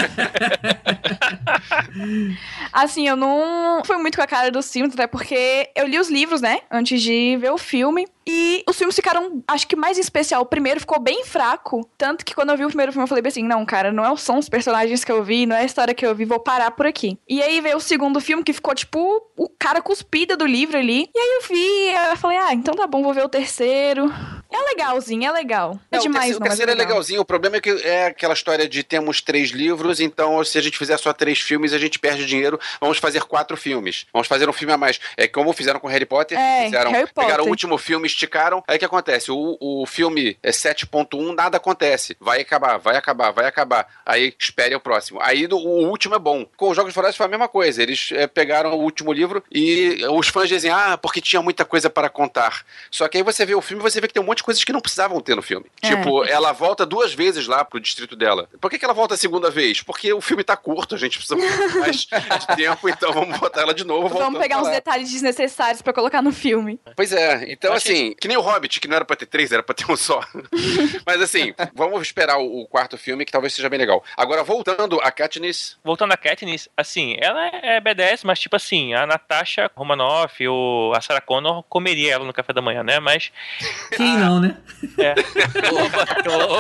assim, eu não fui muito com a cara dos filmes, até porque eu li os livros, né? Antes de ver o filme. E os filmes ficaram, acho que mais em especial, o primeiro ficou bem fraco. Tanto que quando eu vi o primeiro filme, eu falei assim: não, cara, não são os personagens que eu vi, não é a história que eu vi, vou parar por aqui. E aí veio o segundo filme, que ficou tipo o cara cuspida do livro ali. E aí eu vi, eu falei: ah, então tá bom, vou ver o terceiro. É legalzinho, é legal. É Não, demais, o terceiro, não, o mas terceiro é legal. legalzinho. O problema é que é aquela história de temos três livros, então se a gente fizer só três filmes, a gente perde dinheiro. Vamos fazer quatro filmes. Vamos fazer um filme a mais. É como fizeram com Harry Potter. É, fizeram, Harry Pegaram Potter. o último filme, esticaram. Aí o que acontece? O, o filme é 7.1, nada acontece. Vai acabar, vai acabar, vai acabar. Aí espere o próximo. Aí do- o último é bom. Com os Jogos Vorazes foi a mesma coisa. Eles é, pegaram o último livro e os fãs dizem, ah, porque tinha muita coisa para contar. Só que aí você vê o filme e você vê que tem um monte de coisas que não precisavam ter no filme. É. Tipo, ela volta duas vezes lá pro distrito dela. Por que, que ela volta a segunda vez? Porque o filme tá curto, a gente precisa mais de tempo, então vamos botar ela de novo. Vamos pegar uns lá. detalhes desnecessários pra colocar no filme. Pois é, então achei- assim, que nem o Hobbit, que não era pra ter três, era pra ter um só. Mas assim, vamos esperar o, o quarto filme, que talvez seja bem legal. Agora, voltando a Katniss, Voltando a Katniss, assim, ela é B10, mas tipo assim, a Natasha Romanoff ou a Sarah Connor comeria ela no café da manhã, né? Mas Quem não, né? é,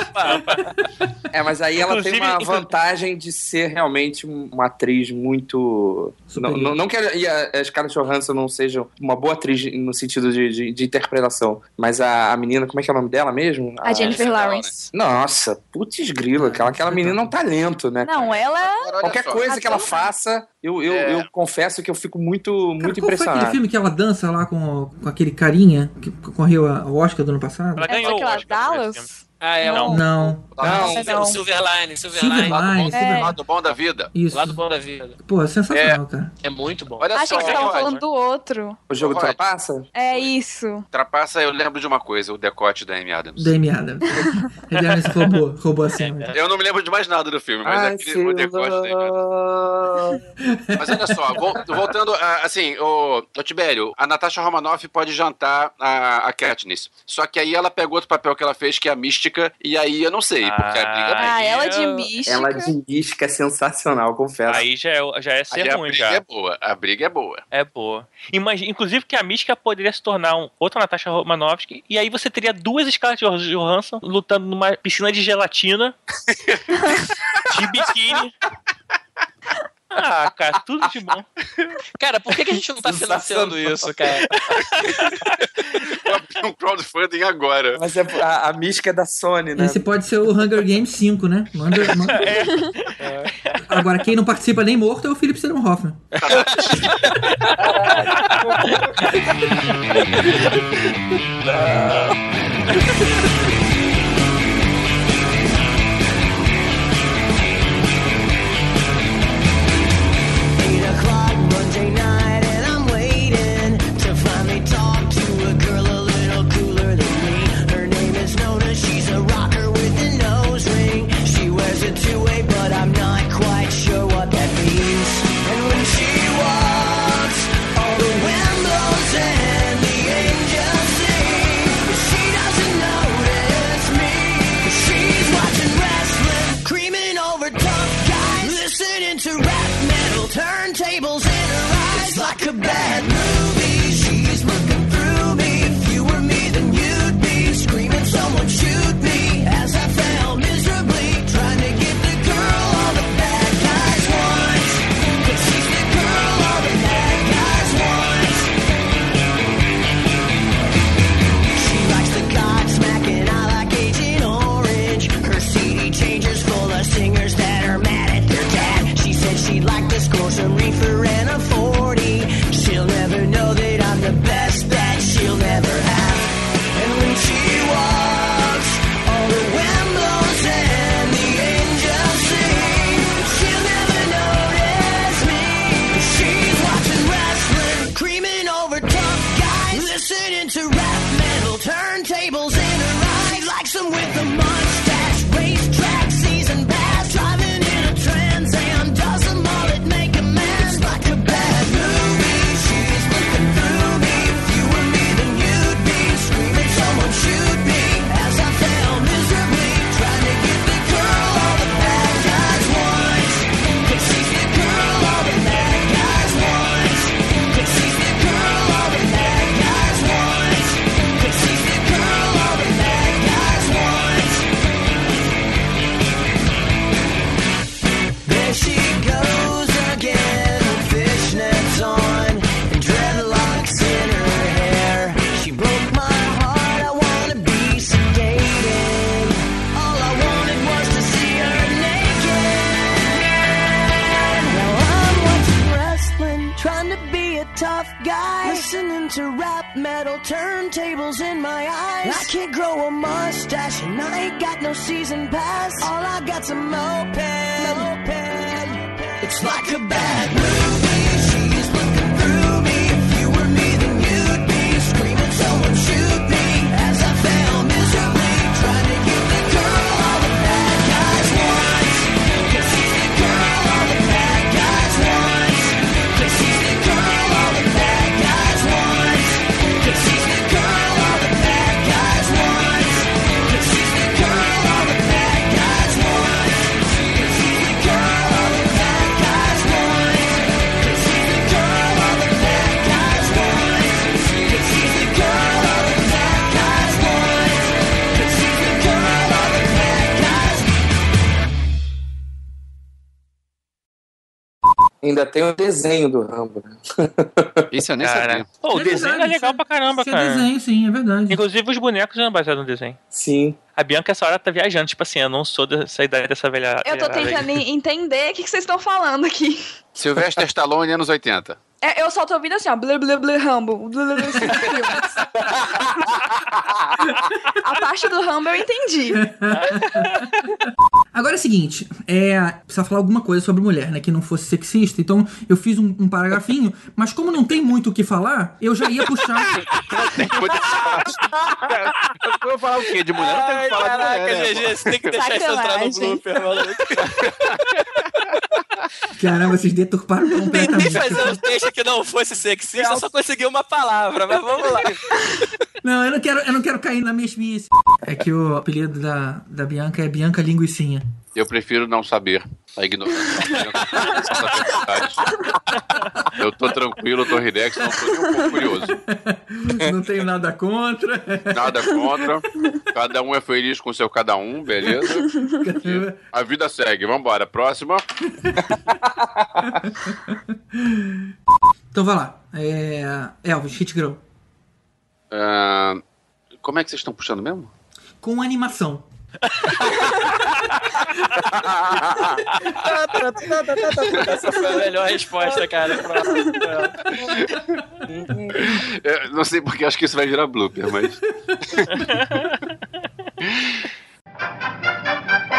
Opa, opa. É, mas aí ela tem Inclusive- uma inclu- vantagem de ser realmente uma atriz muito. Não, não, não que a, e a a Scarlett Johansson não seja uma boa atriz no sentido de, de, de interpretação, mas a, a menina, como é que é o nome dela mesmo? A Jennifer Jennifer Lawrence. Nossa, putz grila, aquela, aquela menina é um talento, né? Não, ela. Agora, Qualquer só. coisa que ela faça, eu, eu, É. eu confesso que eu fico muito, Cara, muito qual foi aquele impressionado. filme que ela dança lá com, com aquele carinha que concorreu ao Oscar do ano passado? ela É ganhou o aquela Oscar por esse filme. Dallas? Ah, é Não. o Não, Lado- Não, não. o Silverline, Silverline. Silverline, Lado bom, Silverline. lado bom da vida. Isso. Lado bom da vida. Pô, sensacional, cara. É muito bom. Olha Achei só, que você tava Rod, falando do outro. O jogo Rod. ultrapassa? É isso. Trapaça, eu lembro de uma coisa, o decote da Amy Adams. Dame Adams. Ele Adams roubou, roubou a cena. Eu não me lembro de mais nada do filme, mas é Ai, aquele, o decote da Amy Adams. Mas olha só, vol- voltando, a- assim, o, o Tibério, a Natasha Romanoff pode jantar a, a Katniss. Só que aí ela pegou outro papel que ela fez, que é a mística, e aí eu não sei, porque a briga Ah, Ah, ela de mística. Ela de mística é sensacional, confesso. Aí já é, já é ser aí a ruim, briga já. é boa, a briga é boa. É boa. Imagina, inclusive que a Mística poderia se tornar um, outra Natasha Romanoff, e aí você teria duas Scarlett Johansson lutando numa piscina de gelatina, de biquíni. Ah, cara, tudo de bom. Cara, por que, que a gente não tá financiando isso, cara? Um crowdfunding agora. Mas é a, a mística é da Sony, né? Esse pode ser o Hunger Games 5, né? Manda, manda- Agora, quem não participa nem morto é o Philip Seymour Hoffman. tem o desenho do Rambo. né? Isso eu nem Cara, sabia. pô, o É desenho verdade, é legal isso pra caramba, Isso é cara. desenho, sim, é verdade. Inclusive os bonecos são baseados no desenho. Sim. A Bianca essa hora tá viajando, tipo assim, eu não sou dessa idade dessa velha. Eu tô tentando entender o que que vocês estão falando aqui. Sylvester Stallone, anos 80. É, eu só tô ouvindo assim, ó, blá blá blá Rambo. Blá, blá, blá, cinco filmes. A parte do Rambo eu entendi. Agora é o seguinte, é, precisa falar alguma coisa sobre mulher, né, que não fosse sexista. Então eu fiz um, um paragrafinho, mas como não tem muito o que falar, eu já ia puxar. Eu vou falar o quê? De mulher? Não tem que falar mulher, né? GG, você tem que deixar isso entrar no blooper, maluco. Caramba, vocês deturparam Tentei completamente. fazer um texto que não fosse sexista, só consegui uma palavra, mas vamos lá. Não, eu não quero, eu não quero cair na mesmice. É que o apelido da, da Bianca é Bianca Linguicinha. Eu prefiro não saber. A ignorância. é. Eu tô tranquilo, eu tô relax, não tô nem um pouco curioso. Não tenho nada contra. Nada contra. Cada um é feliz com o seu cada um, beleza? A vida segue. Vambora. Próxima. Então vai lá. É... Elvis, Hit Girl. Ah, como é que vocês estão puxando mesmo? Com animação. Essa foi a melhor resposta, cara. Pra... Não sei porque acho que isso vai virar blooper, mas.